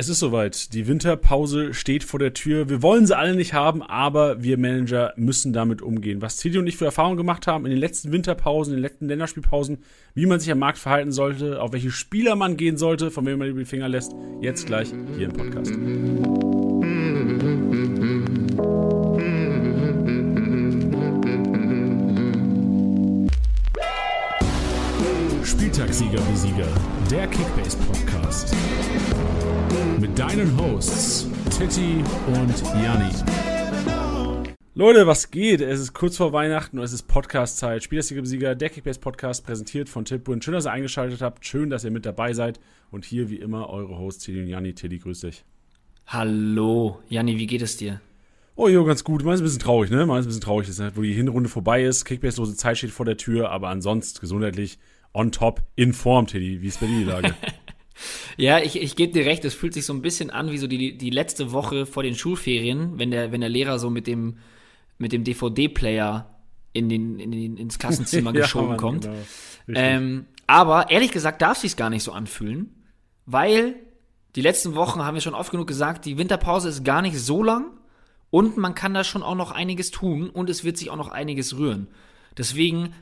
Es ist soweit. Die Winterpause steht vor der Tür. Wir wollen sie alle nicht haben, aber wir Manager müssen damit umgehen. Was Titi und ich für Erfahrungen gemacht haben in den letzten Winterpausen, in den letzten Länderspielpausen, wie man sich am Markt verhalten sollte, auf welche Spieler man gehen sollte, von wem man die Finger lässt, jetzt gleich hier im Podcast. Spieltagssieger wie Sieger, der Kickbase Podcast. Mit deinen Hosts Titti und Janni. Leute, was geht? Es ist kurz vor Weihnachten und es ist Podcast-Zeit. Spielersieger Sieger, der Kickbase Podcast, präsentiert von Tipbun. Schön, dass ihr eingeschaltet habt. Schön, dass ihr mit dabei seid. Und hier wie immer eure Hosts Titti und Janni. Titti, grüß dich. Hallo, Janni, wie geht es dir? Oh jo, ganz gut. Man ist ein bisschen traurig, ne? Man ist ein bisschen traurig, dass, wo die Hinrunde vorbei ist. Kickbase-lose Zeit steht vor der Tür, aber ansonsten gesundheitlich on top, in Form, Teddy. Wie ist bei dir die Lage? ja, ich, ich gebe dir recht, es fühlt sich so ein bisschen an wie so die, die letzte Woche vor den Schulferien, wenn der, wenn der Lehrer so mit dem, mit dem DVD-Player in den, in den, ins Klassenzimmer ja, geschoben Mann, kommt. Genau. Ähm, aber ehrlich gesagt darf es sich gar nicht so anfühlen, weil die letzten Wochen haben wir schon oft genug gesagt, die Winterpause ist gar nicht so lang und man kann da schon auch noch einiges tun und es wird sich auch noch einiges rühren. Deswegen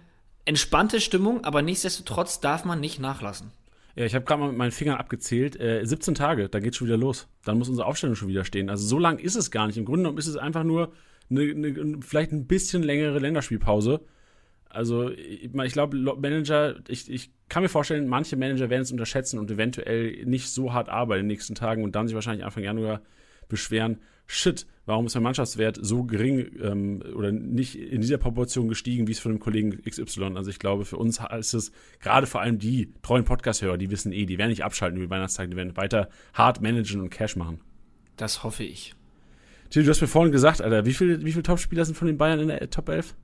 entspannte Stimmung, aber nichtsdestotrotz darf man nicht nachlassen. Ja, ich habe gerade mal mit meinen Fingern abgezählt. Äh, 17 Tage, da geht schon wieder los. Dann muss unsere Aufstellung schon wieder stehen. Also so lang ist es gar nicht. Im Grunde genommen ist es einfach nur eine, eine vielleicht ein bisschen längere Länderspielpause. Also ich, ich glaube, Manager, ich, ich kann mir vorstellen, manche Manager werden es unterschätzen und eventuell nicht so hart arbeiten in den nächsten Tagen und dann sich wahrscheinlich Anfang Januar beschweren, shit, warum ist mein Mannschaftswert so gering ähm, oder nicht in dieser Proportion gestiegen, wie es von dem Kollegen XY? Also ich glaube, für uns ist es gerade vor allem die treuen Podcast-Hörer, die wissen eh, die werden nicht abschalten über Weihnachtstag, die werden weiter hart managen und Cash machen. Das hoffe ich. Till, du hast mir vorhin gesagt, Alter, wie viele wie viel Top-Spieler sind von den Bayern in der Top 11?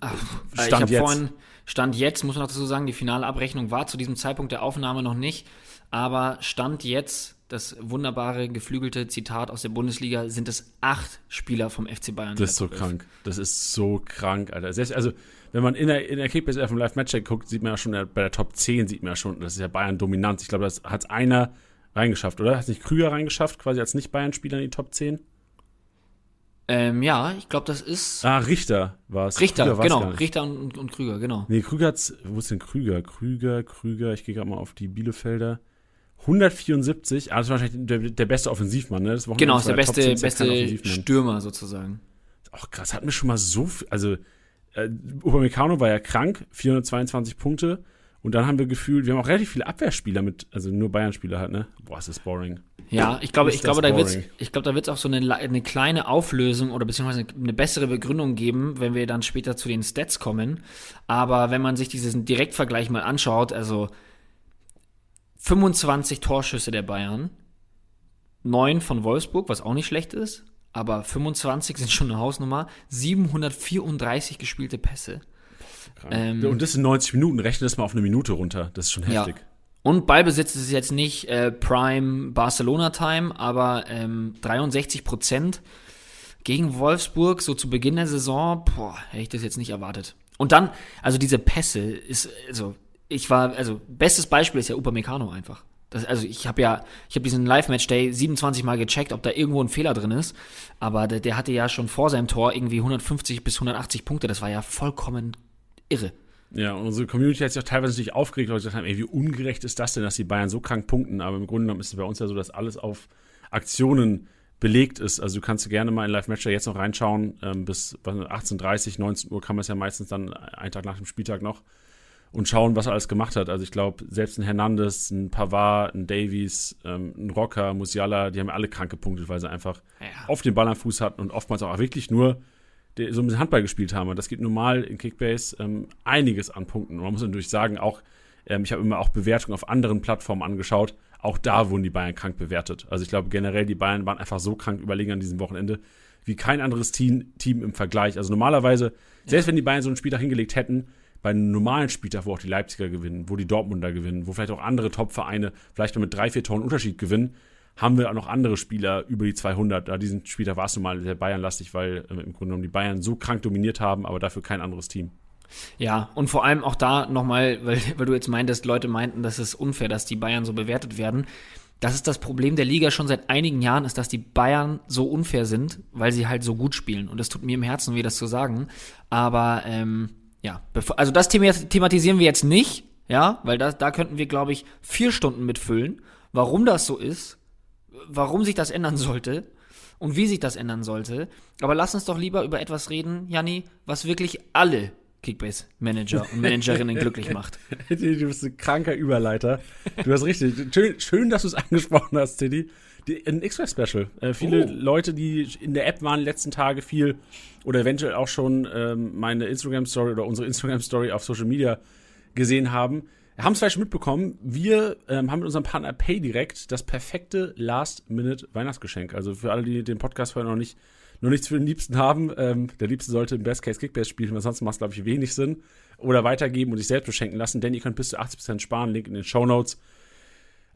Ach, Stand ich habe vorhin, Stand jetzt, muss man dazu sagen, die finale Abrechnung war zu diesem Zeitpunkt der Aufnahme noch nicht, aber Stand jetzt das wunderbare geflügelte Zitat aus der Bundesliga, sind es acht Spieler vom FC Bayern. Das ist so krank. Das ist so krank, Alter. Selbst, also, wenn man in der, in der Kickbase auf dem Live-Match guckt, sieht man ja schon, bei der Top 10 sieht man ja schon, das ist ja Bayern dominant. Ich glaube, das hat einer reingeschafft, oder? Hat nicht Krüger reingeschafft, quasi als Nicht-Bayern-Spieler in die Top 10? Ähm, ja, ich glaube, das ist. Ah, Richter war es. Richter, genau. Richter und, und, Krüger, genau. Nee, Krüger hat's. Wo ist denn Krüger? Krüger, Krüger, ich gehe gerade mal auf die Bielefelder. 174, also wahrscheinlich der, der beste Offensivmann, ne? Das genau, ist der beste, beste Stürmer sozusagen. Auch krass, hat mir schon mal so viel, also äh, Upamecano war ja krank, 422 Punkte und dann haben wir gefühlt, wir haben auch relativ viele Abwehrspieler mit, also nur Bayern-Spieler halt, ne? Boah, ist das boring. Ja, ich glaube, ich glaube, da wird's, ich glaube, da wird es auch so eine, eine kleine Auflösung oder beziehungsweise eine bessere Begründung geben, wenn wir dann später zu den Stats kommen. Aber wenn man sich diesen Direktvergleich mal anschaut, also 25 Torschüsse der Bayern, 9 von Wolfsburg, was auch nicht schlecht ist, aber 25 sind schon eine Hausnummer, 734 gespielte Pässe. Ähm, und das sind 90 Minuten, rechne das mal auf eine Minute runter, das ist schon heftig. Ja. Und Ballbesitz ist jetzt nicht äh, Prime Barcelona Time, aber ähm, 63 Prozent gegen Wolfsburg, so zu Beginn der Saison, boah, hätte ich das jetzt nicht erwartet. Und dann, also diese Pässe ist, also ich war, also bestes Beispiel ist ja Upamecano einfach. Das, also ich habe ja, ich habe diesen Live-Match-Day 27 Mal gecheckt, ob da irgendwo ein Fehler drin ist. Aber der, der, hatte ja schon vor seinem Tor irgendwie 150 bis 180 Punkte. Das war ja vollkommen irre. Ja, und unsere Community hat sich auch teilweise nicht aufgeregt, weil sie gesagt haben, ey, wie ungerecht ist das denn, dass die Bayern so krank punkten. Aber im Grunde genommen ist es bei uns ja so, dass alles auf Aktionen belegt ist. Also du kannst gerne mal in Live-Match jetzt noch reinschauen. Ähm, bis 18.30, 19 Uhr kann man es ja meistens dann einen Tag nach dem Spieltag noch und schauen, was er alles gemacht hat. Also ich glaube, selbst ein Hernandez, ein Pavard, ein Davies, ähm, ein Rocker, Musiala, die haben alle krank gepunktet, weil sie einfach ja. auf den Ball am Fuß hatten und oftmals auch wirklich nur so ein bisschen Handball gespielt haben. Und das gibt normal in Kickbase ähm, einiges an Punkten. Und man muss natürlich sagen, auch, ähm, ich habe immer auch Bewertungen auf anderen Plattformen angeschaut. Auch da wurden die Bayern krank bewertet. Also ich glaube generell, die Bayern waren einfach so krank überlegen an diesem Wochenende wie kein anderes Team, Team im Vergleich. Also normalerweise, selbst ja. wenn die Bayern so einen Spieltag hingelegt hätten, bei einem normalen Spieltag, wo auch die Leipziger gewinnen, wo die Dortmunder gewinnen, wo vielleicht auch andere Top-Vereine vielleicht nur mit drei, vier Toren Unterschied gewinnen, haben wir auch noch andere Spieler über die 200. Da diesen Spieltag war es nun mal sehr Bayern-lastig, weil äh, im Grunde genommen die Bayern so krank dominiert haben, aber dafür kein anderes Team. Ja, und vor allem auch da nochmal, weil, weil du jetzt meintest, Leute meinten, das ist unfair, dass die Bayern so bewertet werden. das ist das Problem der Liga schon seit einigen Jahren, ist, dass die Bayern so unfair sind, weil sie halt so gut spielen. Und das tut mir im Herzen weh, das zu sagen. Aber ähm, ja, also das thematisieren wir jetzt nicht, ja, weil da, da könnten wir, glaube ich, vier Stunden mitfüllen, warum das so ist, warum sich das ändern sollte und wie sich das ändern sollte. Aber lass uns doch lieber über etwas reden, Janni, was wirklich alle Kickbase-Manager und Managerinnen glücklich macht. du bist ein kranker Überleiter. Du hast richtig. Schön, schön dass du es angesprochen hast, Tiddy. Ein X-Ray-Special. Äh, viele oh. Leute, die in der App waren, letzten Tage viel oder eventuell auch schon ähm, meine Instagram-Story oder unsere Instagram-Story auf Social Media gesehen haben, haben es vielleicht mitbekommen. Wir ähm, haben mit unserem Partner PayDirect das perfekte Last-Minute-Weihnachtsgeschenk. Also für alle, die den Podcast vorher noch nicht nur nichts für den Liebsten haben. Ähm, der Liebste sollte im Best Case Kickbase spielen, weil sonst macht es, glaube ich, wenig Sinn. Oder weitergeben und sich selbst beschenken lassen, denn ihr könnt bis zu 80% sparen. Link in den Show Notes.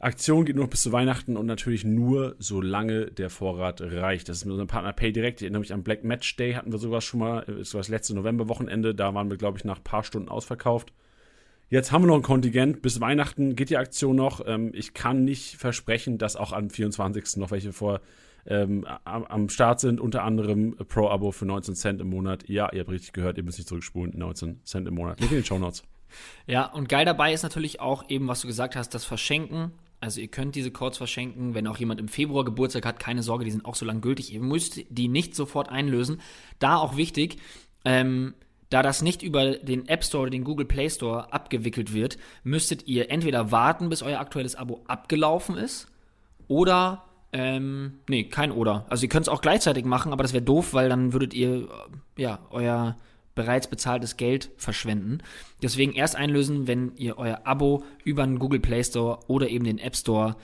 Aktion geht nur bis zu Weihnachten und natürlich nur, solange der Vorrat reicht. Das ist mit unserem Partner PayDirect. Ich erinnere mich an Black Match Day, hatten wir sowas schon mal, das war das letzte November-Wochenende. Da waren wir, glaube ich, nach ein paar Stunden ausverkauft. Jetzt haben wir noch ein Kontingent. Bis Weihnachten geht die Aktion noch. Ähm, ich kann nicht versprechen, dass auch am 24. noch welche vor ähm, am, Start sind, unter anderem Pro-Abo für 19 Cent im Monat. Ja, ihr habt richtig gehört, ihr müsst nicht zurückspulen, 19 Cent im Monat. Link in den Show Notes. Ja, und geil dabei ist natürlich auch eben, was du gesagt hast, das Verschenken. Also ihr könnt diese Codes verschenken, wenn auch jemand im Februar Geburtstag hat, keine Sorge, die sind auch so lang gültig. Ihr müsst die nicht sofort einlösen. Da auch wichtig, ähm, da das nicht über den App Store oder den Google Play Store abgewickelt wird, müsstet ihr entweder warten, bis euer aktuelles Abo abgelaufen ist, oder ähm, nee, kein Oder. Also ihr könnt es auch gleichzeitig machen, aber das wäre doof, weil dann würdet ihr ja euer bereits bezahltes Geld verschwenden. Deswegen erst einlösen, wenn ihr euer Abo über den Google Play Store oder eben den App Store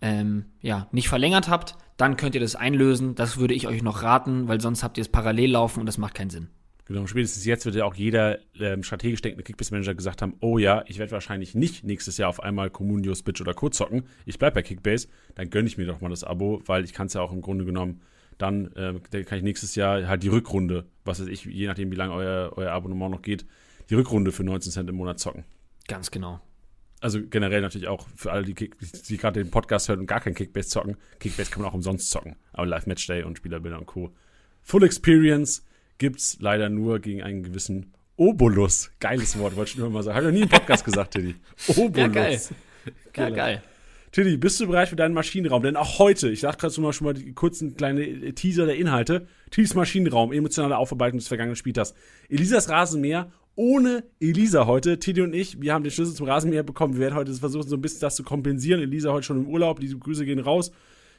ähm, ja, nicht verlängert habt, dann könnt ihr das einlösen. Das würde ich euch noch raten, weil sonst habt ihr es parallel laufen und das macht keinen Sinn. Genau, spätestens jetzt wird ja auch jeder ähm, strategisch denkende Kickbase-Manager gesagt haben, oh ja, ich werde wahrscheinlich nicht nächstes Jahr auf einmal Communio, Spitch oder Co. zocken. Ich bleibe bei Kickbase, dann gönne ich mir doch mal das Abo, weil ich kann es ja auch im Grunde genommen, dann äh, kann ich nächstes Jahr halt die Rückrunde, was weiß ich, je nachdem wie lange euer, euer Abonnement noch geht, die Rückrunde für 19 Cent im Monat zocken. Ganz genau. Also generell natürlich auch für alle, die, die gerade den Podcast hören und gar kein Kickbase zocken. Kickbase kann man auch umsonst zocken. Aber Live Matchday und Spielerbilder und Co. Full Experience gibt es leider nur gegen einen gewissen Obolus. Geiles Wort, wollte ich nur mal sagen. Habe ich noch nie im Podcast gesagt, Tiddy. Obolus. Ja, geil. Ja, geil. Tiddy, bist du bereit für deinen Maschinenraum? Denn auch heute, ich sage gerade schon mal die kurzen kleine Teaser der Inhalte. Tiddys Maschinenraum, emotionale Aufarbeitung des vergangenen Spieltags. Elisas Rasenmäher ohne Elisa heute. Tiddy und ich, wir haben den Schlüssel zum Rasenmäher bekommen. Wir werden heute versuchen, so ein bisschen das zu kompensieren. Elisa heute schon im Urlaub. Diese Grüße gehen raus.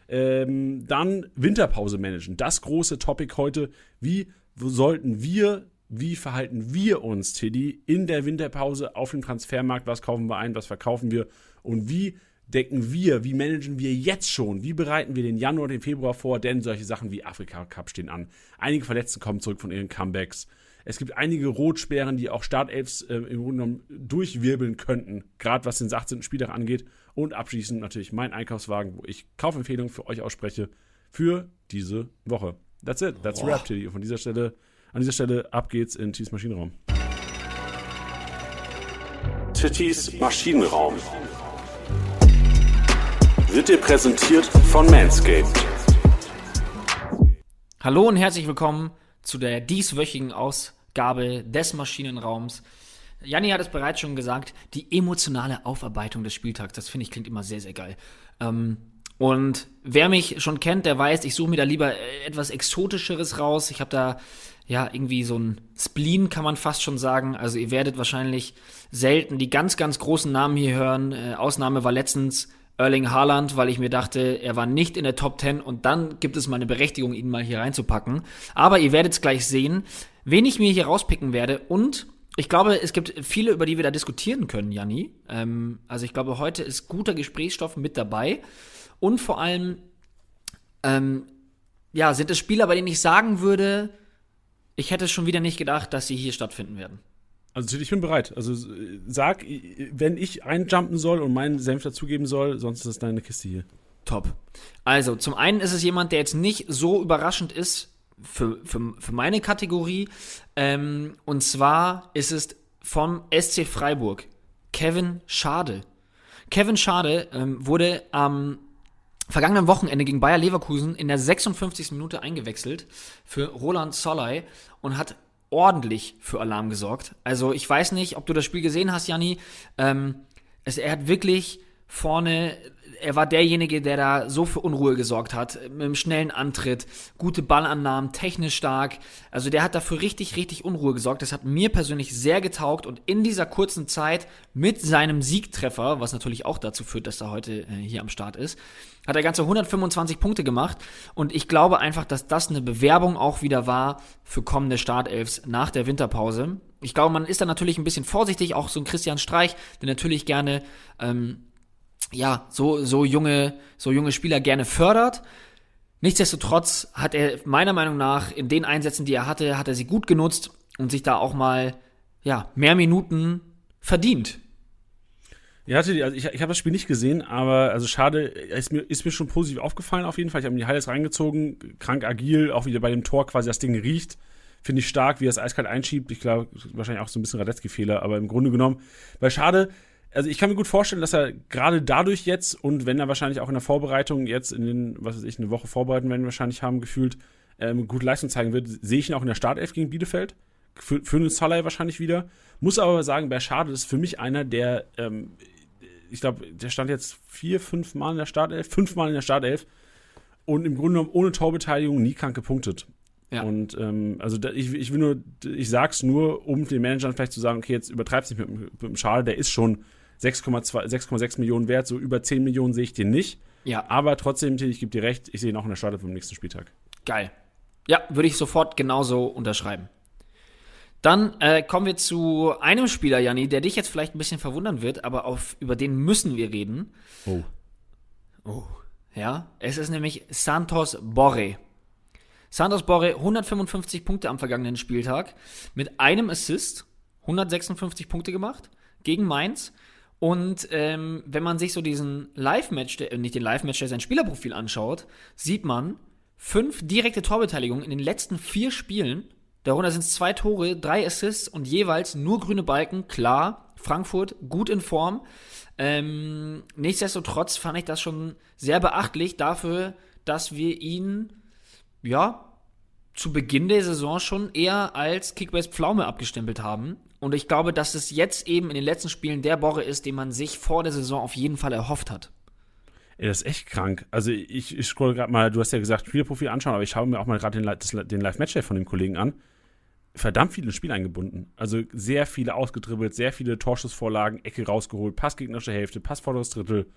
Ähm, dann Winterpause managen. Das große Topic heute. Wie sollten wir, wie verhalten wir uns, Tiddy, in der Winterpause auf dem Transfermarkt? Was kaufen wir ein, was verkaufen wir? Und wie decken wir, wie managen wir jetzt schon, wie bereiten wir den Januar, den Februar vor? Denn solche Sachen wie Afrika Cup stehen an. Einige Verletzten kommen zurück von ihren Comebacks. Es gibt einige Rotsperren, die auch Startelfs äh, im Grunde genommen durchwirbeln könnten, gerade was den 18. Spieltag angeht. Und abschließend natürlich mein Einkaufswagen, wo ich Kaufempfehlungen für euch ausspreche für diese Woche. That's it. That's Boah. Rap, Tilly. Von dieser Stelle, an dieser Stelle, ab geht's in Titys Maschinenraum. Tittys Maschinenraum wird dir präsentiert von Manscaped. Hallo und herzlich willkommen zu der dieswöchigen Ausgabe des Maschinenraums. Janni hat es bereits schon gesagt, die emotionale Aufarbeitung des Spieltags. Das finde ich klingt immer sehr, sehr geil. Ähm, und wer mich schon kennt, der weiß, ich suche mir da lieber etwas Exotischeres raus. Ich habe da ja irgendwie so ein Spleen, kann man fast schon sagen. Also ihr werdet wahrscheinlich selten die ganz, ganz großen Namen hier hören. Äh, Ausnahme war letztens Erling Haaland, weil ich mir dachte, er war nicht in der Top 10 und dann gibt es mal eine Berechtigung, ihn mal hier reinzupacken. Aber ihr werdet es gleich sehen, wen ich mir hier rauspicken werde und ich glaube, es gibt viele, über die wir da diskutieren können, Janni. Ähm, also ich glaube, heute ist guter Gesprächsstoff mit dabei. Und vor allem, ähm, ja, sind es Spieler, bei denen ich sagen würde, ich hätte schon wieder nicht gedacht, dass sie hier stattfinden werden. Also ich bin bereit. Also sag, wenn ich einjumpen soll und meinen Senf dazugeben soll, sonst ist es deine Kiste hier. Top. Also, zum einen ist es jemand, der jetzt nicht so überraschend ist für, für, für meine Kategorie. Ähm, und zwar ist es vom SC Freiburg. Kevin Schade. Kevin Schade ähm, wurde am vergangenen Wochenende gegen Bayer Leverkusen in der 56. Minute eingewechselt für Roland Solay und hat ordentlich für Alarm gesorgt. Also ich weiß nicht, ob du das Spiel gesehen hast, Janni. Ähm, es, er hat wirklich vorne er war derjenige, der da so für Unruhe gesorgt hat, mit einem schnellen Antritt, gute Ballannahmen, technisch stark. Also der hat dafür richtig, richtig Unruhe gesorgt. Das hat mir persönlich sehr getaugt und in dieser kurzen Zeit mit seinem Siegtreffer, was natürlich auch dazu führt, dass er heute äh, hier am Start ist, hat er ganze 125 Punkte gemacht und ich glaube einfach, dass das eine Bewerbung auch wieder war für kommende Startelfs nach der Winterpause. Ich glaube, man ist da natürlich ein bisschen vorsichtig, auch so ein Christian Streich, der natürlich gerne ähm, ja, so, so junge, so junge Spieler gerne fördert. Nichtsdestotrotz hat er meiner Meinung nach in den Einsätzen, die er hatte, hat er sie gut genutzt und sich da auch mal, ja, mehr Minuten verdient. Ja, also ich, ich habe das Spiel nicht gesehen, aber also schade, ist mir, ist mir schon positiv aufgefallen auf jeden Fall. Ich habe die Highlights reingezogen, krank agil, auch wieder bei dem Tor quasi das Ding riecht. Finde ich stark, wie er es eiskalt einschiebt. Ich glaube, wahrscheinlich auch so ein bisschen Radetzky-Fehler, aber im Grunde genommen, weil schade, also ich kann mir gut vorstellen, dass er gerade dadurch jetzt und wenn er wahrscheinlich auch in der Vorbereitung jetzt in den, was weiß ich, eine Woche vorbereiten werden wahrscheinlich haben gefühlt, ähm, gute Leistung zeigen wird, sehe ich ihn auch in der Startelf gegen Bielefeld. Für, für einen Salai wahrscheinlich wieder. Muss aber sagen, Berschade ist für mich einer, der, ähm, ich glaube, der stand jetzt vier, fünf Mal in der Startelf, fünf Mal in der Startelf und im Grunde genommen ohne Torbeteiligung nie krank gepunktet. Ja. Und ähm, also da, ich, ich will nur, ich sag's nur, um den Managern vielleicht zu sagen, okay, jetzt übertreib's nicht mit, mit dem Schade, der ist schon 6,6 Millionen wert, so über 10 Millionen sehe ich den nicht. Ja. Aber trotzdem, ich gebe dir recht, ich sehe ihn auch in der Startelf vom nächsten Spieltag. Geil. Ja, würde ich sofort genauso unterschreiben. Dann äh, kommen wir zu einem Spieler, Janni, der dich jetzt vielleicht ein bisschen verwundern wird, aber auf, über den müssen wir reden. Oh. Oh. Ja, es ist nämlich Santos Borre. Santos Borre, 155 Punkte am vergangenen Spieltag, mit einem Assist, 156 Punkte gemacht gegen Mainz. Und ähm, wenn man sich so diesen Live-Match, äh, nicht den Live-Match, der sein Spielerprofil anschaut, sieht man fünf direkte Torbeteiligungen in den letzten vier Spielen. Darunter sind es zwei Tore, drei Assists und jeweils nur grüne Balken. Klar, Frankfurt gut in Form. Ähm, nichtsdestotrotz fand ich das schon sehr beachtlich dafür, dass wir ihn, ja, zu Beginn der Saison schon eher als Kickbase Pflaume abgestempelt haben. Und ich glaube, dass es jetzt eben in den letzten Spielen der Borre ist, den man sich vor der Saison auf jeden Fall erhofft hat. Ey, das ist echt krank. Also ich, ich scroll gerade mal, du hast ja gesagt, Spielprofil anschauen, aber ich schaue mir auch mal gerade den, den Live-Match von dem Kollegen an. Verdammt viele Spiel eingebunden. Also sehr viele ausgedribbelt, sehr viele Torschussvorlagen, Ecke rausgeholt, Pass gegnerische Hälfte, Pass vorderes Drittel.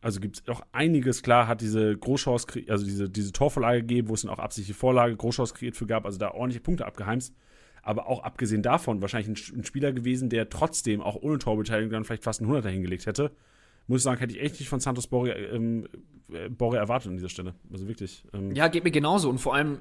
Also gibt es auch einiges, klar, hat diese Großchance, also diese, diese Torvorlage gegeben, wo es dann auch absichtliche Vorlage, Großchance kreiert für gab, also da ordentliche Punkte abgeheimst. Aber auch abgesehen davon, wahrscheinlich ein, ein Spieler gewesen, der trotzdem auch ohne Torbeteiligung dann vielleicht fast einen 100er hingelegt hätte. Muss ich sagen, hätte ich echt nicht von Santos Borre, ähm, äh, Borre erwartet an dieser Stelle. Also wirklich. Ähm. Ja, geht mir genauso. Und vor allem,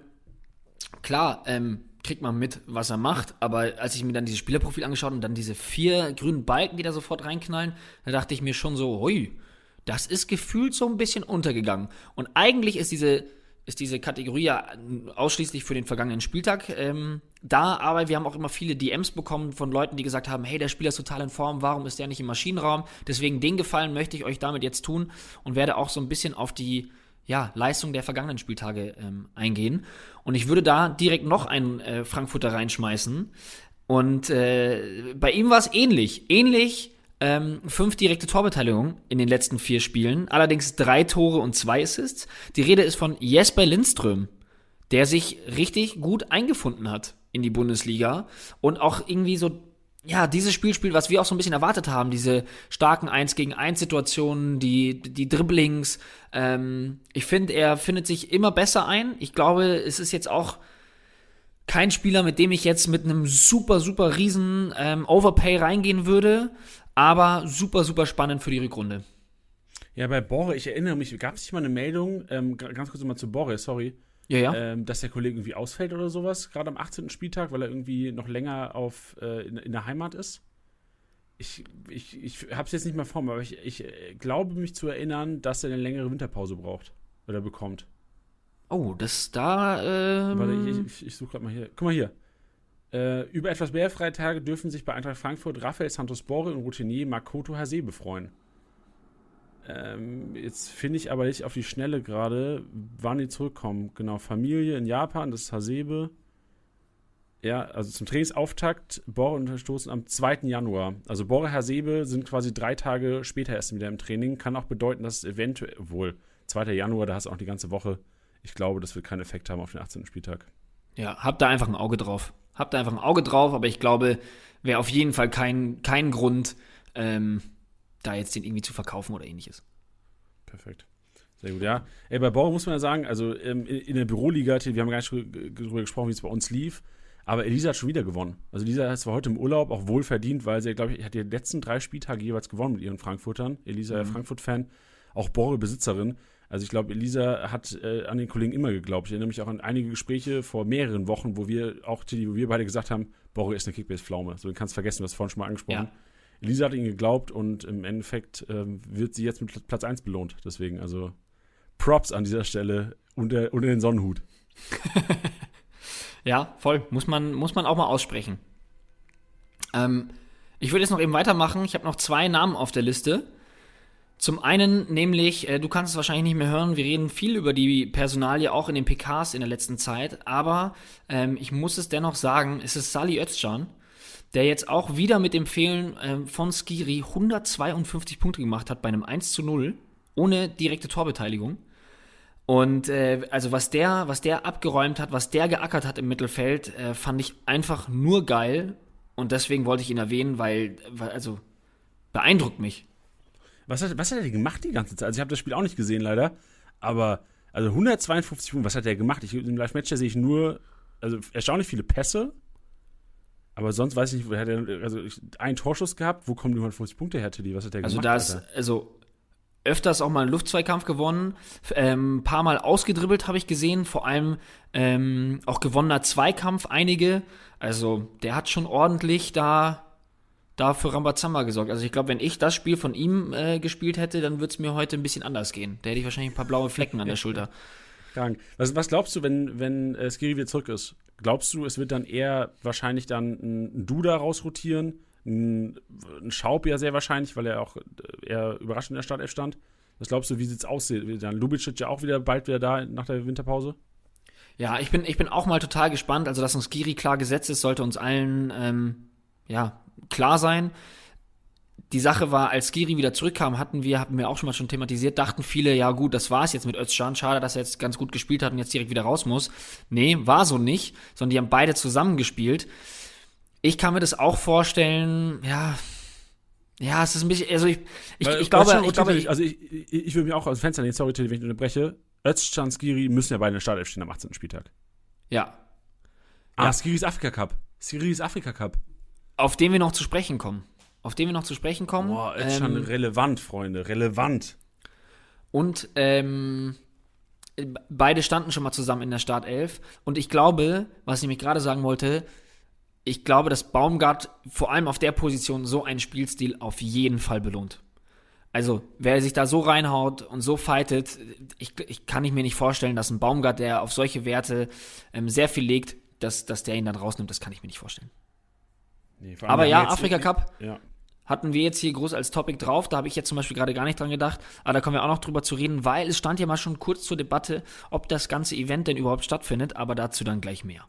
klar, ähm, kriegt man mit, was er macht, aber als ich mir dann dieses Spielerprofil angeschaut und dann diese vier grünen Balken, die da sofort reinknallen, da dachte ich mir schon so, hui, das ist gefühlt so ein bisschen untergegangen. Und eigentlich ist diese ist diese Kategorie ja ausschließlich für den vergangenen Spieltag ähm, da, aber wir haben auch immer viele DMs bekommen von Leuten, die gesagt haben, hey, der Spieler ist total in Form, warum ist der nicht im Maschinenraum? Deswegen den Gefallen möchte ich euch damit jetzt tun und werde auch so ein bisschen auf die ja, Leistung der vergangenen Spieltage ähm, eingehen. Und ich würde da direkt noch einen äh, Frankfurter reinschmeißen. Und äh, bei ihm war es ähnlich. Ähnlich ähm, fünf direkte Torbeteiligungen in den letzten vier Spielen, allerdings drei Tore und zwei Assists. Die Rede ist von Jesper Lindström, der sich richtig gut eingefunden hat in die Bundesliga und auch irgendwie so ja, dieses Spielspiel, was wir auch so ein bisschen erwartet haben, diese starken 1 gegen 1 Situationen, die, die Dribblings, ähm, ich finde, er findet sich immer besser ein. Ich glaube, es ist jetzt auch kein Spieler, mit dem ich jetzt mit einem super, super riesen ähm, Overpay reingehen würde aber super, super spannend für die Rückrunde. Ja, bei Borre, ich erinnere mich, gab es nicht mal eine Meldung, ähm, ganz kurz mal zu Borre, sorry. Ja, ja. Ähm, dass der Kollege irgendwie ausfällt oder sowas, gerade am 18. Spieltag, weil er irgendwie noch länger auf, äh, in, in, der Heimat ist. Ich, ich, ich habe es jetzt nicht mehr vor mir, aber ich, ich äh, glaube mich zu erinnern, dass er eine längere Winterpause braucht oder bekommt. Oh, das da. Ähm Warte, ich, ich, ich suche gerade mal hier. Guck mal hier. Äh, über etwas mehr Freitage dürfen sich bei Eintracht Frankfurt Raphael Santos Borre und Routinier Makoto Hase befreuen. Ähm, jetzt finde ich aber nicht auf die Schnelle gerade, wann die zurückkommen. Genau, Familie in Japan, das ist Hasebe. Ja, also zum Trainingsauftakt, Bore unterstoßen am 2. Januar. Also Bore, Hasebe sind quasi drei Tage später erst wieder im Training. Kann auch bedeuten, dass es eventuell, wohl 2. Januar, da hast du auch die ganze Woche. Ich glaube, das wird keinen Effekt haben auf den 18. Spieltag. Ja, habt da einfach ein Auge drauf. Habt da einfach ein Auge drauf, aber ich glaube, wäre auf jeden Fall kein, kein Grund, ähm, da jetzt den irgendwie zu verkaufen oder ähnliches. Perfekt. Sehr gut, ja. Ey, bei Bauer muss man ja sagen, also ähm, in, der Büroliga, wir haben gar nicht darüber gesprochen, wie es bei uns lief, aber Elisa hat schon wieder gewonnen. Also Elisa ist zwar heute im Urlaub, auch wohl verdient, weil sie, glaube ich, hat die letzten drei Spieltage jeweils gewonnen mit ihren Frankfurtern. Elisa, mhm. Frankfurt-Fan, auch Borre-Besitzerin. Also ich glaube, Elisa hat äh, an den Kollegen immer geglaubt. Ich erinnere mich auch an einige Gespräche vor mehreren Wochen, wo wir auch, wo wir beide gesagt haben, Borre ist eine Kickbase-Pflaume. So, den kannst du vergessen, du hast vorhin schon mal angesprochen. Ja. Elisa hat ihn geglaubt und im Endeffekt ähm, wird sie jetzt mit Platz 1 belohnt. Deswegen, also Props an dieser Stelle unter, unter den Sonnenhut. ja, voll. Muss man, muss man auch mal aussprechen. Ähm, ich würde jetzt noch eben weitermachen. Ich habe noch zwei Namen auf der Liste. Zum einen nämlich, äh, du kannst es wahrscheinlich nicht mehr hören, wir reden viel über die Personalie auch in den PKs in der letzten Zeit, aber ähm, ich muss es dennoch sagen, es ist Sali Özcan, der jetzt auch wieder mit dem Fehlen äh, von Skiri 152 Punkte gemacht hat bei einem 1 zu 0, ohne direkte Torbeteiligung. Und äh, also was der, was der abgeräumt hat, was der geackert hat im Mittelfeld, äh, fand ich einfach nur geil. Und deswegen wollte ich ihn erwähnen, weil, weil also beeindruckt mich. Was hat, was hat er gemacht die ganze Zeit? Also ich habe das Spiel auch nicht gesehen, leider. Aber, also 152 Punkte, was hat er gemacht? Ich, Im Live-Match sehe ich nur, also erstaunlich viele Pässe. Aber sonst weiß ich nicht, hat er also einen Torschuss gehabt. Wo kommen die 150 Punkte her, Teddy? Was hat er also gemacht? Also, das, also öfters auch mal einen Luftzweikampf gewonnen, ähm, ein paar Mal ausgedribbelt habe ich gesehen, vor allem ähm, auch gewonnener Zweikampf, einige. Also der hat schon ordentlich da da für Rambazamba gesorgt. Also ich glaube, wenn ich das Spiel von ihm äh, gespielt hätte, dann würde es mir heute ein bisschen anders gehen. Da hätte ich wahrscheinlich ein paar blaue Flecken an der Schulter. Krank. Was, was glaubst du, wenn, wenn äh, Skiri wieder zurück ist? Glaubst du, es wird dann eher wahrscheinlich dann ein Duda rausrotieren? Ein, ein Schaub ja sehr wahrscheinlich, weil er auch äh, eher überraschend in der Startelf stand. Was glaubst du, wie sieht es aus? Dann Lubicic ja auch wieder bald wieder da nach der Winterpause? Ja, ich bin, ich bin auch mal total gespannt. Also, dass uns Skiri klar gesetzt ist, sollte uns allen ähm, ja, klar sein. Die Sache war, als Giri wieder zurückkam, hatten wir, hatten wir auch schon mal schon thematisiert, dachten viele, ja gut, das war's jetzt mit Özcan, schade, dass er jetzt ganz gut gespielt hat und jetzt direkt wieder raus muss. Nee, war so nicht, sondern die haben beide zusammen gespielt. Ich kann mir das auch vorstellen, ja, ja, es ist ein bisschen, also ich, ich, Weil, ich glaube, ich glaube, also ich, ich, ich würde mir auch aus Fenster nehmen, sorry, wenn ich unterbreche, Özcan, Skiri müssen ja beide in der Startelf stehen am 18. Spieltag. Ja. Ah, ja. Skiri ist Afrika Cup. Skiri ist Afrika Cup auf den wir noch zu sprechen kommen. Auf den wir noch zu sprechen kommen. Boah, ist ähm, schon relevant, Freunde, relevant. Und ähm, beide standen schon mal zusammen in der Startelf. Und ich glaube, was ich mich gerade sagen wollte, ich glaube, dass Baumgart vor allem auf der Position so einen Spielstil auf jeden Fall belohnt. Also, wer sich da so reinhaut und so fightet, ich, ich kann ich mir nicht vorstellen, dass ein Baumgart, der auf solche Werte ähm, sehr viel legt, dass, dass der ihn dann rausnimmt. Das kann ich mir nicht vorstellen. Nee, Aber ja, Afrika Cup ja. Hatten wir jetzt hier groß als Topic drauf. Da habe ich jetzt zum Beispiel gerade gar nicht dran gedacht. Aber da kommen wir auch noch drüber zu reden, weil es stand ja mal schon kurz zur Debatte, ob das ganze Event denn überhaupt stattfindet. Aber dazu dann gleich mehr.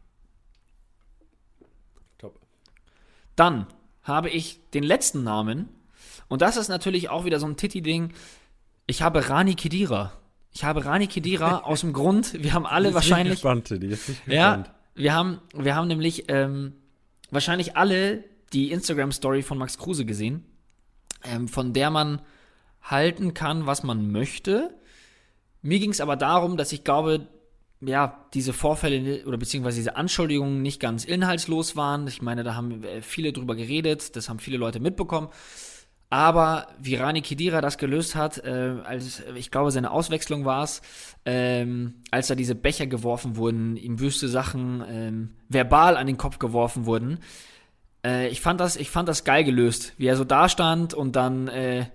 Top. Dann habe ich den letzten Namen. Und das ist natürlich auch wieder so ein Titi-Ding. Ich habe Rani Kedira. Ich habe Rani Kedira aus dem Grund, wir haben alle wahrscheinlich. Gespannt, Teddy, jetzt nicht gespannt. Ja, wir haben, wir haben nämlich ähm, wahrscheinlich alle die Instagram-Story von Max Kruse gesehen, ähm, von der man halten kann, was man möchte. Mir ging es aber darum, dass ich glaube, ja, diese Vorfälle oder beziehungsweise diese Anschuldigungen nicht ganz inhaltslos waren. Ich meine, da haben äh, viele drüber geredet, das haben viele Leute mitbekommen. Aber wie Rani Kedira das gelöst hat, äh, als ich glaube, seine Auswechslung war es, ähm, als da diese Becher geworfen wurden, ihm wüste Sachen ähm, verbal an den Kopf geworfen wurden. Äh, ich fand das, ich fand das geil gelöst, wie er so da stand und dann äh,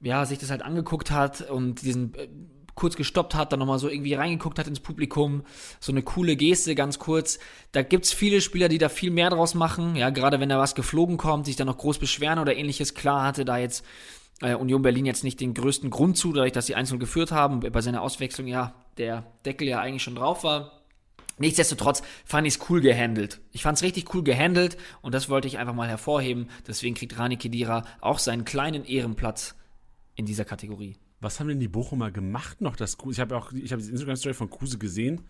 ja sich das halt angeguckt hat und diesen äh, kurz gestoppt hat, dann nochmal so irgendwie reingeguckt hat ins Publikum. So eine coole Geste, ganz kurz. Da gibt's viele Spieler, die da viel mehr draus machen. Ja, gerade wenn da was geflogen kommt, sich dann noch groß beschweren oder ähnliches. Klar hatte da jetzt äh, Union Berlin jetzt nicht den größten Grund zu, dadurch, dass sie einzeln geführt haben. Bei seiner Auswechslung ja der Deckel ja eigentlich schon drauf war. Nichtsdestotrotz fand ich es cool gehandelt. Ich fand es richtig cool gehandelt und das wollte ich einfach mal hervorheben. Deswegen kriegt Rani Kedira auch seinen kleinen Ehrenplatz in dieser Kategorie. Was haben denn die Bochumer gemacht noch? Das ich habe auch, ich habe die Instagram-Story von Kruse gesehen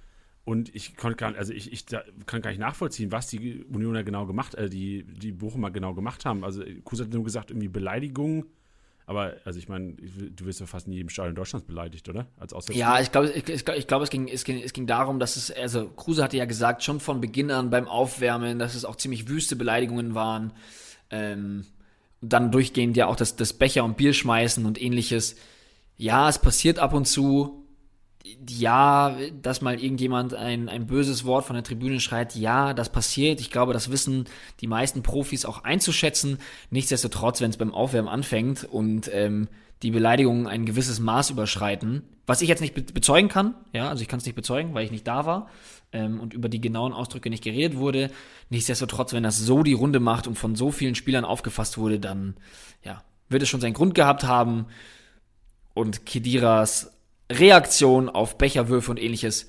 und ich konnte gar, also ich, ich kann gar nicht nachvollziehen, was die Unioner genau gemacht, äh, die die Bochumer genau gemacht haben. Also Kruse hat nur gesagt irgendwie Beleidigungen aber, also ich meine, du wirst ja fast in jedem Stadion Deutschlands beleidigt, oder? Als ja, ich glaube, ich, ich glaube, es, ging, es, ging, es ging darum, dass es, also Kruse hatte ja gesagt, schon von Beginn an beim Aufwärmen, dass es auch ziemlich wüste Beleidigungen waren. Ähm, dann durchgehend ja auch das, das Becher und Bier schmeißen und ähnliches. Ja, es passiert ab und zu, ja, dass mal irgendjemand ein, ein böses Wort von der Tribüne schreit, ja, das passiert. Ich glaube, das wissen die meisten Profis auch einzuschätzen. Nichtsdestotrotz, wenn es beim Aufwärmen anfängt und ähm, die Beleidigungen ein gewisses Maß überschreiten, was ich jetzt nicht be bezeugen kann, ja, also ich kann es nicht bezeugen, weil ich nicht da war ähm, und über die genauen Ausdrücke nicht geredet wurde. Nichtsdestotrotz, wenn das so die Runde macht und von so vielen Spielern aufgefasst wurde, dann ja, wird es schon seinen Grund gehabt haben. Und Kidiras Reaktion auf Becherwürfe und ähnliches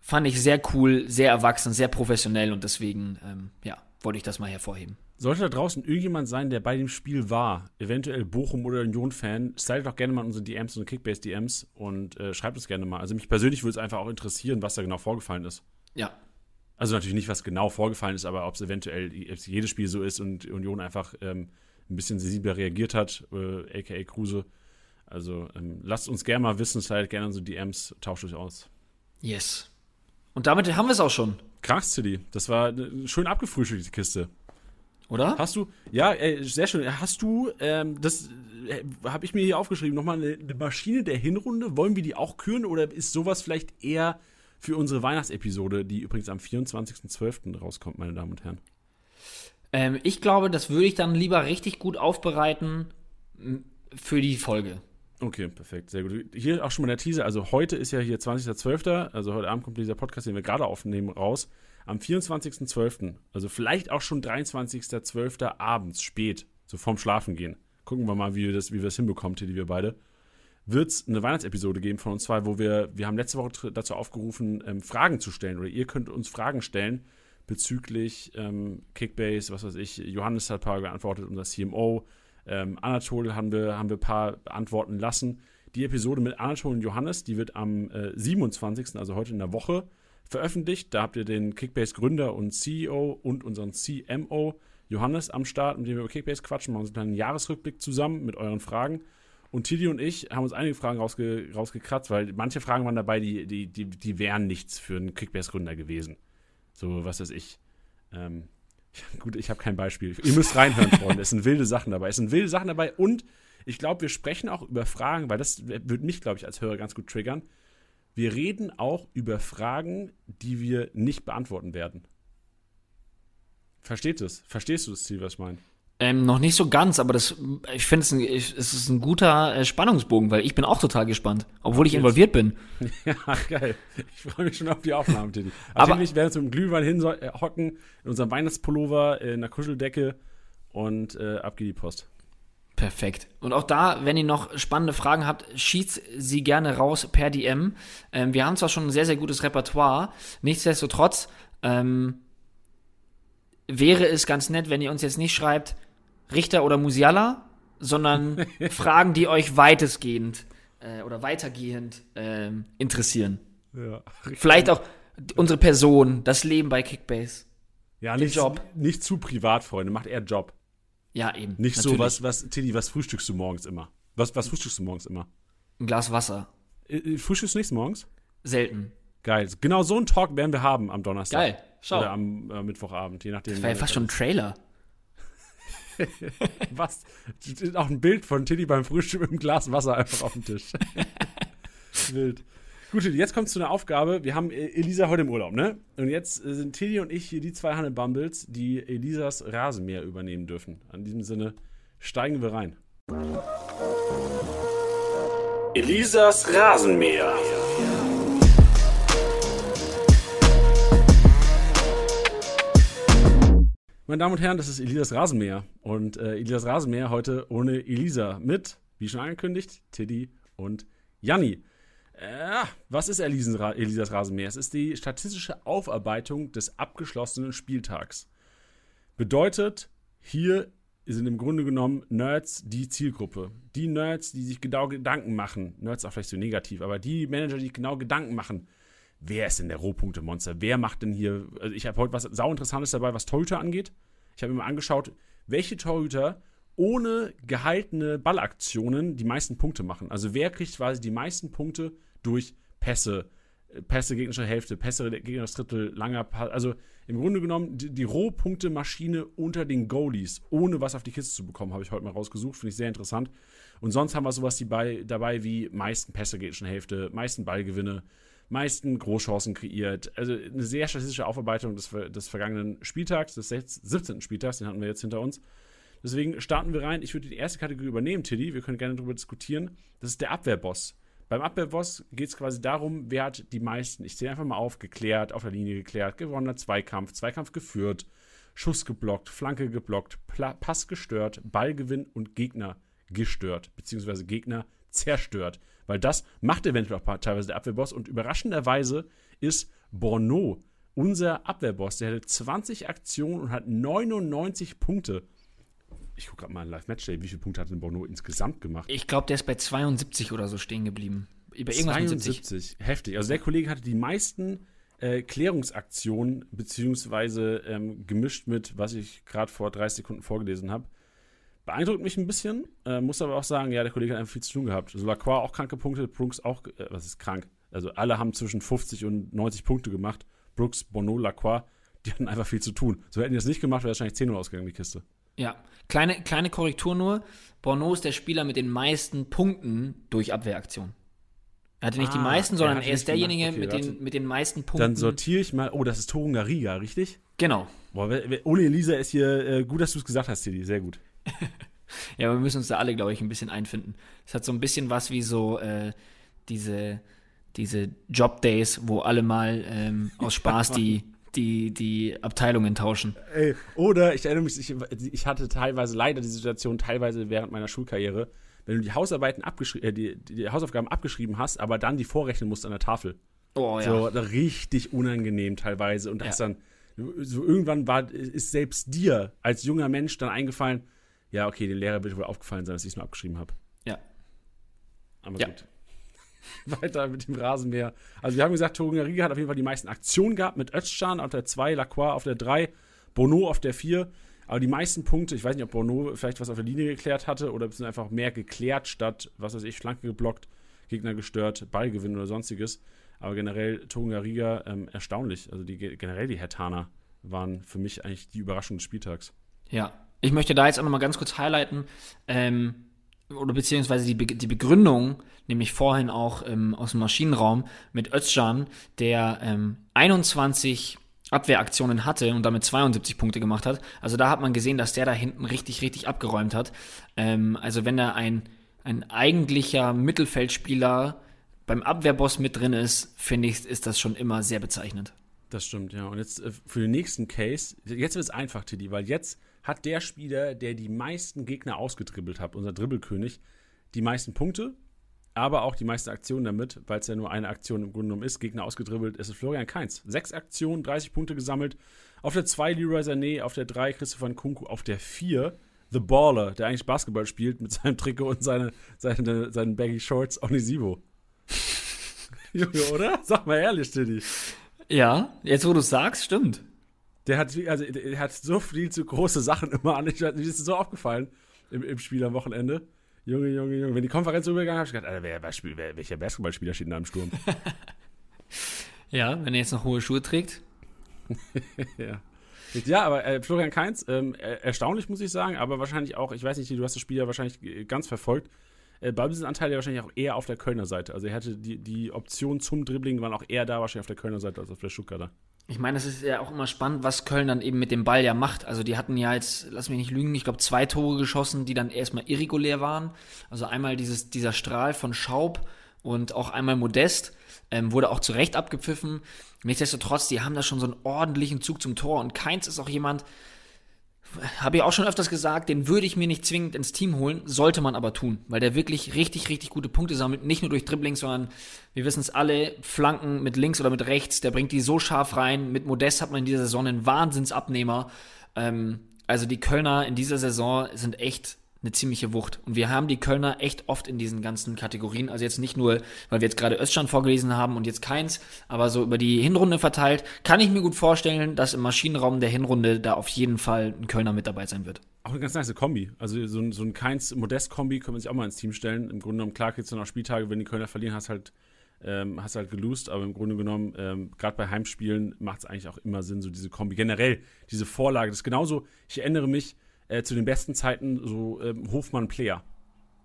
fand ich sehr cool, sehr erwachsen, sehr professionell und deswegen, ähm, ja, wollte ich das mal hervorheben. Sollte da draußen irgendjemand sein, der bei dem Spiel war, eventuell Bochum oder Union-Fan, slidet doch gerne mal unsere DMs und Kickbase-DMs und äh, schreibt uns gerne mal. Also mich persönlich würde es einfach auch interessieren, was da genau vorgefallen ist. Ja. Also natürlich nicht, was genau vorgefallen ist, aber ob es eventuell jedes Spiel so ist und Union einfach ähm, ein bisschen sensibler reagiert hat, äh, aka Kruse. Also ähm, lasst uns gerne mal wissen, seid gerne unsere DMs, tauscht euch aus. Yes. Und damit haben wir es auch schon. Krass, Tilly. Das war schön abgefrühstückt, die Kiste. Oder? Hast du, ja, äh, sehr schön. Hast du, ähm, das äh, habe ich mir hier aufgeschrieben, nochmal eine, eine Maschine der Hinrunde. Wollen wir die auch küren oder ist sowas vielleicht eher für unsere Weihnachtsepisode, die übrigens am 24.12. rauskommt, meine Damen und Herren? Ähm, ich glaube, das würde ich dann lieber richtig gut aufbereiten für die Folge. Okay, perfekt, sehr gut. Hier auch schon mal der Teaser. Also heute ist ja hier 20.12., also heute Abend kommt dieser Podcast, den wir gerade aufnehmen, raus. Am 24.12., also vielleicht auch schon 23.12. abends, spät, so vorm Schlafen gehen. Gucken wir mal, wie wir das, wie wir das hinbekommen, Teddy, wir beide. Wird es eine Weihnachtsepisode geben von uns zwei, wo wir, wir haben letzte Woche dazu aufgerufen, ähm, Fragen zu stellen. Oder ihr könnt uns Fragen stellen bezüglich ähm, Kickbase, was weiß ich. Johannes hat ein paar geantwortet, unser CMO. Ähm, Anatol haben wir, haben wir ein paar beantworten lassen. Die Episode mit Anatol und Johannes, die wird am äh, 27., also heute in der Woche, veröffentlicht. Da habt ihr den Kickbase-Gründer und CEO und unseren CMO Johannes am Start, mit dem wir über Kickbase quatschen, machen uns einen Jahresrückblick zusammen mit euren Fragen. Und Tidi und ich haben uns einige Fragen rausge rausgekratzt, weil manche Fragen waren dabei, die, die, die, die wären nichts für einen Kickbase-Gründer gewesen. So, was weiß ich. Ähm, Gut, ich habe kein Beispiel. Ihr müsst reinhören, Freunde. Es sind wilde Sachen dabei. Es sind wilde Sachen dabei und ich glaube, wir sprechen auch über Fragen, weil das würde mich, glaube ich, als Hörer ganz gut triggern. Wir reden auch über Fragen, die wir nicht beantworten werden. Versteht es? Verstehst du das Ziel, was ich meine? Ähm, noch nicht so ganz, aber das, ich finde es, ein, es ist ein guter äh, Spannungsbogen, weil ich bin auch total gespannt, obwohl ich involviert bin. Ja, geil. Ich freue mich schon auf die Aufnahme, Teddy. Aber also ich werde zum Glühwein hinhocken, äh, in unserem Weihnachtspullover, in einer Kuscheldecke und äh, ab geht die Post. Perfekt. Und auch da, wenn ihr noch spannende Fragen habt, schießt sie gerne raus per DM. Ähm, wir haben zwar schon ein sehr, sehr gutes Repertoire, nichtsdestotrotz ähm, wäre es ganz nett, wenn ihr uns jetzt nicht schreibt, Richter oder Musiala, sondern Fragen, die euch weitestgehend äh, oder weitergehend äh, interessieren. Ja, Vielleicht auch unsere Person, das Leben bei Kickbase. Ja, nicht, Job. nicht zu privat, Freunde. Macht eher Job. Ja, eben. Nicht natürlich. so, was, was, Tilly, was frühstückst du morgens immer? Was, was frühstückst du morgens immer? Ein Glas Wasser. Äh, äh frühstückst du nichts morgens? Selten. Geil. Genau so einen Talk werden wir haben am Donnerstag. Geil. Schau. Oder am äh, Mittwochabend, je nachdem. Das war ja fast schon ein Trailer. Was? Auch ein Bild von Tilly beim Frühstück mit einem Glas Wasser einfach auf dem Tisch. Wild. Gut, jetzt kommt es zu einer Aufgabe. Wir haben Elisa heute im Urlaub, ne? Und jetzt äh, sind Tilly und ich hier die zwei Hanne Bumbles, die Elisas Rasenmäher übernehmen dürfen. In diesem Sinne steigen wir rein. Elisas Rasenmäher. Meine Damen und Herren, das ist Elisas Rasenmäher. Und äh, Elisas Rasenmäher heute ohne Elisa mit wie schon angekündigt, Tiddy und Janni. Äh, was ist Elisas Rasenmäher? Es ist die statistische Aufarbeitung des abgeschlossenen Spieltags. Bedeutet, hier sind im Grunde genommen Nerds die Zielgruppe. Die Nerds, die sich genau Gedanken machen, Nerds auch vielleicht so negativ, aber die Manager, die sich genau Gedanken machen, wer ist denn der Rohpunkte-Monster? Wer macht denn hier, also ich habe heute was sauinteressantes dabei, was Torhüter angeht. Ich habe mir mal angeschaut, welche Torhüter ohne gehaltene Ballaktionen die meisten Punkte machen. Also wer kriegt quasi die meisten Punkte durch Pässe, Pässe gegnerischer Hälfte, Pässe gegnerisches Drittel, langer Pass. Also im Grunde genommen die, die Rohpunkte-Maschine unter den Goalies, ohne was auf die Kiste zu bekommen, habe ich heute mal rausgesucht. Finde ich sehr interessant. Und sonst haben wir sowas dabei, dabei wie meisten Pässe gegnerischen Hälfte, meisten Ballgewinne, meisten Großchancen kreiert. Also eine sehr statistische Aufarbeitung des, des vergangenen Spieltags, des 17. Spieltags, den hatten wir jetzt hinter uns. Deswegen starten wir rein. Ich würde die erste Kategorie übernehmen, Tilly. Wir können gerne darüber diskutieren. Das ist der Abwehrboss. Beim Abwehrboss geht es quasi darum, wer hat die meisten, ich zähle einfach mal auf, geklärt, auf der Linie geklärt, gewonnener Zweikampf, Zweikampf geführt, Schuss geblockt, Flanke geblockt, Pla Pass gestört, Ballgewinn und Gegner gestört, beziehungsweise Gegner zerstört. Weil das macht eventuell auch teilweise der Abwehrboss und überraschenderweise ist Borneau unser Abwehrboss. Der hatte 20 Aktionen und hat 99 Punkte ich gucke gerade mal in Live-Matchday, wie viele Punkte hat denn Bono insgesamt gemacht? Ich glaube, der ist bei 72 oder so stehen geblieben. Über 72, heftig. Also der Kollege hatte die meisten äh, Klärungsaktionen, beziehungsweise ähm, gemischt mit, was ich gerade vor 30 Sekunden vorgelesen habe. Beeindruckt mich ein bisschen, äh, muss aber auch sagen, ja, der Kollege hat einfach viel zu tun gehabt. Also Lacroix auch kranke Punkte, Brooks auch, äh, was ist krank? Also alle haben zwischen 50 und 90 Punkte gemacht. Brooks, Bono, Lacroix, die hatten einfach viel zu tun. So hätten die das nicht gemacht, wäre wahrscheinlich 10 Uhr ausgegangen, die Kiste. Ja, kleine, kleine Korrektur nur. Borneau ist der Spieler mit den meisten Punkten durch Abwehraktion. Er hatte nicht ah, die meisten, sondern er, ist derjenige okay, mit, den, mit den meisten Punkten. Dann sortiere ich mal. Oh, das ist Torunga Riga, richtig? Genau. Boah, Ole Elisa ist hier. Äh, gut, dass du es gesagt hast, Tilly. Sehr gut. Ja, wir müssen uns da alle, glaube ich, ein bisschen einfinden. Es hat so ein bisschen was wie so äh, diese, diese Job-Days, wo alle mal ähm, aus Spaß die, die, die Abteilungen tauschen. Ey, oder ich erinnere mich, ich, ich, hatte teilweise leider die Situation, teilweise während meiner Schulkarriere, wenn du die Hausarbeiten abgeschrieben, äh, die, die, Hausaufgaben abgeschrieben hast, aber dann die vorrechnen musst an der Tafel. Oh ja. So richtig unangenehm teilweise. Und das ja. dann, so irgendwann war, ist selbst dir als junger Mensch dann eingefallen, ja, okay, den Lehrer wird wohl aufgefallen sein, dass ich es nur abgeschrieben habe. Ja. Aber ja. gut. weiter mit dem Rasenmäher. Also wir haben gesagt, Torunariga hat auf jeden Fall die meisten Aktionen gehabt mit Özcan auf der 2, Lacroix auf der 3, Bono auf der 4. Aber die meisten Punkte, ich weiß nicht, ob Bono vielleicht was auf der Linie geklärt hatte oder sind einfach mehr geklärt statt, was weiß ich, Flanke geblockt, Gegner gestört, Ballgewinn oder sonstiges. Aber generell Torunariga ähm, erstaunlich. Also die, generell die Hertaner waren für mich eigentlich die Überraschung des Spieltags. Ja, ich möchte da jetzt auch nochmal ganz kurz highlighten. Ähm, oder beziehungsweise die, Be die Begründung, nämlich vorhin auch ähm, aus dem Maschinenraum mit Özcan, der ähm, 21 Abwehraktionen hatte und damit 72 Punkte gemacht hat. Also da hat man gesehen, dass der da hinten richtig, richtig abgeräumt hat. Ähm, also wenn da ein, ein eigentlicher Mittelfeldspieler beim Abwehrboss mit drin ist, finde ich, ist das schon immer sehr bezeichnend. Das stimmt, ja. Und jetzt äh, für den nächsten Case, jetzt wird es einfach, Tiddy, weil jetzt hat der Spieler, der die meisten Gegner ausgedribbelt hat, unser Dribbelkönig, die meisten Punkte, aber auch die meisten Aktionen damit, weil es ja nur eine Aktion im Grunde genommen ist. Gegner ausgedribbelt, es ist Florian Kainz. Sechs Aktionen, 30 Punkte gesammelt. Auf der 2 Leroy Sané, auf der 3 Christopher Nkunku, auf der 4 The Baller, der eigentlich Basketball spielt mit seinem Trikot und seine, seine, seinen Baggy Shorts, Onisivo. Junge, oder? Sag mal ehrlich, Tiddy. Ja, jetzt wo du sagst, stimmt. Der hat, also, der hat so viel zu große Sachen immer an. Ich, mir ist so aufgefallen im, im Spiel am Wochenende. Junge, Junge, Junge. Wenn die Konferenz übergegangen habe ich gedacht, Alter, wer, wer, welcher Basketballspieler steht da im Sturm? ja, wenn er jetzt noch hohe Schuhe trägt. ja. Ja, aber äh, Florian Kainz, ähm, erstaunlich muss ich sagen, aber wahrscheinlich auch, ich weiß nicht, du hast das Spiel ja wahrscheinlich ganz verfolgt. Äh, Ballbesitzanteil ja wahrscheinlich auch eher auf der Kölner Seite. Also er hatte die, die Optionen zum Dribbling waren auch eher da wahrscheinlich auf der Kölner Seite als auf der Stuttgarter. Ich meine, es ist ja auch immer spannend, was Köln dann eben mit dem Ball ja macht. Also die hatten ja jetzt, lass mich nicht lügen, ich glaube zwei Tore geschossen, die dann erstmal irregulär waren. Also einmal dieses, dieser Strahl von Schaub und auch einmal Modest. Ähm, wurde auch zu Recht abgepfiffen. Nichtsdestotrotz, die haben da schon so einen ordentlichen Zug zum Tor. Und Keins ist auch jemand, habe ich auch schon öfters gesagt, den würde ich mir nicht zwingend ins Team holen, sollte man aber tun, weil der wirklich richtig, richtig gute Punkte sammelt. Nicht nur durch Dribbling, sondern wir wissen es alle, Flanken mit links oder mit rechts, der bringt die so scharf rein. Mit Modest hat man in dieser Saison einen Wahnsinnsabnehmer. Ähm, also die Kölner in dieser Saison sind echt eine ziemliche Wucht. Und wir haben die Kölner echt oft in diesen ganzen Kategorien. Also jetzt nicht nur, weil wir jetzt gerade Öststand vorgelesen haben und jetzt keins, aber so über die Hinrunde verteilt, kann ich mir gut vorstellen, dass im Maschinenraum der Hinrunde da auf jeden Fall ein Kölner mit dabei sein wird. Auch eine ganz nice Kombi. Also so ein, so ein Keins-Modest-Kombi kann man sich auch mal ins Team stellen. Im Grunde genommen, klar, jetzt noch Spieltage, wenn die Kölner verlieren, hast halt ähm, hast halt gelost, aber im Grunde genommen, ähm, gerade bei Heimspielen macht es eigentlich auch immer Sinn, so diese Kombi. Generell, diese Vorlage, das ist genauso, ich erinnere mich, äh, zu den besten Zeiten so ähm, Hofmann-Player.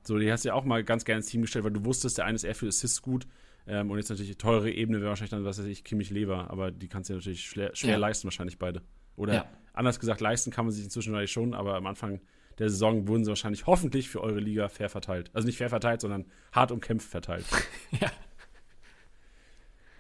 So, die hast du ja auch mal ganz gerne ins Team gestellt, weil du wusstest, der eine ist eher für Assists gut. Ähm, und jetzt natürlich teure Ebene wäre wahrscheinlich dann, was weiß ich, Kimmich Lever, aber die kannst du natürlich schwer, schwer ja. leisten, wahrscheinlich beide. Oder ja. anders gesagt, leisten kann man sich inzwischen vielleicht schon, aber am Anfang der Saison wurden sie wahrscheinlich hoffentlich für eure Liga fair verteilt. Also nicht fair verteilt, sondern hart umkämpft verteilt. ja.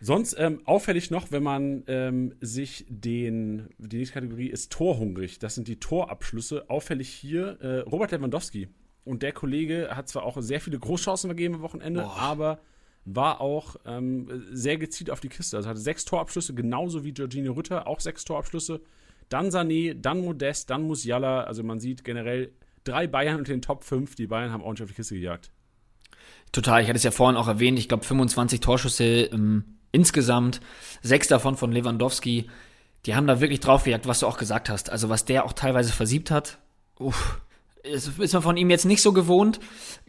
Sonst ähm, auffällig noch, wenn man ähm, sich den, die nächste Kategorie ist torhungrig. Das sind die Torabschlüsse. Auffällig hier äh, Robert Lewandowski. Und der Kollege hat zwar auch sehr viele Großchancen vergeben am Wochenende, Boah. aber war auch ähm, sehr gezielt auf die Kiste. Also hatte sechs Torabschlüsse, genauso wie Georgino Rütter, auch sechs Torabschlüsse. Dann Sané, dann Modest, dann Musiala. Also man sieht generell drei Bayern unter den Top 5. Die Bayern haben ordentlich auf die Kiste gejagt. Total, ich hatte es ja vorhin auch erwähnt, ich glaube 25 Torschüsse ähm, insgesamt, sechs davon von Lewandowski. Die haben da wirklich draufgejagt, was du auch gesagt hast. Also was der auch teilweise versiebt hat, uff, ist, ist man von ihm jetzt nicht so gewohnt.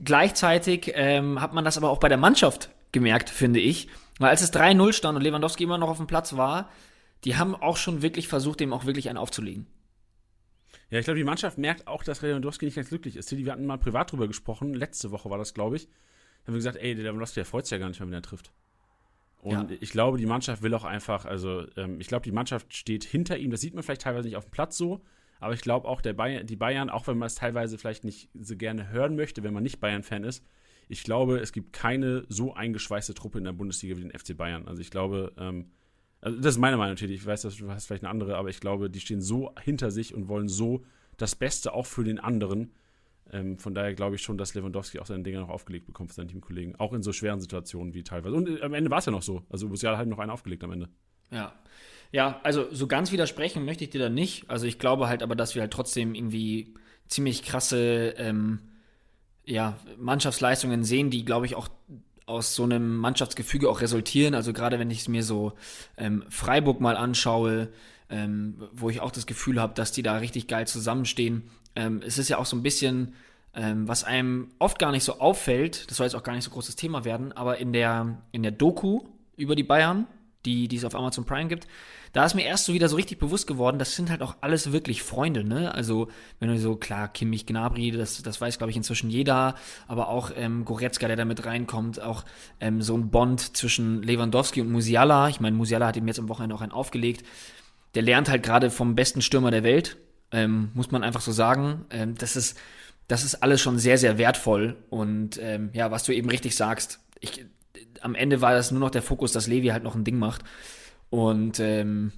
Gleichzeitig ähm, hat man das aber auch bei der Mannschaft gemerkt, finde ich. Weil als es 3-0 stand und Lewandowski immer noch auf dem Platz war, die haben auch schon wirklich versucht, dem auch wirklich einen aufzulegen. Ja, ich glaube, die Mannschaft merkt auch, dass Lewandowski nicht ganz glücklich ist. Wir hatten mal privat drüber gesprochen, letzte Woche war das, glaube ich. Da haben wir gesagt, ey, der Lewandowski, der freut sich ja gar nicht mehr, wenn er trifft. Und ja. ich glaube, die Mannschaft will auch einfach, also ähm, ich glaube, die Mannschaft steht hinter ihm. Das sieht man vielleicht teilweise nicht auf dem Platz so, aber ich glaube auch, der Bayern, die Bayern, auch wenn man es teilweise vielleicht nicht so gerne hören möchte, wenn man nicht Bayern-Fan ist, ich glaube, es gibt keine so eingeschweißte Truppe in der Bundesliga wie den FC Bayern. Also ich glaube, ähm, also das ist meine Meinung natürlich, ich weiß, du hast vielleicht eine andere, aber ich glaube, die stehen so hinter sich und wollen so das Beste auch für den anderen. Ähm, von daher glaube ich schon, dass Lewandowski auch seine Dinge noch aufgelegt bekommt von seinen Teamkollegen. Auch in so schweren Situationen wie teilweise. Und äh, am Ende war es ja noch so. Also Musiala hat noch einen aufgelegt am Ende. Ja. Ja, also so ganz widersprechen möchte ich dir da nicht. Also ich glaube halt aber, dass wir halt trotzdem irgendwie ziemlich krasse ähm, ja, Mannschaftsleistungen sehen, die, glaube ich, auch aus so einem Mannschaftsgefüge auch resultieren. Also gerade wenn ich es mir so ähm, Freiburg mal anschaue, ähm, wo ich auch das Gefühl habe, dass die da richtig geil zusammenstehen. Ähm, es ist ja auch so ein bisschen, ähm, was einem oft gar nicht so auffällt, das soll jetzt auch gar nicht so großes Thema werden, aber in der, in der Doku über die Bayern, die, die es auf Amazon Prime gibt, da ist mir erst so wieder so richtig bewusst geworden, das sind halt auch alles wirklich Freunde, ne? Also, wenn du so, klar, Kimmich, Gnabry, das, das weiß, glaube ich, inzwischen jeder, aber auch ähm, Goretzka, der da mit reinkommt, auch ähm, so ein Bond zwischen Lewandowski und Musiala. Ich meine, Musiala hat ihm jetzt am Wochenende auch einen aufgelegt der lernt halt gerade vom besten Stürmer der Welt, ähm, muss man einfach so sagen. Ähm, das ist, das ist alles schon sehr, sehr wertvoll. Und ähm, ja, was du eben richtig sagst, ich, am Ende war das nur noch der Fokus, dass Levi halt noch ein Ding macht. Und ähm,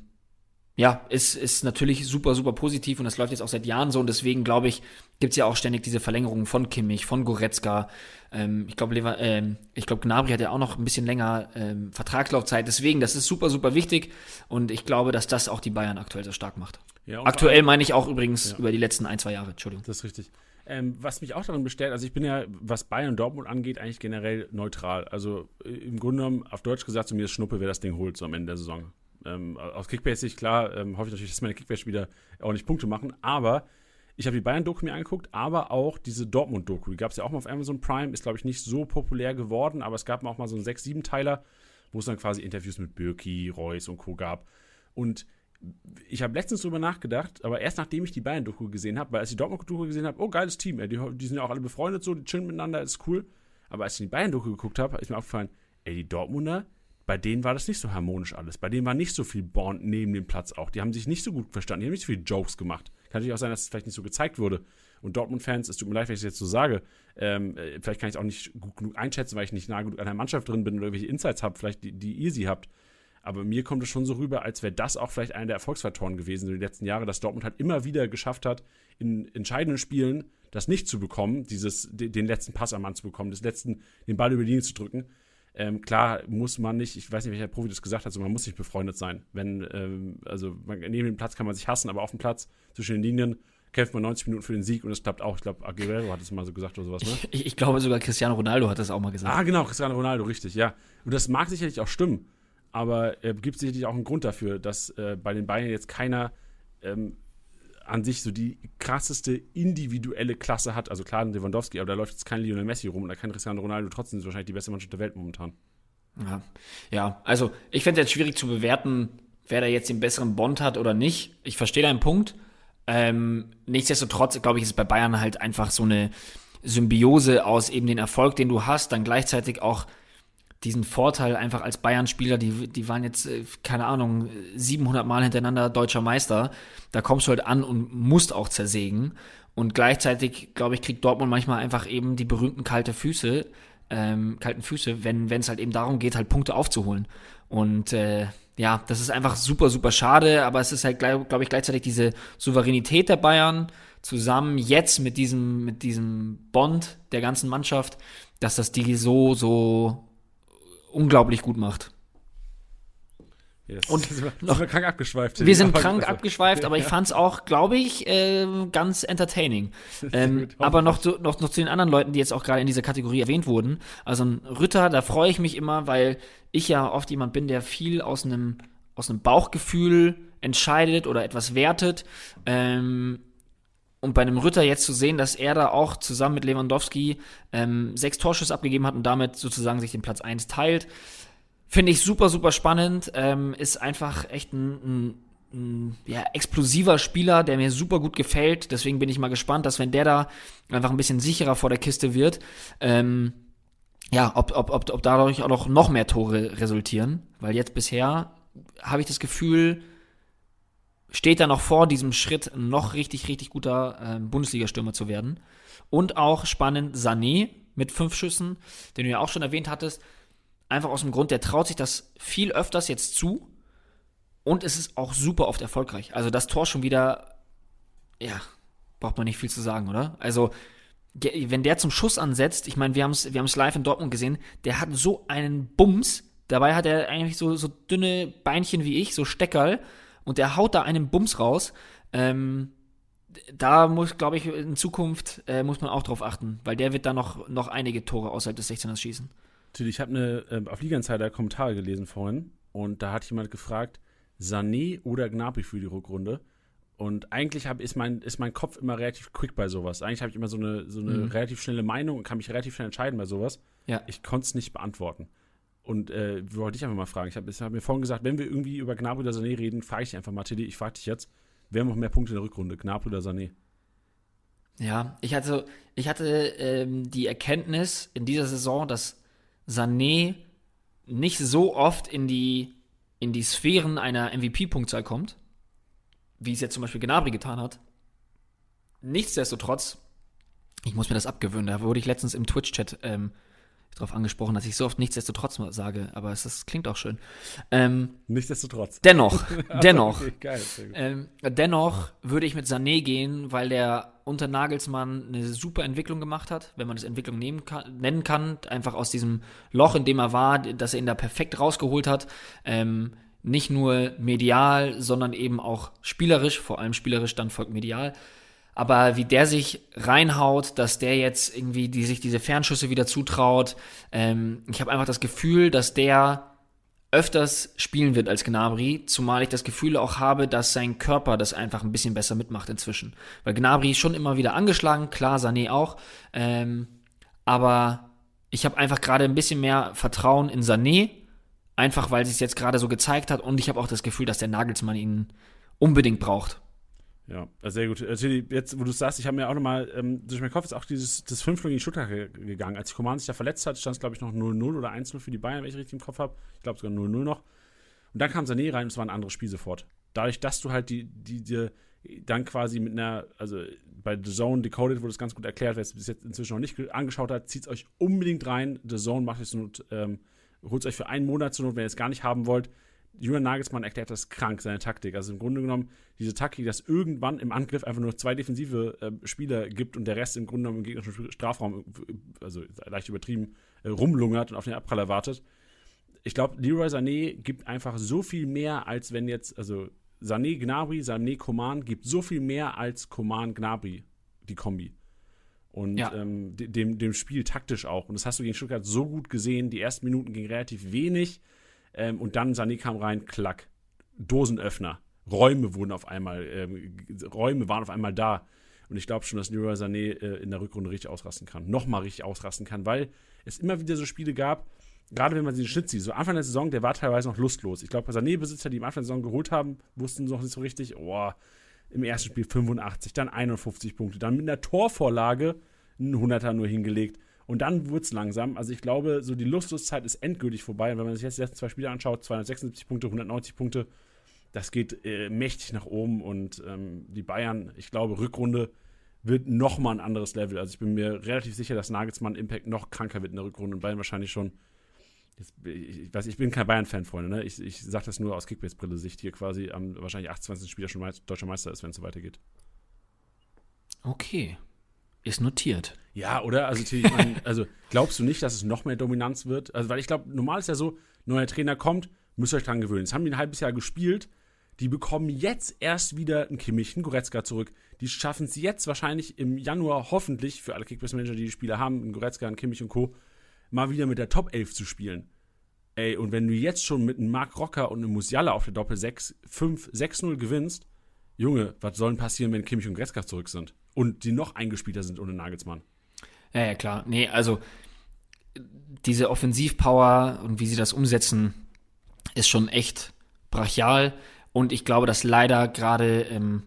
ja, ist, ist natürlich super, super positiv und das läuft jetzt auch seit Jahren so und deswegen glaube ich, gibt es ja auch ständig diese Verlängerungen von Kimmich, von Goretzka. Ähm, ich glaube, ähm, ich glaube, Gnabry hat ja auch noch ein bisschen länger ähm, Vertragslaufzeit. Deswegen, das ist super, super wichtig und ich glaube, dass das auch die Bayern aktuell so stark macht. Ja, aktuell meine ich auch übrigens ja. über die letzten ein, zwei Jahre. Entschuldigung. Das ist richtig. Ähm, was mich auch daran bestellt, also ich bin ja, was Bayern und Dortmund angeht, eigentlich generell neutral. Also äh, im Grunde genommen, auf Deutsch gesagt, zu mir ist Schnuppe, wer das Ding holt, so am Ende der Saison. Ähm, aus Kickbase-Sicht, klar, ähm, hoffe ich natürlich, dass meine Kickbase-Spieler auch nicht Punkte machen, aber ich habe die Bayern-Doku mir angeguckt, aber auch diese Dortmund-Doku. Die gab es ja auch mal auf Amazon Prime, ist, glaube ich, nicht so populär geworden, aber es gab auch mal so einen 6-7-Teiler, wo es dann quasi Interviews mit Birki, Reus und Co. gab. Und ich habe letztens drüber nachgedacht, aber erst nachdem ich die Bayern-Doku gesehen habe, weil als ich die Dortmund-Doku gesehen habe, oh, geiles Team, ey, die, die, sind ja auch alle befreundet so, die chillen miteinander, ist cool. Aber als ich die Bayern-Doku geguckt habe, ist mir aufgefallen, ey, die Dortmunder, bei denen war das nicht so harmonisch alles. Bei denen war nicht so viel Bond neben dem Platz auch. Die haben sich nicht so gut verstanden. Die haben nicht so viele Jokes gemacht. Kann natürlich auch sein, dass es vielleicht nicht so gezeigt wurde. Und Dortmund-Fans, es tut mir leid, wenn ich es jetzt so sage, ähm, äh, vielleicht kann ich es auch nicht gut genug einschätzen, weil ich nicht nah genug an der Mannschaft drin bin oder irgendwelche Insights habe, vielleicht die, die ihr sie habt. Aber mir kommt es schon so rüber, als wäre das auch vielleicht einer der Erfolgsfaktoren gewesen in den letzten Jahren, dass Dortmund halt immer wieder geschafft hat, in entscheidenden Spielen das nicht zu bekommen, dieses, den letzten Pass am Mann zu bekommen, das letzten, den Ball über die Linie zu drücken. Ähm, klar muss man nicht, ich weiß nicht, welcher Profi das gesagt hat, so man muss nicht befreundet sein. Wenn, ähm, also man, neben dem Platz kann man sich hassen, aber auf dem Platz zwischen den Linien kämpft man 90 Minuten für den Sieg und es klappt auch. Ich glaube, Aguero hat es mal so gesagt oder sowas, ne? Ich, ich, glaube sogar Cristiano Ronaldo hat das auch mal gesagt. Ah, genau, Cristiano Ronaldo, richtig, ja. Und das mag sicherlich auch stimmen, aber es äh, gibt sicherlich auch einen Grund dafür, dass äh, bei den Bayern jetzt keiner ähm, an sich so die krasseste individuelle Klasse hat. Also klar, Lewandowski, aber da läuft jetzt kein Lionel Messi rum und da kein Cristiano Ronaldo. Trotzdem ist wahrscheinlich die beste Mannschaft der Welt momentan. Ja, ja also ich finde es jetzt schwierig zu bewerten, wer da jetzt den besseren Bond hat oder nicht. Ich verstehe deinen Punkt. Ähm, nichtsdestotrotz, glaube ich, ist bei Bayern halt einfach so eine Symbiose aus eben den Erfolg, den du hast, dann gleichzeitig auch diesen Vorteil einfach als Bayern-Spieler, die, die waren jetzt, äh, keine Ahnung, 700 Mal hintereinander deutscher Meister. Da kommst du halt an und musst auch zersägen. Und gleichzeitig, glaube ich, kriegt Dortmund manchmal einfach eben die berühmten kalte Füße, ähm, kalten Füße, wenn es halt eben darum geht, halt Punkte aufzuholen. Und äh, ja, das ist einfach super, super schade, aber es ist halt, glaube glaub ich, gleichzeitig diese Souveränität der Bayern zusammen jetzt mit diesem, mit diesem Bond der ganzen Mannschaft, dass das die so, so unglaublich gut macht. Yes. Und noch krank abgeschweift. Wir sind krank also, abgeschweift, aber ich fand es auch, glaube ich, äh, ganz entertaining. Ähm, aber noch zu, noch, noch zu den anderen Leuten, die jetzt auch gerade in dieser Kategorie erwähnt wurden. Also ein Ritter, da freue ich mich immer, weil ich ja oft jemand bin, der viel aus einem aus einem Bauchgefühl entscheidet oder etwas wertet. Ähm, und bei einem Ritter jetzt zu sehen, dass er da auch zusammen mit Lewandowski ähm, sechs Torschüsse abgegeben hat und damit sozusagen sich den Platz 1 teilt, finde ich super, super spannend. Ähm, ist einfach echt ein, ein, ja, explosiver Spieler, der mir super gut gefällt. Deswegen bin ich mal gespannt, dass wenn der da einfach ein bisschen sicherer vor der Kiste wird, ähm, ja, ob, ob, ob, ob dadurch auch noch mehr Tore resultieren. Weil jetzt bisher habe ich das Gefühl, steht er noch vor diesem Schritt, noch richtig, richtig guter äh, Bundesliga-Stürmer zu werden. Und auch spannend Sané mit fünf Schüssen, den du ja auch schon erwähnt hattest. Einfach aus dem Grund, der traut sich das viel öfters jetzt zu. Und es ist auch super oft erfolgreich. Also das Tor schon wieder, ja, braucht man nicht viel zu sagen, oder? Also, wenn der zum Schuss ansetzt, ich meine, wir haben es wir live in Dortmund gesehen, der hat so einen Bums. Dabei hat er eigentlich so, so dünne Beinchen wie ich, so Steckerl und der haut da einen Bums raus. Ähm, da muss, glaube ich, in Zukunft äh, muss man auch drauf achten, weil der wird da noch, noch einige Tore außerhalb des 16ers schießen. Ich habe eine äh, auf Liga Insider Kommentare gelesen vorhin und da hat jemand gefragt, Sané oder Gnabry für die Rückrunde. Und eigentlich hab, ist, mein, ist mein Kopf immer relativ quick bei sowas. Eigentlich habe ich immer so eine, so eine mhm. relativ schnelle Meinung und kann mich relativ schnell entscheiden bei sowas. Ja. Ich konnte es nicht beantworten. Und äh, wollte ich einfach mal fragen. Ich habe hab mir vorhin gesagt, wenn wir irgendwie über Gnabry oder Sané reden, frage ich dich einfach mal, Tilly, ich frage dich jetzt, wer macht mehr Punkte in der Rückrunde, Gnabry oder Sané? Ja, ich hatte, ich hatte ähm, die Erkenntnis in dieser Saison, dass Sané nicht so oft in die, in die Sphären einer MVP-Punktzahl kommt, wie es jetzt zum Beispiel Gnabry getan hat. Nichtsdestotrotz, ich muss mir das abgewöhnen, da wurde ich letztens im Twitch-Chat ähm, darauf angesprochen, dass ich so oft nichtsdestotrotz sage, aber es das klingt auch schön. Ähm, nichtsdestotrotz. Dennoch, dennoch, okay, geil, ähm, dennoch würde ich mit Sané gehen, weil der unter Nagelsmann eine super Entwicklung gemacht hat, wenn man das Entwicklung kann, nennen kann, einfach aus diesem Loch, in dem er war, dass er ihn da perfekt rausgeholt hat. Ähm, nicht nur medial, sondern eben auch spielerisch, vor allem spielerisch, dann folgt medial. Aber wie der sich reinhaut, dass der jetzt irgendwie die, sich diese Fernschüsse wieder zutraut, ähm, ich habe einfach das Gefühl, dass der öfters spielen wird als Gnabry, zumal ich das Gefühl auch habe, dass sein Körper das einfach ein bisschen besser mitmacht inzwischen. Weil Gnabry ist schon immer wieder angeschlagen, klar, Sané auch, ähm, aber ich habe einfach gerade ein bisschen mehr Vertrauen in Sané, einfach weil sich es jetzt gerade so gezeigt hat und ich habe auch das Gefühl, dass der Nagelsmann ihn unbedingt braucht. Ja, sehr gut. Also jetzt, wo du sagst, ich habe mir auch nochmal, ähm, durch meinen Kopf ist auch dieses das 5 gegen Stuttgart gegangen. Als Command sich da verletzt hat, stand es, glaube ich, noch 0-0 oder 1-0 für die Bayern, wenn ich richtig im Kopf habe. Ich glaube sogar 0-0 noch. Und dann kam Sané rein und es war ein anderes Spiel sofort. Dadurch, dass du halt die, die, die dann quasi mit einer, also bei The Zone Decoded wurde es ganz gut erklärt, wer es bis jetzt inzwischen noch nicht angeschaut hat, zieht es euch unbedingt rein. The Zone macht es ähm, holt es euch für einen Monat zur Not, wenn ihr es gar nicht haben wollt Julian Nagelsmann erklärt das krank, seine Taktik. Also im Grunde genommen diese Taktik, dass irgendwann im Angriff einfach nur zwei defensive äh, Spieler gibt und der Rest im Grunde genommen im gegnerischen Strafraum, also leicht übertrieben, äh, rumlungert und auf den Abpraller wartet. Ich glaube, Leroy Sané gibt einfach so viel mehr, als wenn jetzt, also Sané Gnabry, Sané Coman gibt so viel mehr als Coman Gnabry, die Kombi. Und ja. ähm, dem, dem Spiel taktisch auch. Und das hast du gegen Stuttgart so gut gesehen. Die ersten Minuten ging relativ wenig. Ähm, und dann Sané kam rein, klack. Dosenöffner. Räume wurden auf einmal, ähm, Räume waren auf einmal da. Und ich glaube schon, dass Leroy Sané äh, in der Rückrunde richtig ausrasten kann. Nochmal richtig ausrasten kann, weil es immer wieder so Spiele gab, gerade wenn man den Schnitt sieht, so Anfang der Saison, der war teilweise noch lustlos. Ich glaube, Sané-Besitzer, die am Anfang der Saison geholt haben, wussten noch nicht so richtig, oh, im ersten Spiel 85, dann 51 Punkte, dann mit einer Torvorlage einen 100er nur hingelegt. Und dann wurde es langsam. Also ich glaube, so die Lustloszeit ist endgültig vorbei. Und wenn man sich jetzt die letzten zwei Spiele anschaut, 276 Punkte, 190 Punkte, das geht äh, mächtig nach oben. Und ähm, die Bayern, ich glaube, Rückrunde wird noch mal ein anderes Level. Also ich bin mir relativ sicher, dass Nagelsmann Impact noch kranker wird in der Rückrunde und Bayern wahrscheinlich schon. Jetzt, ich, weiß, ich bin kein Bayern-Fan, Freunde. Ne? Ich, ich sage das nur aus Kickbase-Brille-Sicht hier quasi am wahrscheinlich 28. Spieler schon deutscher Meister ist, wenn es so weitergeht. Okay. Ist notiert. Ja, oder? Also, ich mein, also glaubst du nicht, dass es noch mehr Dominanz wird? Also, weil ich glaube, normal ist ja so, neuer Trainer kommt, müsst ihr euch dran gewöhnen. Jetzt haben die ein halbes Jahr gespielt. Die bekommen jetzt erst wieder einen Kimmich, einen Goretzka zurück. Die schaffen es jetzt wahrscheinlich im Januar hoffentlich für alle Kickbase-Manager, die die Spieler haben, einen Goretzka, einen Kimmich und Co., mal wieder mit der Top 11 zu spielen. Ey, und wenn du jetzt schon mit einem Mark Rocker und einem Musiala auf der Doppel 6, 5, 6-0 gewinnst, Junge, was soll denn passieren, wenn Kimmich und Goretzka zurück sind? Und die noch eingespielter sind ohne Nagelsmann. Ja, ja, klar. Nee, also diese Offensivpower und wie sie das umsetzen, ist schon echt brachial. Und ich glaube, dass leider gerade, ähm,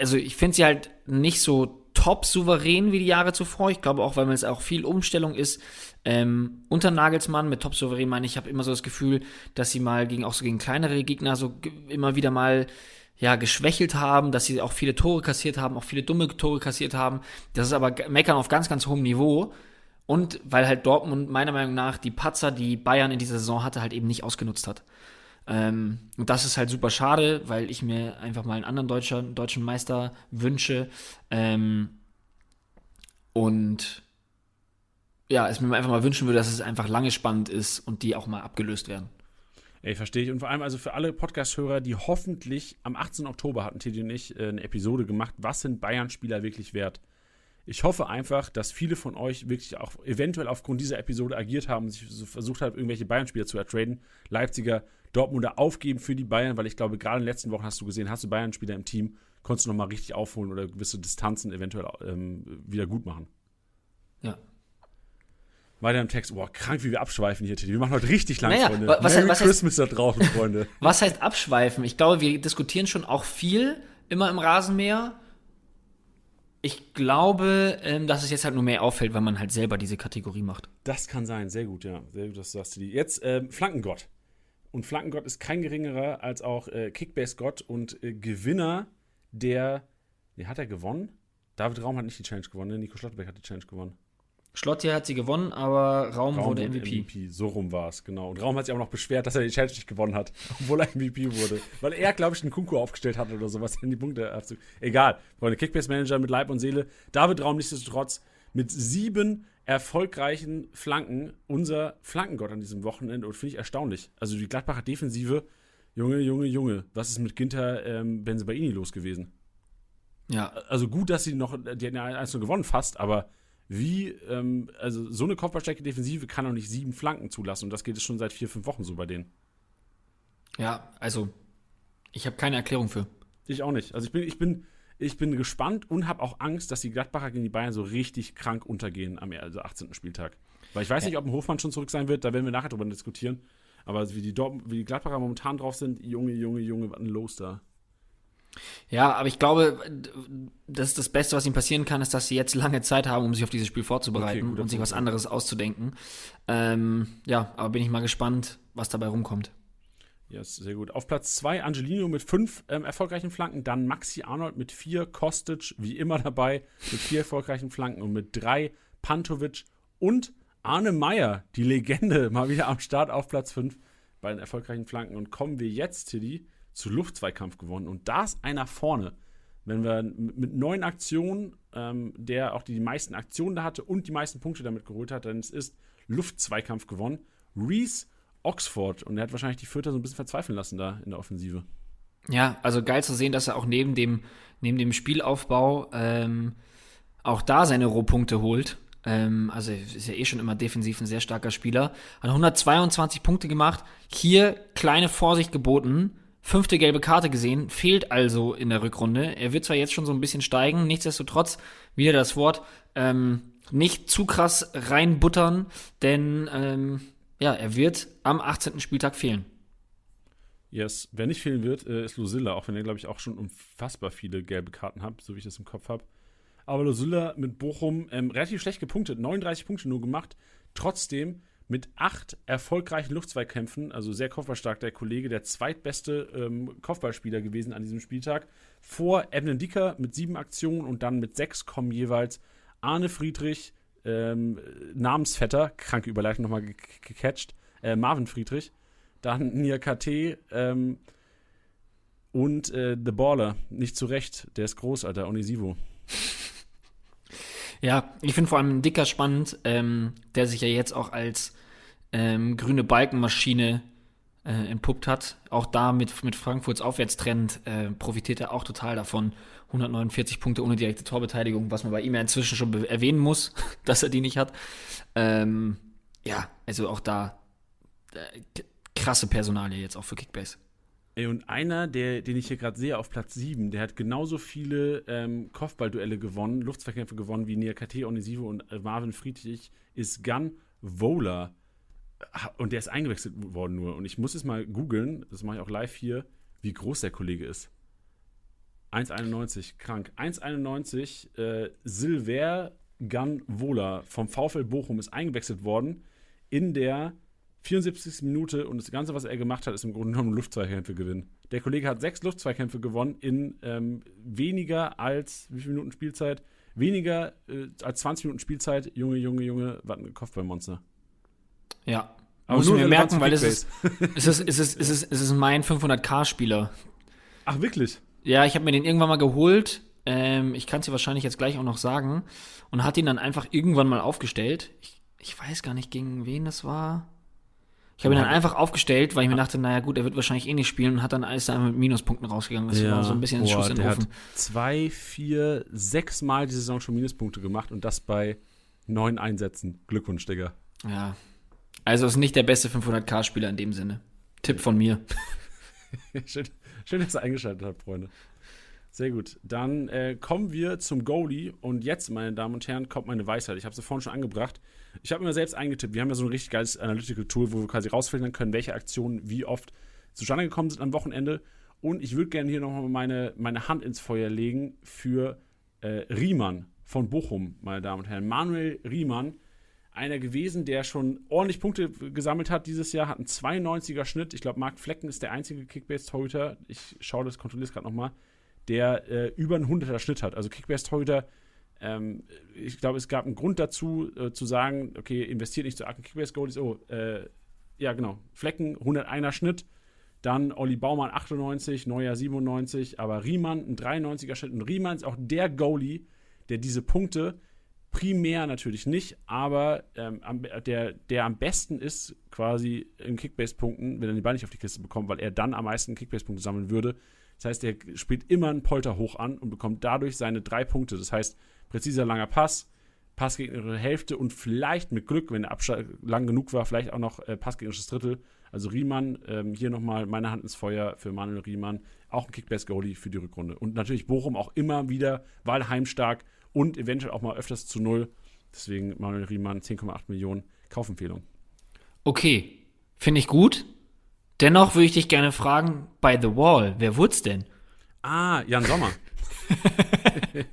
also ich finde sie halt nicht so top souverän wie die Jahre zuvor. Ich glaube auch, weil es auch viel Umstellung ist. Ähm, unter Nagelsmann mit top souverän meine ich, habe immer so das Gefühl, dass sie mal gegen auch so gegen kleinere Gegner so immer wieder mal ja, geschwächelt haben, dass sie auch viele Tore kassiert haben, auch viele dumme Tore kassiert haben. Das ist aber Meckern auf ganz, ganz hohem Niveau. Und weil halt Dortmund meiner Meinung nach die Patzer, die Bayern in dieser Saison hatte, halt eben nicht ausgenutzt hat. Ähm, und das ist halt super schade, weil ich mir einfach mal einen anderen Deutscher, deutschen Meister wünsche. Ähm, und ja, es mir einfach mal wünschen würde, dass es einfach lange spannend ist und die auch mal abgelöst werden. Ey, verstehe ich. Und vor allem also für alle Podcast-Hörer, die hoffentlich am 18. Oktober hatten Teddy und ich äh, eine Episode gemacht, was sind Bayern-Spieler wirklich wert? Ich hoffe einfach, dass viele von euch wirklich auch eventuell aufgrund dieser Episode agiert haben und sich versucht haben, irgendwelche Bayern-Spieler zu ertraden. Leipziger, Dortmunder aufgeben für die Bayern, weil ich glaube, gerade in den letzten Wochen hast du gesehen, hast du Bayern-Spieler im Team, konntest du nochmal richtig aufholen oder gewisse Distanzen eventuell ähm, wieder gut machen. Ja, weiter im Text. Boah, krank, wie wir abschweifen hier, Teddy. Wir machen heute richtig lang, naja, Freunde. Was, Merry was Christmas heißt, da draußen, Freunde. was heißt abschweifen? Ich glaube, wir diskutieren schon auch viel immer im Rasenmäher. Ich glaube, ähm, dass es jetzt halt nur mehr auffällt, weil man halt selber diese Kategorie macht. Das kann sein, sehr gut, ja. Sehr gut, dass du sagst, Teddy. Jetzt ähm, Flankengott. Und Flankengott ist kein geringerer als auch äh, Kickbase-Gott und äh, Gewinner der. Nee, hat er gewonnen? David Raum hat nicht die Challenge gewonnen, ne? Nico Schlotterbeck hat die Challenge gewonnen. Schlotti hat sie gewonnen, aber Raum, Raum wurde MVP. MVP. So rum war es, genau. Und Raum hat sich auch noch beschwert, dass er die Challenge nicht gewonnen hat, obwohl er MVP wurde. Weil er, glaube ich, einen Kunku aufgestellt hat oder sowas in die Punkte. Egal. Freunde, Kickbase-Manager mit Leib und Seele. David Raum nichtsdestotrotz mit sieben erfolgreichen Flanken unser Flankengott an diesem Wochenende und finde ich erstaunlich. Also die Gladbacher Defensive, Junge, Junge, Junge, was ist mit Ginter ähm, Benzebaini los gewesen? Ja. Also gut, dass sie noch, die hatten ja eins nur gewonnen fast, aber wie, ähm, also so eine kopfballstärke Defensive kann auch nicht sieben Flanken zulassen und das geht es schon seit vier, fünf Wochen so bei denen. Ja, also ich habe keine Erklärung für. Ich auch nicht. Also ich bin, ich bin, ich bin gespannt und habe auch Angst, dass die Gladbacher gegen die Bayern so richtig krank untergehen am also 18. Spieltag. Weil ich weiß nicht, ob ein Hofmann schon zurück sein wird, da werden wir nachher drüber diskutieren. Aber wie die, wie die Gladbacher momentan drauf sind, Junge, Junge, Junge, was ein Los da. Ja, aber ich glaube, das ist das Beste, was ihnen passieren kann, ist, dass sie jetzt lange Zeit haben, um sich auf dieses Spiel vorzubereiten okay, und sich was anderes auszudenken. Ähm, ja, aber bin ich mal gespannt, was dabei rumkommt. Ja, yes, sehr gut. Auf Platz 2 Angelino mit fünf ähm, erfolgreichen Flanken, dann Maxi Arnold mit vier, Kostic wie immer dabei mit vier erfolgreichen Flanken und mit drei Pantovic und Arne Meyer, die Legende, mal wieder am Start auf Platz 5 bei den erfolgreichen Flanken. Und kommen wir jetzt, Tilly, zu Luftzweikampf gewonnen. Und da ist einer vorne. Wenn wir mit neun Aktionen, ähm, der auch die meisten Aktionen da hatte und die meisten Punkte damit geholt hat, dann ist Luftzweikampf gewonnen. Reese Oxford. Und er hat wahrscheinlich die Vierter so ein bisschen verzweifeln lassen da in der Offensive. Ja, also geil zu sehen, dass er auch neben dem, neben dem Spielaufbau ähm, auch da seine Rohpunkte holt. Ähm, also ist ja eh schon immer defensiv ein sehr starker Spieler. Hat 122 Punkte gemacht. Hier kleine Vorsicht geboten. Fünfte gelbe Karte gesehen, fehlt also in der Rückrunde. Er wird zwar jetzt schon so ein bisschen steigen, nichtsdestotrotz wieder das Wort, ähm, nicht zu krass reinbuttern, denn ähm, ja, er wird am 18. Spieltag fehlen. Yes, wer nicht fehlen wird, äh, ist Lucilla, auch wenn er, glaube ich, auch schon unfassbar viele gelbe Karten hat, so wie ich das im Kopf habe. Aber Lucilla mit Bochum ähm, relativ schlecht gepunktet, 39 Punkte nur gemacht. Trotzdem mit acht erfolgreichen Luftzweikämpfen, also sehr kopfballstark der Kollege, der zweitbeste ähm, Kopfballspieler gewesen an diesem Spieltag. Vor Ebnen Dicker mit sieben Aktionen und dann mit sechs kommen jeweils Arne Friedrich, ähm, Namensvetter, kranke Überleitung nochmal ge gecatcht, äh, Marvin Friedrich, dann Nia KT ähm, und äh, The Baller, nicht zu Recht, der ist groß, Alter, Onisivo. Ja, ich finde vor allem Dicker spannend, ähm, der sich ja jetzt auch als ähm, grüne Balkenmaschine äh, entpuppt hat. Auch da mit, mit Frankfurts Aufwärtstrend äh, profitiert er auch total davon. 149 Punkte ohne direkte Torbeteiligung, was man bei ihm ja inzwischen schon erwähnen muss, dass er die nicht hat. Ähm, ja, also auch da äh, krasse Personalie jetzt auch für Kickbase. Ey, und einer, der, den ich hier gerade sehe auf Platz 7, der hat genauso viele ähm, Kopfballduelle gewonnen, Luftzweikämpfe gewonnen wie Niakate Onisivo und äh, Marvin Friedrich, ist Gun Vola. Und der ist eingewechselt worden nur. Und ich muss es mal googeln, das mache ich auch live hier, wie groß der Kollege ist. 1,91, krank. 1,91, äh, Silver Gun Vola vom VfL Bochum ist eingewechselt worden in der 74. Minute und das Ganze, was er gemacht hat, ist im Grunde genommen Luftzweikämpfe gewinnen. Der Kollege hat sechs Luftzweikämpfe gewonnen in ähm, weniger als, wie viele Minuten Spielzeit? Weniger äh, als 20 Minuten Spielzeit. Junge, Junge, Junge, was ein Kopfballmonster. Ja. Aber Muss mir merken, weil es ist, es, ist, es, ist, es, ist, es ist mein 500k-Spieler. Ach, wirklich? Ja, ich habe mir den irgendwann mal geholt. Ähm, ich kann es dir wahrscheinlich jetzt gleich auch noch sagen. Und hat ihn dann einfach irgendwann mal aufgestellt. Ich, ich weiß gar nicht, gegen wen das war. Ich habe ihn dann einfach aufgestellt, weil ich mir dachte, naja gut, er wird wahrscheinlich eh nicht spielen und hat dann alles da mit Minuspunkten rausgegangen. Das ja. war so ein bisschen ein Schuss in den Ofen. Hat zwei, vier, sechs Mal die Saison schon Minuspunkte gemacht und das bei neun Einsätzen. Glückwunsch, Digga. Ja. Also ist nicht der beste 500k-Spieler in dem Sinne. Tipp von mir. schön, schön, dass ihr eingeschaltet habt, Freunde. Sehr gut. Dann äh, kommen wir zum Goalie. Und jetzt, meine Damen und Herren, kommt meine Weisheit. Ich habe sie vorhin schon angebracht. Ich habe mir selbst eingetippt. Wir haben ja so ein richtig geiles Analytical-Tool, wo wir quasi rausfiltern können, welche Aktionen wie oft zustande gekommen sind am Wochenende. Und ich würde gerne hier nochmal meine, meine Hand ins Feuer legen für äh, Riemann von Bochum, meine Damen und Herren. Manuel Riemann, einer gewesen, der schon ordentlich Punkte gesammelt hat dieses Jahr, hat einen 92er Schnitt. Ich glaube, Marc Flecken ist der einzige Kickbase-Torhüter. Ich schaue das, kontrolliere es gerade nochmal der äh, über einen 100er Schnitt hat. Also Kickbase-Torhüter, ähm, ich glaube, es gab einen Grund dazu, äh, zu sagen, okay, investiert nicht zu argen Kickbase-Goalies. Oh, äh, ja, genau. Flecken, 101er Schnitt. Dann Olli Baumann 98, Neuer 97, aber Riemann ein 93er Schnitt. Und Riemann ist auch der Goalie, der diese Punkte primär natürlich nicht, aber ähm, der, der am besten ist quasi in Kickbase-Punkten, wenn er den Ball nicht auf die Kiste bekommt, weil er dann am meisten Kickbase-Punkte sammeln würde, das heißt, er spielt immer einen Polter hoch an und bekommt dadurch seine drei Punkte. Das heißt, präziser langer Pass, passgegnerische Hälfte und vielleicht mit Glück, wenn der Abstand lang genug war, vielleicht auch noch äh, passgegnerisches Drittel. Also Riemann, ähm, hier nochmal meine Hand ins Feuer für Manuel Riemann. Auch ein Kickbase-Goalie für die Rückrunde. Und natürlich Bochum auch immer wieder, weil heimstark und eventuell auch mal öfters zu Null. Deswegen Manuel Riemann, 10,8 Millionen Kaufempfehlung. Okay, finde ich gut. Dennoch würde ich dich gerne fragen, bei The Wall, wer wurd's denn? Ah, Jan Sommer.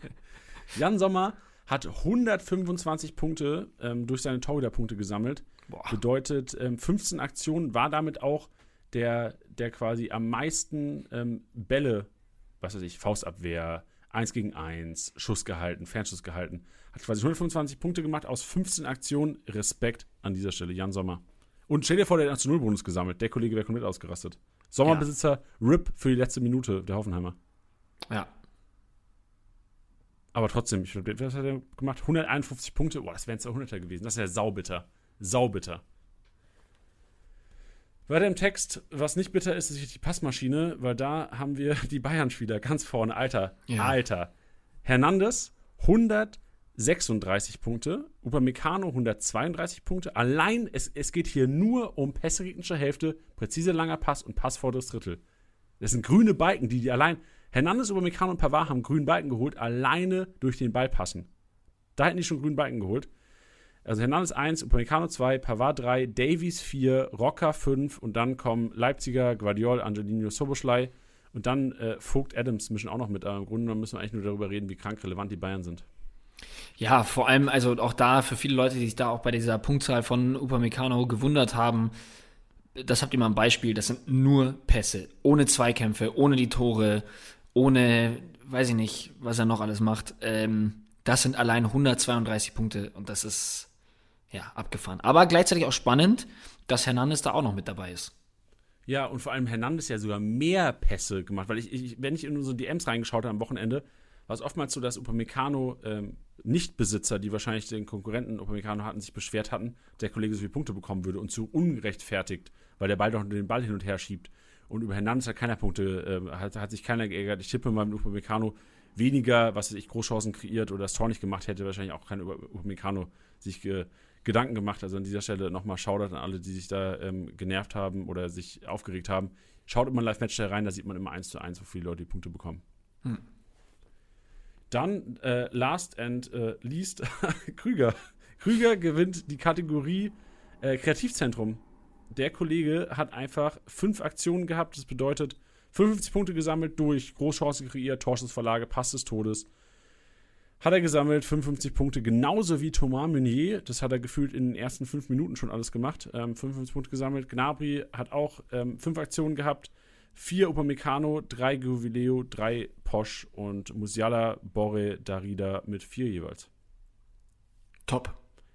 Jan Sommer hat 125 Punkte ähm, durch seine Torhüter-Punkte gesammelt. Boah. Bedeutet, ähm, 15 Aktionen war damit auch der, der quasi am meisten ähm, Bälle, was weiß ich, Faustabwehr, 1 gegen 1, Schuss gehalten, Fernschuss gehalten. Hat quasi 125 Punkte gemacht aus 15 Aktionen. Respekt an dieser Stelle, Jan Sommer. Und stell dir vor, der hat zu Null-Bonus gesammelt. Der Kollege wäre komplett ausgerastet. Sommerbesitzer, RIP für die letzte Minute, der Hoffenheimer. Ja. Aber trotzdem, ich, was hat er gemacht? 151 Punkte. Boah, das wären 200er gewesen. Das ist ja saubitter. Saubitter. Weiter im Text, was nicht bitter ist, ist die Passmaschine, weil da haben wir die Bayern-Spieler ganz vorne. Alter, Ja. Alter. Hernandez 136 Punkte, Upamecano 132 Punkte. Allein, es, es geht hier nur um Pässe gegnerischer Hälfte, präzise langer Pass und Pass vor das Drittel. Das sind grüne Balken, die die allein. Hernandez, Upamecano und Pavard haben grünen Balken geholt, alleine durch den Ball passen. Da hätten die schon grünen Balken geholt. Also Hernandez 1, Upamecano 2, Pavard 3, Davies 4, Rocker 5 und dann kommen Leipziger, Guardiol, Angelino Soboschlei und dann äh, Vogt Adams mischen auch noch mit. Aber im Grunde müssen wir eigentlich nur darüber reden, wie krank relevant die Bayern sind. Ja, vor allem, also auch da, für viele Leute, die sich da auch bei dieser Punktzahl von Upamecano gewundert haben, das habt ihr mal ein Beispiel, das sind nur Pässe, ohne Zweikämpfe, ohne die Tore, ohne, weiß ich nicht, was er noch alles macht. Ähm, das sind allein 132 Punkte und das ist, ja, abgefahren. Aber gleichzeitig auch spannend, dass Hernandez da auch noch mit dabei ist. Ja, und vor allem Hernandez ja sogar mehr Pässe gemacht, weil ich, ich wenn ich in so DMs reingeschaut habe am Wochenende, war es oftmals so, dass Upamecano ähm, Nichtbesitzer, die wahrscheinlich den Konkurrenten Upamecano hatten, sich beschwert hatten, der Kollege so viele Punkte bekommen würde und zu ungerechtfertigt, weil der Ball doch den Ball hin und her schiebt. Und über Hernandez hat keiner Punkte, äh, hat, hat sich keiner geärgert. Ich tippe mal mit Upamecano weniger, was ich, Großchancen kreiert oder das Tor nicht gemacht hätte, wahrscheinlich auch keiner über Upamecano sich ge, Gedanken gemacht. Also an dieser Stelle nochmal Shoutout an alle, die sich da ähm, genervt haben oder sich aufgeregt haben. Schaut immer ein Live-Match da rein, da sieht man immer eins zu eins, wo viele Leute die Punkte bekommen. Hm. Dann äh, last and äh, least Krüger. Krüger gewinnt die Kategorie äh, Kreativzentrum. Der Kollege hat einfach fünf Aktionen gehabt. Das bedeutet 55 Punkte gesammelt durch Großchance kreiert, Torschussverlage, Pass des Todes. Hat er gesammelt, 55 Punkte, genauso wie Thomas Meunier. Das hat er gefühlt in den ersten fünf Minuten schon alles gemacht. Ähm, 55 Punkte gesammelt. Gnabry hat auch ähm, fünf Aktionen gehabt. Vier Upamecano, drei Guvileo, drei Posch und Musiala, Borre, Darida mit vier jeweils. Top.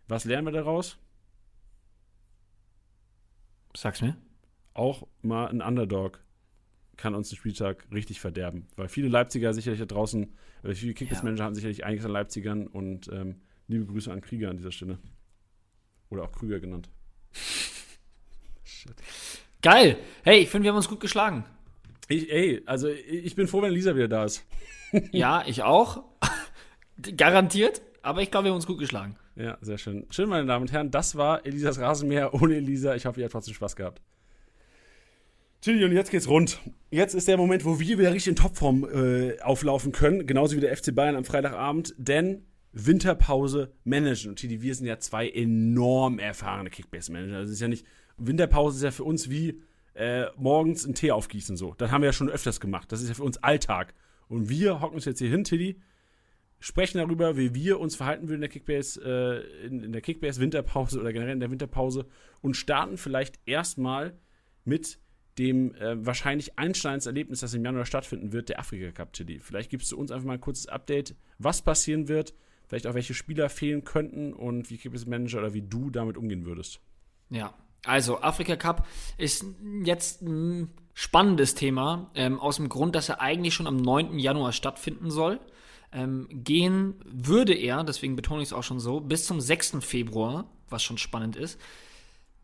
Was lernen wir daraus? Sag's mir. Auch mal ein Underdog kann uns den Spieltag richtig verderben. Weil viele Leipziger sicherlich da draußen, oder viele Kickbase-Manager haben sicherlich einiges an Leipzigern und ähm, liebe Grüße an Krieger an dieser Stelle. Oder auch Krüger genannt. Geil. Hey, ich finde, wir haben uns gut geschlagen. Ich, ey, also ich bin froh, wenn Lisa wieder da ist. Ja, ich auch. Garantiert. Aber ich glaube, wir haben uns gut geschlagen. Ja, sehr schön. Schön, meine Damen und Herren, das war Elisas Rasenmäher ohne Elisa. Ich hoffe, ihr habt trotzdem Spaß gehabt. Tilly, und jetzt geht's rund. Jetzt ist der Moment, wo wir wieder richtig in Topform äh, auflaufen können, genauso wie der FC Bayern am Freitagabend, denn Winterpause managen. Und Tilly, wir sind ja zwei enorm erfahrene Kickbase-Manager. Also es ist ja nicht, Winterpause ist ja für uns wie äh, morgens einen Tee aufgießen so. Das haben wir ja schon öfters gemacht. Das ist ja für uns Alltag. Und wir hocken uns jetzt hier hin, Tilly, sprechen darüber, wie wir uns verhalten würden in der Kickbase, äh, in, in der Kickbase Winterpause oder generell in der Winterpause und starten vielleicht erstmal mit dem äh, wahrscheinlich Einsteins-Erlebnis, das im Januar stattfinden wird, der Afrika Cup Chili. Vielleicht gibst du uns einfach mal ein kurzes Update, was passieren wird, vielleicht auch welche Spieler fehlen könnten und wie Kickbase Manager oder wie du damit umgehen würdest. Ja, also Afrika Cup ist jetzt ein spannendes Thema, ähm, aus dem Grund, dass er eigentlich schon am 9. Januar stattfinden soll. Ähm, gehen würde er, deswegen betone ich es auch schon so, bis zum 6. Februar, was schon spannend ist.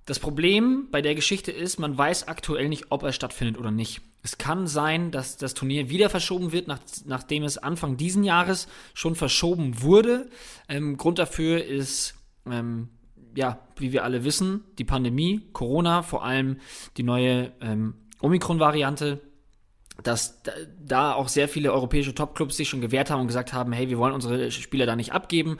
Das Problem bei der Geschichte ist, man weiß aktuell nicht, ob er stattfindet oder nicht. Es kann sein, dass das Turnier wieder verschoben wird, nach, nachdem es Anfang diesen Jahres schon verschoben wurde. Ähm, Grund dafür ist, ähm, ja, wie wir alle wissen, die Pandemie, Corona, vor allem die neue ähm, Omikron-Variante, dass da, auch sehr viele europäische Topclubs sich schon gewehrt haben und gesagt haben, hey, wir wollen unsere Spieler da nicht abgeben.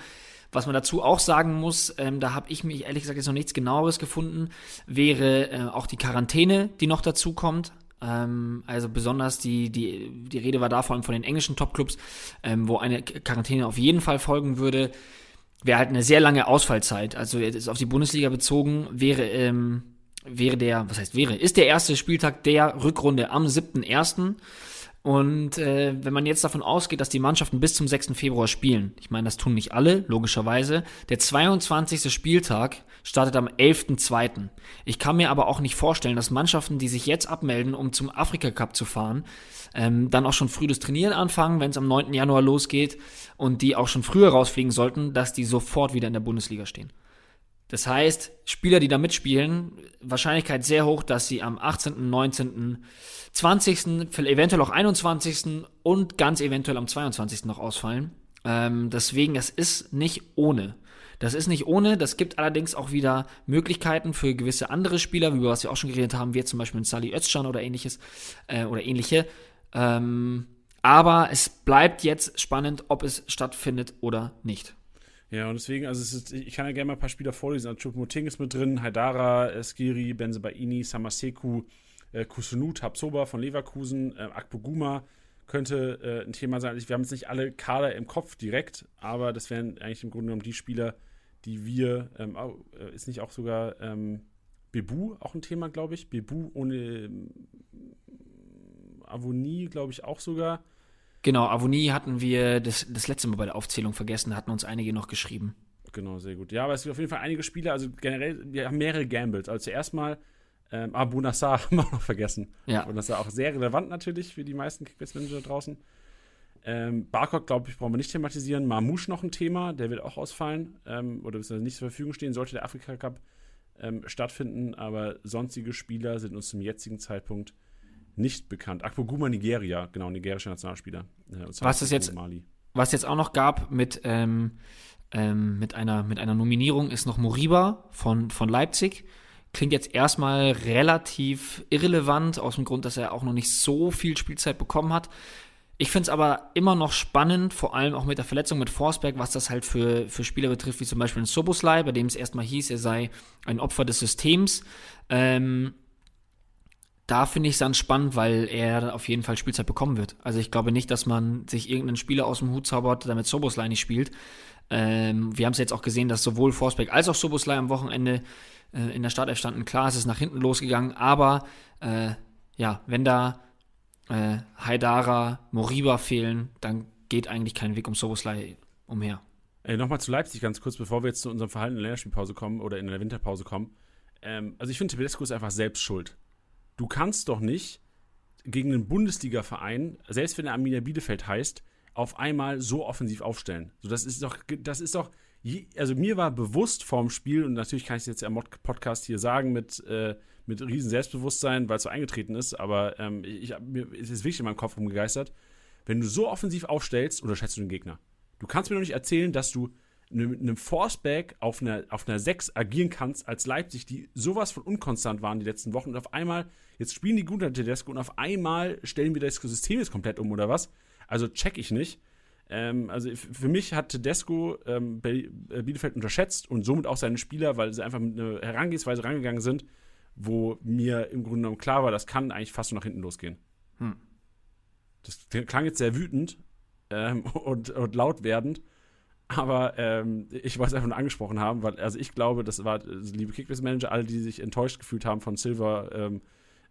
Was man dazu auch sagen muss, ähm, da habe ich mich ehrlich gesagt jetzt noch nichts genaueres gefunden, wäre äh, auch die Quarantäne, die noch dazu kommt. Ähm, also besonders die, die, die Rede war da vor allem von den englischen Topclubs, ähm, wo eine Quarantäne auf jeden Fall folgen würde. Wäre halt eine sehr lange Ausfallzeit. Also jetzt auf die Bundesliga bezogen wäre, ähm, wäre der, was heißt wäre, ist der erste Spieltag der Rückrunde am 7.1. Und äh, wenn man jetzt davon ausgeht, dass die Mannschaften bis zum 6. Februar spielen, ich meine, das tun nicht alle, logischerweise, der 22. Spieltag startet am 11.2. Ich kann mir aber auch nicht vorstellen, dass Mannschaften, die sich jetzt abmelden, um zum Afrika Cup zu fahren, ähm, dann auch schon früh das Trainieren anfangen, wenn es am 9. Januar losgeht und die auch schon früher rausfliegen sollten, dass die sofort wieder in der Bundesliga stehen. Das heißt, Spieler, die da mitspielen, Wahrscheinlichkeit sehr hoch, dass sie am 18., 19., 20., eventuell auch 21. und ganz eventuell am 22. noch ausfallen. Ähm, deswegen, das ist nicht ohne. Das ist nicht ohne, das gibt allerdings auch wieder Möglichkeiten für gewisse andere Spieler, wir was wir auch schon geredet haben, wie zum Beispiel mit Sally Özcan oder ähnliches äh, oder ähnliche. Ähm, aber es bleibt jetzt spannend, ob es stattfindet oder nicht. Ja, und deswegen, also ist, ich kann ja gerne mal ein paar Spieler vorlesen. Also Choupo-Moting ist mit drin, Haidara, Skiri, Benzebaini, Samaseku, äh, Kusunu, Tabsoba von Leverkusen, äh, Akpoguma könnte äh, ein Thema sein. Wir haben jetzt nicht alle Kader im Kopf direkt, aber das wären eigentlich im Grunde genommen die Spieler, die wir, ähm, oh, ist nicht auch sogar ähm, Bebu auch ein Thema, glaube ich. Bebu ohne ähm, Avonie, glaube ich, auch sogar. Genau, Avonie hatten wir das, das letzte Mal bei der Aufzählung vergessen, hatten uns einige noch geschrieben. Genau, sehr gut. Ja, aber es gibt auf jeden Fall einige Spieler, also generell, wir haben mehrere Gambles. Also zuerst mal, ähm, Abu Nassar haben wir auch noch vergessen. Ja. Und das ist auch sehr relevant natürlich für die meisten Kickbase-Manager draußen. Ähm, Barcock, glaube ich, brauchen wir nicht thematisieren. Marmouche noch ein Thema, der wird auch ausfallen ähm, oder nicht zur Verfügung stehen, sollte der Afrika Cup ähm, stattfinden. Aber sonstige Spieler sind uns zum jetzigen Zeitpunkt nicht bekannt. Akpoguma Nigeria, genau, nigerischer Nationalspieler. Äh, was es jetzt, was jetzt auch noch gab mit, ähm, ähm, mit, einer, mit einer Nominierung, ist noch Moriba von, von Leipzig. Klingt jetzt erstmal relativ irrelevant, aus dem Grund, dass er auch noch nicht so viel Spielzeit bekommen hat. Ich finde es aber immer noch spannend, vor allem auch mit der Verletzung mit Forsberg, was das halt für, für Spieler betrifft, wie zum Beispiel ein Soboslai, bei dem es erstmal hieß, er sei ein Opfer des Systems. Ähm, da finde ich es dann spannend, weil er auf jeden Fall Spielzeit bekommen wird. Also ich glaube nicht, dass man sich irgendeinen Spieler aus dem Hut zaubert, damit Soboslai nicht spielt. Ähm, wir haben es jetzt auch gesehen, dass sowohl Forsberg als auch Soboslai am Wochenende äh, in der Startelf standen. Klar, es ist nach hinten losgegangen, aber äh, ja, wenn da äh, Haidara, Moriba fehlen, dann geht eigentlich kein Weg um Soboslai umher. Ey, Nochmal zu Leipzig ganz kurz, bevor wir jetzt zu unserem Verhalten in der Länderspielpause kommen oder in der Winterpause kommen. Ähm, also ich finde, Tedesco ist einfach selbst schuld du kannst doch nicht gegen einen Bundesliga-Verein, selbst wenn er Arminia Bielefeld heißt, auf einmal so offensiv aufstellen. So, das ist doch, das ist doch, also mir war bewusst vorm Spiel, und natürlich kann ich es jetzt im Podcast hier sagen mit, äh, mit riesen Selbstbewusstsein, weil es so eingetreten ist, aber ähm, ich, mir ist es wirklich in meinem Kopf rumgegeistert, wenn du so offensiv aufstellst, unterschätzt du den Gegner. Du kannst mir doch nicht erzählen, dass du mit einem Forceback auf einer, auf einer 6 agieren kannst als Leipzig, die sowas von unkonstant waren die letzten Wochen und auf einmal, jetzt spielen die gut an Tedesco und auf einmal stellen wir das System jetzt komplett um oder was? Also check ich nicht. Ähm, also für mich hat Tedesco ähm, äh, Bielefeld unterschätzt und somit auch seine Spieler, weil sie einfach mit einer Herangehensweise rangegangen sind, wo mir im Grunde genommen klar war, das kann eigentlich fast nur nach hinten losgehen. Hm. Das klang jetzt sehr wütend ähm, und, und laut werdend. Aber ähm, ich wollte es einfach nur angesprochen haben, weil also ich glaube, das war, also, liebe Kickbase-Manager, alle, die sich enttäuscht gefühlt haben von Silver, ähm,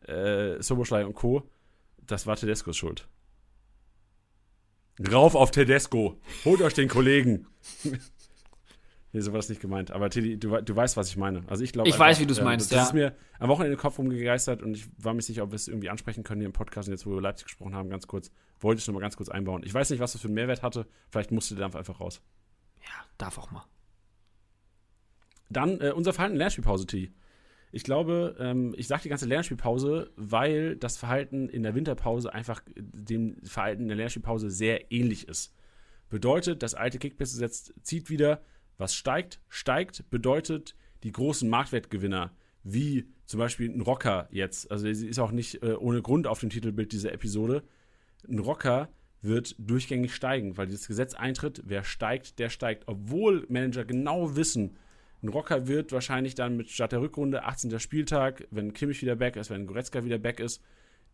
äh, Soboschlei und Co., das war Tedescos Schuld. Rauf auf Tedesco! Holt euch den Kollegen! nee, so war das nicht gemeint. Aber Teddy, du, du weißt, was ich meine. Also ich glaube. Ich einfach, weiß, wie du es äh, meinst, das ja. Das ist mir am Wochenende in den Kopf rumgegeistert und ich war mir sicher, ob wir es irgendwie ansprechen können hier im Podcast. Und jetzt, wo wir über Leipzig gesprochen haben, ganz kurz, wollte ich es nochmal ganz kurz einbauen. Ich weiß nicht, was das für einen Mehrwert hatte. Vielleicht musste der Dampf einfach raus. Ja, darf auch mal. Dann äh, unser Verhalten in Lernspielpause, T. Ich glaube, ähm, ich sage die ganze Lernspielpause, weil das Verhalten in der Winterpause einfach dem Verhalten in der Lernspielpause sehr ähnlich ist. Bedeutet, das alte Kickbase-Gesetz zieht wieder, was steigt, steigt, bedeutet die großen Marktwertgewinner, wie zum Beispiel ein Rocker jetzt, also sie ist auch nicht äh, ohne Grund auf dem Titelbild dieser Episode, ein Rocker wird durchgängig steigen, weil dieses Gesetz eintritt, wer steigt, der steigt. Obwohl Manager genau wissen, ein Rocker wird wahrscheinlich dann mit statt der Rückrunde 18. Spieltag, wenn Kimmich wieder back ist, wenn Goretzka wieder back ist,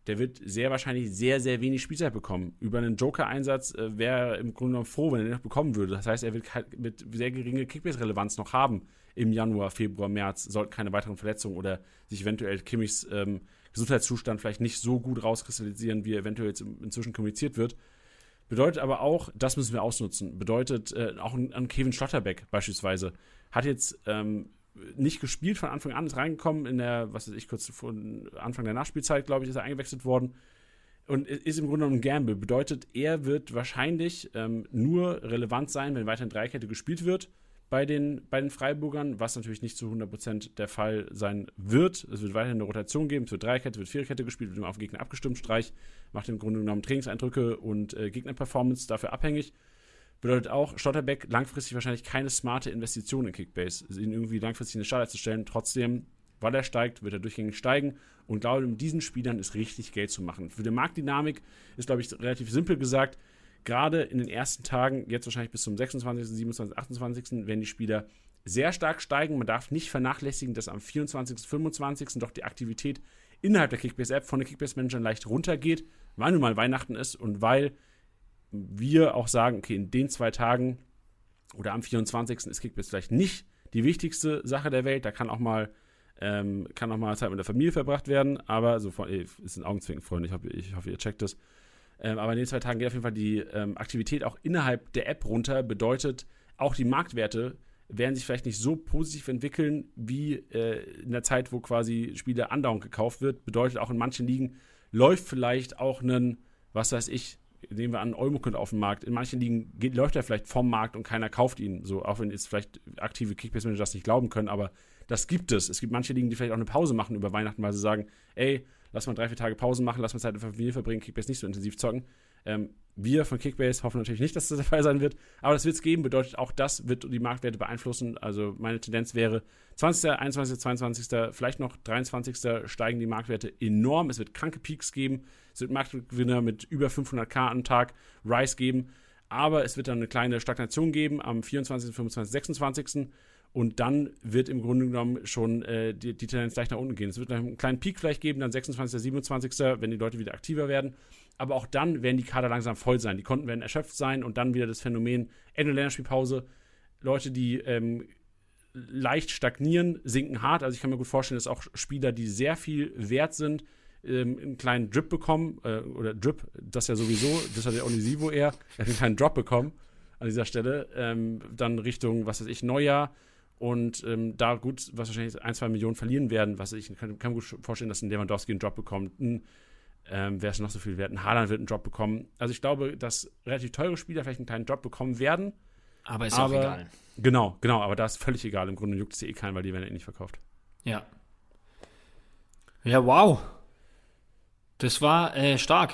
der wird sehr wahrscheinlich sehr, sehr wenig Spielzeit bekommen. Über einen Joker-Einsatz äh, wäre er im Grunde genommen froh, wenn er den noch bekommen würde. Das heißt, er wird halt mit sehr geringer Kickbase-Relevanz noch haben im Januar, Februar, März, sollten keine weiteren Verletzungen oder sich eventuell Kimmichs ähm, Gesundheitszustand vielleicht nicht so gut rauskristallisieren, wie eventuell jetzt inzwischen kommuniziert wird. Bedeutet aber auch, das müssen wir ausnutzen. Bedeutet äh, auch an, an Kevin Schlotterbeck beispielsweise. Hat jetzt ähm, nicht gespielt von Anfang an, ist reingekommen in der, was weiß ich, kurz vor Anfang der Nachspielzeit, glaube ich, ist er eingewechselt worden. Und ist im Grunde genommen ein Gamble. Bedeutet, er wird wahrscheinlich ähm, nur relevant sein, wenn weiterhin Dreikette gespielt wird bei den, bei den Freiburgern, was natürlich nicht zu 100% der Fall sein wird. Es wird weiterhin eine Rotation geben, es wird Dreikette, wird Viererkette gespielt, wird immer auf Gegner abgestimmt. Streich macht im Grunde genommen Trainingseindrücke und äh, Gegnerperformance dafür abhängig. Bedeutet auch, Stotterbeck langfristig wahrscheinlich keine smarte Investition in Kickbase, ihn irgendwie langfristig in eine Schale zu stellen. Trotzdem, weil er steigt, wird er durchgängig steigen. Und glaube, mit diesen Spielern ist richtig Geld zu machen. Für die Marktdynamik ist, glaube ich, relativ simpel gesagt, gerade in den ersten Tagen, jetzt wahrscheinlich bis zum 26., 27., 28., werden die Spieler sehr stark steigen. Man darf nicht vernachlässigen, dass am 24., 25. doch die Aktivität innerhalb der Kickbase-App von den Kickbase-Managern leicht runtergeht, weil nun mal Weihnachten ist und weil wir auch sagen, okay, in den zwei Tagen oder am 24. ist Kickbase vielleicht nicht die wichtigste Sache der Welt. Da kann auch mal, ähm, kann auch mal Zeit mit der Familie verbracht werden, aber so von, ey, ist ein Augenzwinkern, Freunde. Ich hoffe, ich hoffe, ihr checkt das. Ähm, aber in den zwei Tagen geht auf jeden Fall die ähm, Aktivität auch innerhalb der App runter. Bedeutet, auch die Marktwerte werden sich vielleicht nicht so positiv entwickeln wie äh, in der Zeit, wo quasi Spiele andauernd gekauft wird. Bedeutet auch in manchen Ligen läuft vielleicht auch ein, was weiß ich, nehmen wir an, Olmukund auf dem Markt. In manchen Ligen geht, läuft er vielleicht vom Markt und keiner kauft ihn. So, auch wenn jetzt vielleicht aktive Kickbase-Manager das nicht glauben können, aber das gibt es. Es gibt manche Ligen, die vielleicht auch eine Pause machen über Weihnachten, weil sie sagen, ey, lass mal drei, vier Tage Pause machen, lass mal Zeit mit Familie verbringen, Kickbase nicht so intensiv zocken. Ähm, wir von Kickbase hoffen natürlich nicht, dass das der Fall sein wird, aber das wird es geben, bedeutet auch das wird die Marktwerte beeinflussen. Also meine Tendenz wäre 20., 21., 22., vielleicht noch 23. steigen die Marktwerte enorm. Es wird kranke Peaks geben, es wird Marktgewinner mit über 500k am Tag, Rise geben, aber es wird dann eine kleine Stagnation geben am 24., 25., 26. Und dann wird im Grunde genommen schon äh, die, die, Tendenz gleich nach unten gehen. Es wird einen kleinen Peak vielleicht geben, dann 26., 27., wenn die Leute wieder aktiver werden. Aber auch dann werden die Kader langsam voll sein. Die Konten werden erschöpft sein und dann wieder das Phänomen Ende Länderspielpause. Leute, die ähm, leicht stagnieren, sinken hart. Also ich kann mir gut vorstellen, dass auch Spieler, die sehr viel wert sind, ähm, einen kleinen Drip bekommen. Äh, oder Drip, das ja sowieso, das hat ja Onisivo eher. Er hat einen kleinen Drop bekommen an dieser Stelle. Ähm, dann Richtung, was weiß ich, Neujahr und ähm, da gut, was wahrscheinlich ein, zwei Millionen verlieren werden, was ich kann, kann mir gut vorstellen, dass ein Lewandowski einen Drop bekommt. Ein, ähm, wer ist noch so viel wert? Ein Haaland wird einen Drop bekommen. Also ich glaube, dass relativ teure Spieler vielleicht einen kleinen Drop bekommen werden. Aber ist aber, auch egal. Genau, genau, aber da ist völlig egal. Im Grunde juckt es eh keinen, weil die werden eh nicht verkauft. Ja. Ja, wow. Das war äh, stark.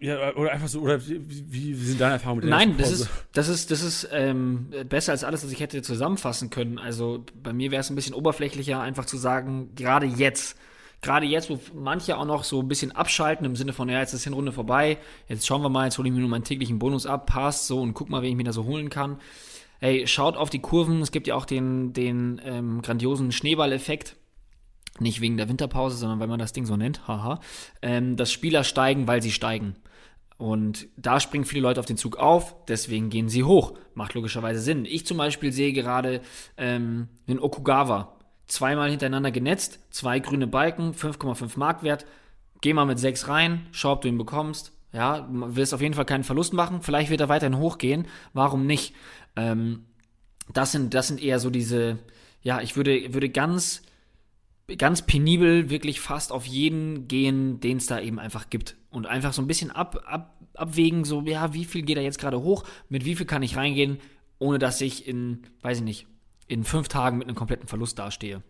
Ja, oder einfach so, oder wie, wie sind deine Erfahrungen mit der Nein, das ist, das ist, das ist ähm, besser als alles, was ich hätte zusammenfassen können. Also bei mir wäre es ein bisschen oberflächlicher, einfach zu sagen, gerade jetzt, gerade jetzt, wo manche auch noch so ein bisschen abschalten im Sinne von, ja, jetzt ist die Hinrunde vorbei, jetzt schauen wir mal, jetzt hole ich mir nur meinen täglichen Bonus ab, passt so und guck mal, wen ich mir da so holen kann. Ey, schaut auf die Kurven, es gibt ja auch den, den ähm, grandiosen Schneeballeffekt nicht wegen der Winterpause, sondern weil man das Ding so nennt, haha, ähm, dass Spieler steigen, weil sie steigen. Und da springen viele Leute auf den Zug auf, deswegen gehen sie hoch. Macht logischerweise Sinn. Ich zum Beispiel sehe gerade ähm, den Okugawa. Zweimal hintereinander genetzt, zwei grüne Balken, 5,5 Marktwert. Geh mal mit 6 rein, schau, ob du ihn bekommst. Ja, wirst auf jeden Fall keinen Verlust machen. Vielleicht wird er weiterhin hochgehen. Warum nicht? Ähm, das, sind, das sind eher so diese, ja, ich würde, würde ganz, ganz penibel wirklich fast auf jeden gehen, den es da eben einfach gibt und einfach so ein bisschen ab, ab, abwägen, so, ja, wie viel geht er jetzt gerade hoch, mit wie viel kann ich reingehen, ohne dass ich in, weiß ich nicht, in fünf Tagen mit einem kompletten Verlust dastehe.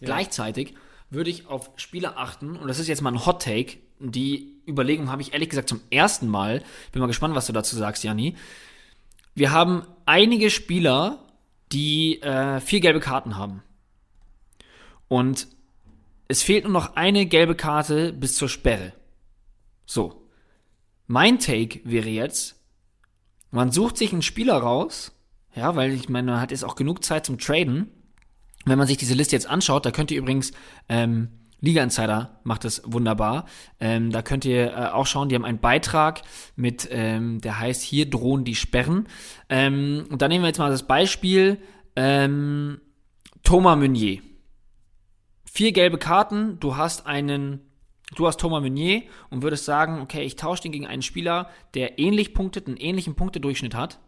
Ja. Gleichzeitig würde ich auf Spieler achten, und das ist jetzt mal ein Hot Take, die Überlegung habe ich ehrlich gesagt zum ersten Mal, bin mal gespannt, was du dazu sagst, Janni. Wir haben einige Spieler, die äh, vier gelbe Karten haben. Und es fehlt nur noch eine gelbe Karte bis zur Sperre. So. Mein Take wäre jetzt, man sucht sich einen Spieler raus, ja, weil ich meine, man hat jetzt auch genug Zeit zum Traden. Wenn man sich diese Liste jetzt anschaut, da könnt ihr übrigens, ähm, Liga Insider macht das wunderbar. Ähm, da könnt ihr äh, auch schauen, die haben einen Beitrag mit, ähm, der heißt Hier drohen die Sperren. Ähm, und da nehmen wir jetzt mal das Beispiel ähm, Thomas Meunier. Vier gelbe Karten, du hast einen du hast Thomas Meunier und würdest sagen, okay, ich tausche den gegen einen Spieler, der ähnlich punktet, einen ähnlichen Punktedurchschnitt hat.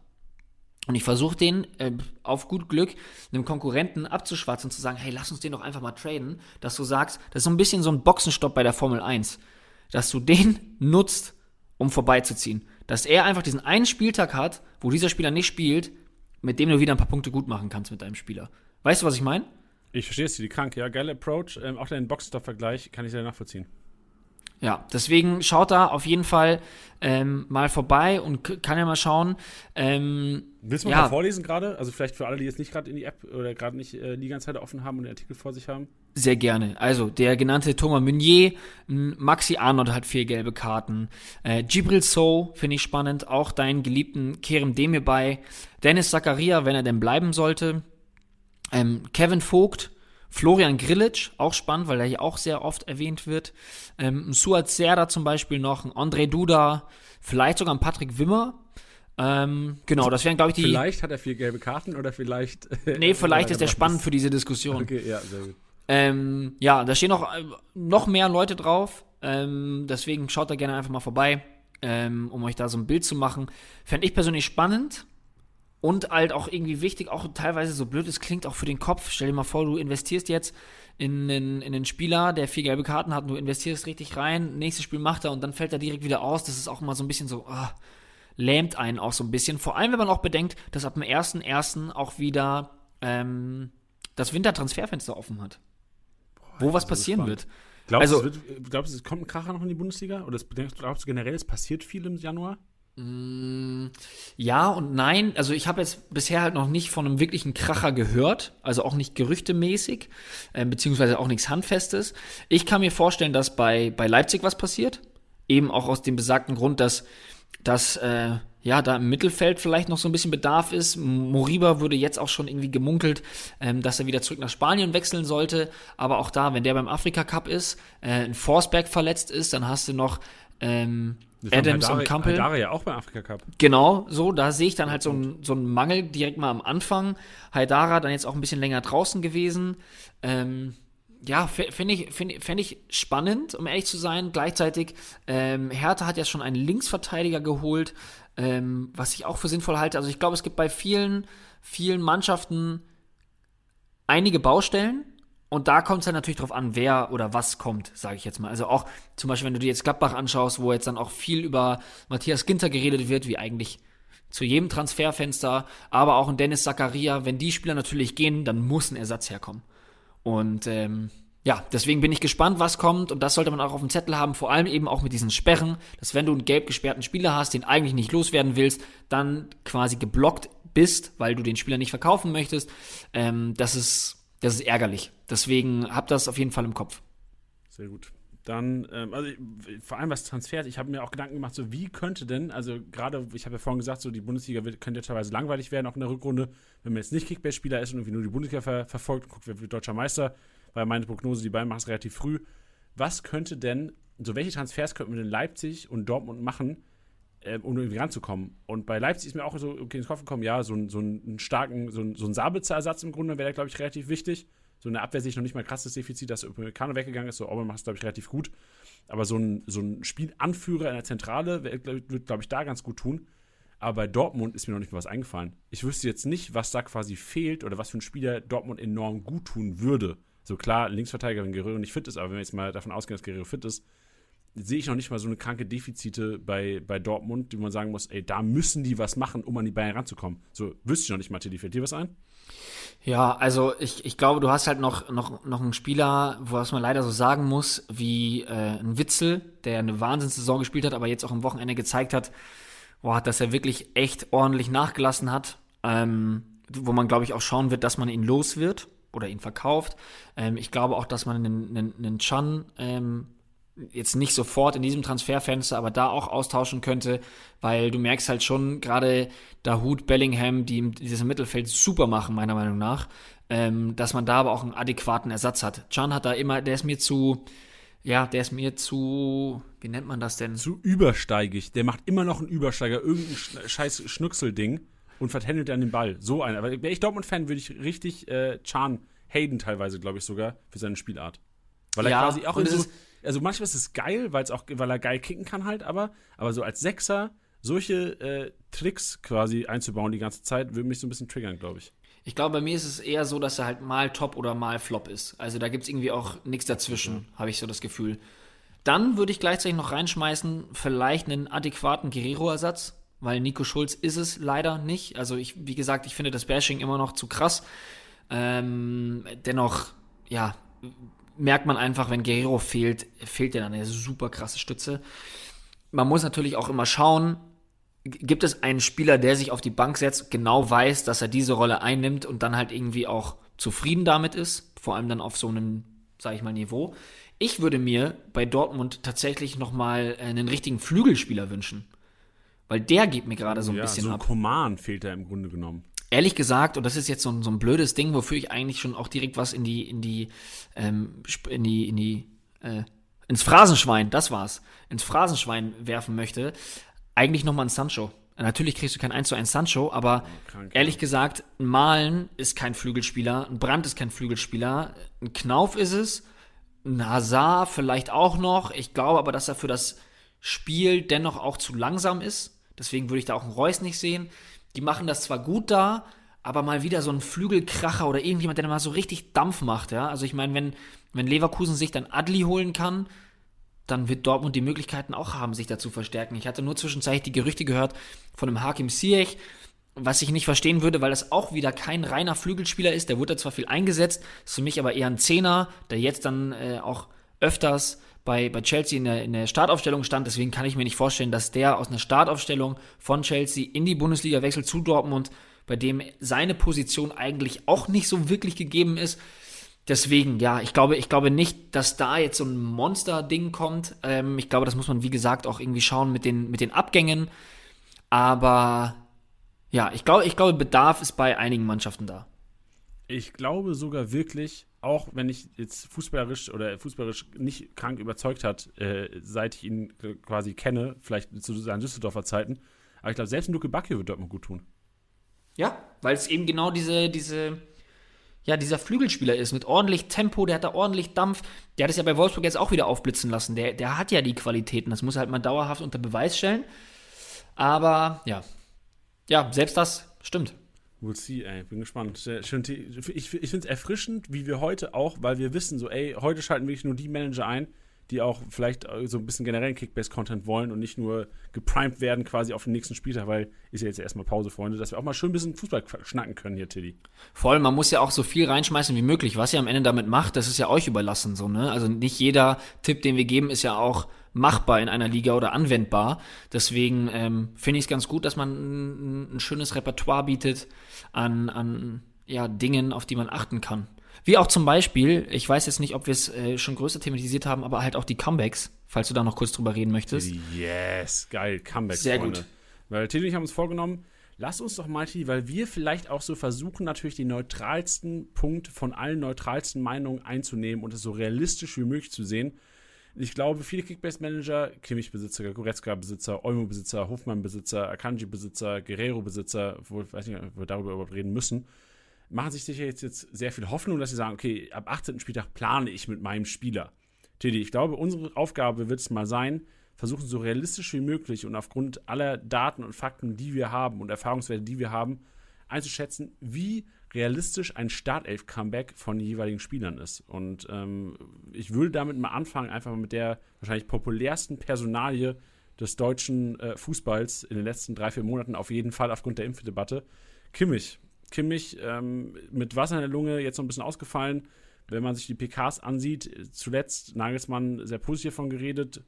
Und ich versuche den äh, auf gut Glück einem Konkurrenten abzuschwatzen und zu sagen, hey, lass uns den doch einfach mal traden, dass du sagst, das ist so ein bisschen so ein Boxenstopp bei der Formel 1, dass du den nutzt, um vorbeizuziehen. Dass er einfach diesen einen Spieltag hat, wo dieser Spieler nicht spielt, mit dem du wieder ein paar Punkte gut machen kannst mit deinem Spieler. Weißt du, was ich meine? Ich verstehe es, die krank, ja, geiler Approach. Ähm, auch deinen Boxstop-Vergleich kann ich sehr nachvollziehen. Ja, deswegen schaut da auf jeden Fall ähm, mal vorbei und kann ja mal schauen. Ähm, Willst du ja. mal vorlesen gerade? Also vielleicht für alle, die jetzt nicht gerade in die App oder gerade nicht äh, Liga-Insider offen haben und den Artikel vor sich haben. Sehr gerne. Also der genannte Thomas Meunier, Maxi Arnold hat vier gelbe Karten. Äh, Gibril So finde ich spannend. Auch deinen geliebten Kerem Demir bei. Dennis Zakaria, wenn er denn bleiben sollte. Ähm, Kevin Vogt, Florian Grillitsch, auch spannend, weil er hier auch sehr oft erwähnt wird. Ähm, Suat Serda zum Beispiel noch, ein André Duda, vielleicht sogar ein Patrick Wimmer. Ähm, genau, das wären, glaube ich, die. Vielleicht hat er vier gelbe Karten oder vielleicht. Nee, vielleicht ist der spannend für diese Diskussion. Okay, ja, sehr gut. Ähm, ja, da stehen noch, äh, noch mehr Leute drauf. Ähm, deswegen schaut da gerne einfach mal vorbei, ähm, um euch da so ein Bild zu machen. Fände ich persönlich spannend und halt auch irgendwie wichtig, auch teilweise so blöd es klingt, auch für den Kopf. Stell dir mal vor, du investierst jetzt in einen, in einen Spieler, der vier gelbe Karten hat und du investierst richtig rein, nächstes Spiel macht er und dann fällt er direkt wieder aus. Das ist auch immer so ein bisschen so, ah, lähmt einen auch so ein bisschen. Vor allem, wenn man auch bedenkt, dass ab dem 1.1. auch wieder ähm, das Wintertransferfenster offen hat. wo was passieren spannend. wird. Glaubst, Also- du, es wird, glaubst du, es kommt ein Kracher noch in die Bundesliga? Oder glaubst du generell, es passiert viel im Januar? Ja und nein. Also ich habe jetzt bisher halt noch nicht von einem wirklichen Kracher gehört, also auch nicht gerüchtemäßig, äh, beziehungsweise auch nichts Handfestes. Ich kann mir vorstellen, dass bei, bei Leipzig was passiert. Eben auch aus dem besagten Grund, dass, dass äh, ja, da im Mittelfeld vielleicht noch so ein bisschen Bedarf ist. Moriba wurde jetzt auch schon irgendwie gemunkelt, ähm, dass er wieder zurück nach Spanien wechseln sollte. Aber auch da, wenn der beim Afrika Cup ist, äh, ein Forsberg verletzt ist, dann hast du noch ähm, Adams und Kampel. Haidara ja auch beim Afrika Cup. Genau, so, da sehe ich dann halt so einen so einen Mangel direkt mal am Anfang. Haidara dann jetzt auch ein bisschen länger draußen gewesen. Ähm, ja, finde ich, find, fänd ich spannend, um ehrlich zu sein. Gleichzeitig, ähm, Hertha hat ja schon einen Linksverteidiger geholt, ähm, was ich auch für sinnvoll halte. Also ich glaube, es gibt bei vielen, vielen Mannschaften einige Baustellen. Und da kommt es dann natürlich drauf an, wer oder was kommt, sage ich jetzt mal. Also auch zum Beispiel, wenn du dir jetzt Gladbach anschaust, wo jetzt dann auch viel über Matthias Ginter geredet wird, wie eigentlich zu jedem Transferfenster, aber auch in Dennis Zakaria, wenn die Spieler natürlich gehen, dann muss ein Ersatz herkommen. Und ähm, ja, deswegen bin ich gespannt, was kommt. Und das sollte man auch auf dem Zettel haben, vor allem eben auch mit diesen Sperren, dass wenn du einen gelb gesperrten Spieler hast, den eigentlich nicht loswerden willst, dann quasi geblockt bist, weil du den Spieler nicht verkaufen möchtest. Ähm, das, ist, das ist ärgerlich. Deswegen habt das auf jeden Fall im Kopf. Sehr gut. Dann, ähm, also ich- vor allem was Transfers, ich habe mir auch Gedanken gemacht, so wie könnte denn, also gerade, ich habe ja vorhin gesagt, so die Bundesliga wird, könnte ja teilweise langweilig werden, auch in der Rückrunde, wenn man jetzt nicht Kickbase-Spieler ist und irgendwie nur die Bundesliga ver verfolgt und guckt, wer wird deutscher Meister, weil meine Prognose, die beiden machen es relativ früh. Was könnte denn, so welche Transfers könnten wir denn Leipzig und Dortmund machen, ähm, um irgendwie ranzukommen? Und bei Leipzig ist mir auch so okay, ins Kopf gekommen, ja, so, ein, so einen starken, so ein, so ein Sabitzer-Ersatz im Grunde wäre glaube ich, relativ wichtig. So in der Abwehr sehe ich noch nicht mal krasses Defizit, dass Upamecano weggegangen ist. So Orban macht es, glaube ich, relativ gut. Aber so ein, so ein Spielanführer in der Zentrale wird, glaube ich, da ganz gut tun. Aber bei Dortmund ist mir noch nicht mal was eingefallen. Ich wüsste jetzt nicht, was da quasi fehlt oder was für ein Spieler Dortmund enorm gut tun würde. So klar, Linksverteidiger, wenn Guerrero nicht fit ist, aber wenn wir jetzt mal davon ausgehen, dass Guerrero fit ist, sehe ich noch nicht mal so eine kranke Defizite bei, bei Dortmund, die man sagen muss, ey, da müssen die was machen, um an die Bayern ranzukommen. So wüsste ich noch nicht mal, Tilly, fällt dir was ein? Ja, also ich, ich glaube, du hast halt noch, noch, noch einen Spieler, was man leider so sagen muss, wie äh, ein Witzel, der eine Wahnsinnssaison gespielt hat, aber jetzt auch am Wochenende gezeigt hat, boah, dass er wirklich echt ordentlich nachgelassen hat, ähm, wo man, glaube ich, auch schauen wird, dass man ihn los wird oder ihn verkauft. Ähm, ich glaube auch, dass man einen, einen, einen Chan ähm, jetzt nicht sofort in diesem Transferfenster, aber da auch austauschen könnte, weil du merkst halt schon, gerade Dahut, Bellingham, die dieses Mittelfeld super machen, meiner Meinung nach, ähm, dass man da aber auch einen adäquaten Ersatz hat. Can hat da immer, der ist mir zu, ja, der ist mir zu, wie nennt man das denn? Zu übersteigig. Der macht immer noch einen Übersteiger, irgendein sch- scheiß Schnuckselding und vertändelt dann den Ball. So einer. Aber wäre ich Dortmund-Fan, würde ich richtig äh, Chan Hayden teilweise, glaube ich sogar, für seine Spielart. Weil er Ja, quasi auch in so, also manchmal ist es geil, weil es auch, weil er geil kicken kann halt, aber, aber so als Sechser solche äh, Tricks quasi einzubauen die ganze Zeit, würde mich so ein bisschen triggern, glaube ich. Ich glaube, bei mir ist es eher so, dass er halt mal top oder mal flop ist. Also da gibt es irgendwie auch nichts dazwischen, mhm. habe ich so das Gefühl. Dann würde ich gleichzeitig noch reinschmeißen, vielleicht einen adäquaten Guerrero-Ersatz, weil Nico Schulz ist es leider nicht. Also ich, wie gesagt, ich finde das Bashing immer noch zu krass. Ähm, dennoch, ja, merkt man einfach, wenn Guerrero fehlt, fehlt dir dann eine super krasse Stütze. Man muss natürlich auch immer schauen, gibt es einen Spieler, der sich auf die Bank setzt, genau weiß, dass er diese Rolle einnimmt und dann halt irgendwie auch zufrieden damit ist, vor allem dann auf so einem, sag ich mal, Niveau. Ich würde mir bei Dortmund tatsächlich nochmal einen richtigen Flügelspieler wünschen. Weil der geht mir gerade so ein ja, bisschen so ab. Koman fehlt da im Grunde genommen. Ehrlich gesagt, und das ist jetzt so ein, so ein blödes Ding, wofür ich eigentlich schon auch direkt was in die, in die, ähm, in die, in die, äh, ins Phrasenschwein, das war's, ins Phrasenschwein werfen möchte eigentlich nochmal ein Sancho. Natürlich kriegst du kein 1 zu 1 Sancho, aber Krank, ehrlich gesagt, ein Malen ist kein Flügelspieler, ein Brand ist kein Flügelspieler, ein Knauf ist es, ein Hazard vielleicht auch noch. Ich glaube aber, dass er für das Spiel dennoch auch zu langsam ist. Deswegen würde ich da auch einen Reus nicht sehen. Die machen das zwar gut da, aber mal wieder so ein Flügelkracher oder irgendjemand, der mal so richtig Dampf macht, ja. Also ich meine, wenn, wenn Leverkusen sich dann Adli holen kann, dann wird Dortmund die Möglichkeiten auch haben, sich dazu verstärken. Ich hatte nur zwischenzeitlich die Gerüchte gehört von einem Hakim Ziyech, was ich nicht verstehen würde, weil das auch wieder kein reiner Flügelspieler ist. Der wurde zwar viel eingesetzt, ist für mich aber eher ein Zehner, der jetzt dann äh, auch öfters bei, bei Chelsea in der, in der Startaufstellung stand. Deswegen kann ich mir nicht vorstellen, dass der aus einer Startaufstellung von Chelsea in die Bundesliga wechselt zu Dortmund, bei dem seine Position eigentlich auch nicht so wirklich gegeben ist. Deswegen, ja, ich glaube, ich glaube nicht, dass da jetzt so ein Monster-Ding kommt. Ähm, ich glaube, das muss man, wie gesagt, auch irgendwie schauen mit den, mit den Abgängen. Aber ja, ich glaube, ich glaube, Bedarf ist bei einigen Mannschaften da. Ich glaube sogar wirklich, auch wenn ich jetzt fußballerisch oder fußballerisch nicht krank überzeugt hat, äh, seit ich ihn quasi kenne, vielleicht zu seinen Düsseldorfer Zeiten, aber ich glaube, selbst ein Luke Bacchio wird dort mal gut tun. Ja, weil es eben genau diese, diese, ja, dieser Flügelspieler ist, mit ordentlich Tempo, der hat da ordentlich Dampf. Der hat es ja bei Wolfsburg jetzt auch wieder aufblitzen lassen. Der, der hat ja die Qualitäten, das muss er halt mal dauerhaft unter Beweis stellen. Aber ja, ja, selbst das stimmt. We'll see, ey. Bin gespannt. Schön, ich ich finde es erfrischend, wie wir heute auch, weil wir wissen, so, ey, heute schalten wirklich nur die Manager ein, die auch vielleicht äh, so ein bisschen generellen Kickbase-Content wollen und nicht nur geprimed werden quasi auf den nächsten Spieltag, weil ist ja jetzt erstmal Pause, Freunde, dass wir auch mal schön ein bisschen Fußball schnacken können hier, Tilly. Voll, man muss ja auch so viel reinschmeißen wie möglich. Was ihr am Ende damit macht, das ist ja euch überlassen, so, ne? Also nicht jeder Tipp, den wir geben, ist ja auch machbar in einer Liga oder anwendbar. Deswegen ähm, finde ich es ganz gut, dass man ein, ein schönes Repertoire bietet an, an ja, Dingen, auf die man achten kann. Wie auch zum Beispiel, ich weiß jetzt nicht, ob wir es äh, schon größer thematisiert haben, aber halt auch die Comebacks, falls du da noch kurz drüber reden möchtest. Yes, geil, Comebacks. Sehr Freunde. gut. Weil Tilly und ich haben uns vorgenommen, lass uns doch mal, Tilly, weil wir vielleicht auch so versuchen, natürlich den neutralsten Punkt von allen neutralsten Meinungen einzunehmen und es so realistisch wie möglich zu sehen. Ich glaube, viele Kickbase-Manager, Kimmich-Besitzer, Goretzka-Besitzer, Olmo-Besitzer, Hofmann-Besitzer, Akanji-Besitzer, Guerrero-Besitzer, wo ich weiß nicht, ob wir darüber überhaupt reden müssen, machen sich sicher jetzt, jetzt sehr viel Hoffnung, dass sie sagen, okay, ab 18. Spieltag plane ich mit meinem Spieler. Teddy, ich glaube, unsere Aufgabe wird es mal sein, versuchen so realistisch wie möglich und aufgrund aller Daten und Fakten, die wir haben und Erfahrungswerte, die wir haben, einzuschätzen, wie realistisch ein Startelf-Comeback von jeweiligen Spielern ist. Und ähm, ich würde damit mal anfangen, einfach mit der wahrscheinlich populärsten Personalie des deutschen äh, Fußballs in den letzten drei, vier Monaten, auf jeden Fall aufgrund der Impfdebatte. Kimmich, Kimmich ähm, mit Wasser in der Lunge jetzt noch ein bisschen ausgefallen. Wenn man sich die PKs ansieht, zuletzt Nagelsmann sehr positiv davon geredet,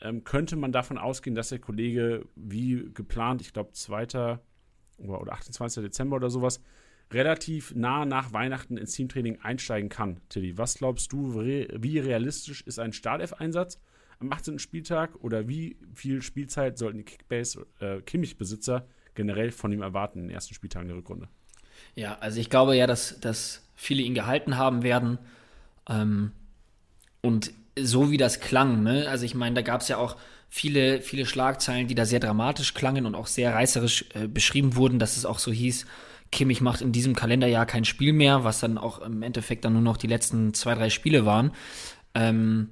ähm, könnte man davon ausgehen, dass der Kollege wie geplant, ich glaube 2. oder 28. Dezember oder sowas, relativ nah nach Weihnachten ins Teamtraining einsteigen kann. Tilly, was glaubst du, wie realistisch ist ein Startelf-Einsatz am 18. Spieltag oder wie viel Spielzeit sollten die Kickbase-Kimmich-Besitzer äh, generell von ihm erwarten in den ersten Spieltagen der Rückrunde? Ja, also ich glaube ja, dass, dass viele ihn gehalten haben werden. Ähm, und so wie das klang, ne? Also ich meine, da gab es ja auch viele, viele Schlagzeilen, die da sehr dramatisch klangen und auch sehr reißerisch äh, beschrieben wurden, dass es auch so hieß, Kimmich macht in diesem Kalenderjahr kein Spiel mehr, was dann auch im Endeffekt dann nur noch die letzten zwei, drei Spiele waren. Ähm,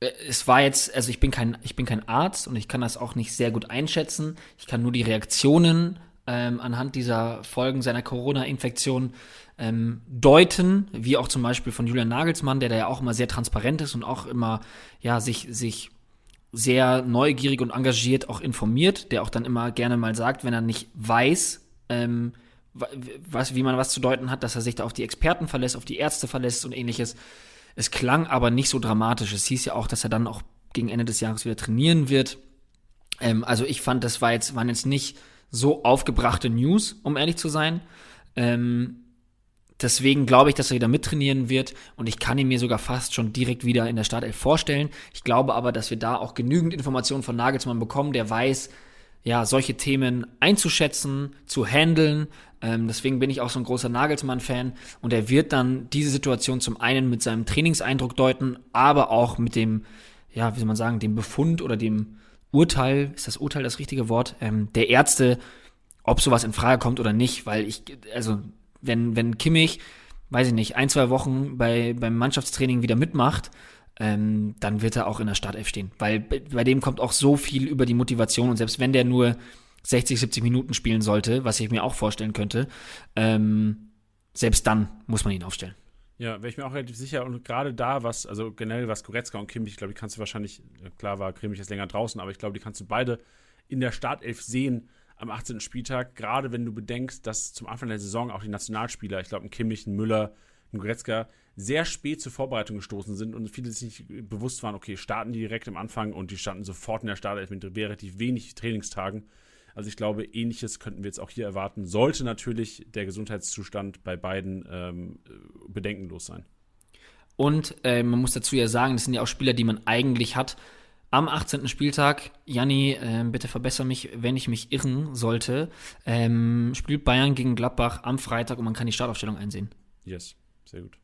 äh, es war jetzt, also ich bin kein, ich bin kein Arzt und ich kann das auch nicht sehr gut einschätzen. Ich kann nur die Reaktionen ähm, anhand dieser Folgen seiner Corona-Infektion ähm, deuten, wie auch zum Beispiel von Julian Nagelsmann, der da ja auch immer sehr transparent ist und auch immer ja sich sich sehr neugierig und engagiert auch informiert, der auch dann immer gerne mal sagt, wenn er nicht weiß, ähm, was, wie man was zu deuten hat, dass er sich da auf die Experten verlässt, auf die Ärzte verlässt und ähnliches. Es klang aber nicht so dramatisch. Es hieß ja auch, dass er dann auch gegen Ende des Jahres wieder trainieren wird. Ähm, also ich fand, das war jetzt, waren jetzt nicht so aufgebrachte News, um ehrlich zu sein. Ähm, deswegen glaube ich, dass er wieder mittrainieren wird und ich kann ihn mir sogar fast schon direkt wieder in der Startelf vorstellen. Ich glaube aber, dass wir da auch genügend Informationen von Nagelsmann bekommen, der weiß, ja, solche Themen einzuschätzen, zu handeln. Ähm, deswegen bin ich auch so ein großer Nagelsmann-Fan und er wird dann diese Situation zum einen mit seinem Trainingseindruck deuten, aber auch mit dem, ja, wie soll man sagen, dem Befund oder dem Urteil, ist das Urteil das richtige Wort, ähm, der Ärzte, ob sowas in Frage kommt oder nicht, weil ich, also wenn, wenn Kimmich, weiß ich nicht, ein, zwei Wochen bei, beim Mannschaftstraining wieder mitmacht, ähm, dann wird er auch in der Startelf stehen. Weil bei dem kommt auch so viel über die Motivation und selbst wenn der nur 60, 70 Minuten spielen sollte, was ich mir auch vorstellen könnte, ähm, selbst dann muss man ihn aufstellen. Ja, wäre ich mir auch relativ sicher. Und gerade da, was, also generell was Goretzka und Kimmich, ich glaube, die kannst du wahrscheinlich, klar war Kimmich jetzt länger draußen, aber ich glaube, die kannst du beide in der Startelf sehen am 18. Spieltag. Gerade wenn du bedenkst, dass zum Anfang der Saison auch die Nationalspieler, ich glaube, ein Kimmich, ein Müller, ein Goretzka, sehr spät zur Vorbereitung gestoßen sind und viele sich nicht bewusst waren, okay, starten die direkt am Anfang und die standen sofort in der Startelf mit relativ wenig Trainingstagen. Also ich glaube, ähnliches könnten wir jetzt auch hier erwarten. Sollte natürlich der Gesundheitszustand bei beiden ähm, bedenkenlos sein. Und äh, man muss dazu ja sagen, das sind ja auch Spieler, die man eigentlich hat. Am 18. Spieltag, Janni, äh, bitte verbessere mich, wenn ich mich irren sollte, ähm, spielt Bayern gegen Gladbach am Freitag und man kann die Startaufstellung einsehen. Yes, sehr gut.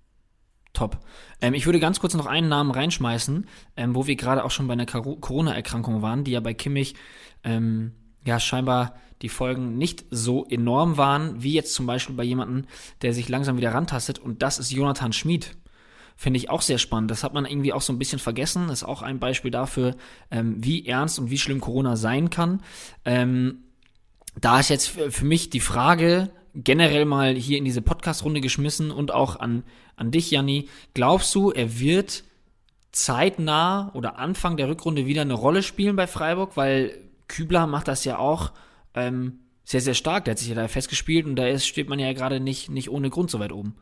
Top. Ähm, ich würde ganz kurz noch einen Namen reinschmeißen, ähm, wo wir gerade auch schon bei einer Corona-Erkrankung waren, die ja bei Kimmich ähm, ja scheinbar die Folgen nicht so enorm waren, wie jetzt zum Beispiel bei jemandem, der sich langsam wieder rantastet, und das ist Jonathan Schmid. Finde ich auch sehr spannend. Das hat man irgendwie auch so ein bisschen vergessen. Das ist auch ein Beispiel dafür, ähm, wie ernst und wie schlimm Corona sein kann. Ähm, da ist jetzt für mich die Frage, generell mal hier in diese Podcast-Runde geschmissen und auch an, an dich, Janni. Glaubst du, er wird zeitnah oder Anfang der Rückrunde wieder eine Rolle spielen bei Freiburg? Weil Kübler macht das ja auch ähm, sehr, sehr stark. Der hat sich ja da festgespielt und da ist, steht man ja gerade nicht, nicht ohne Grund so weit oben.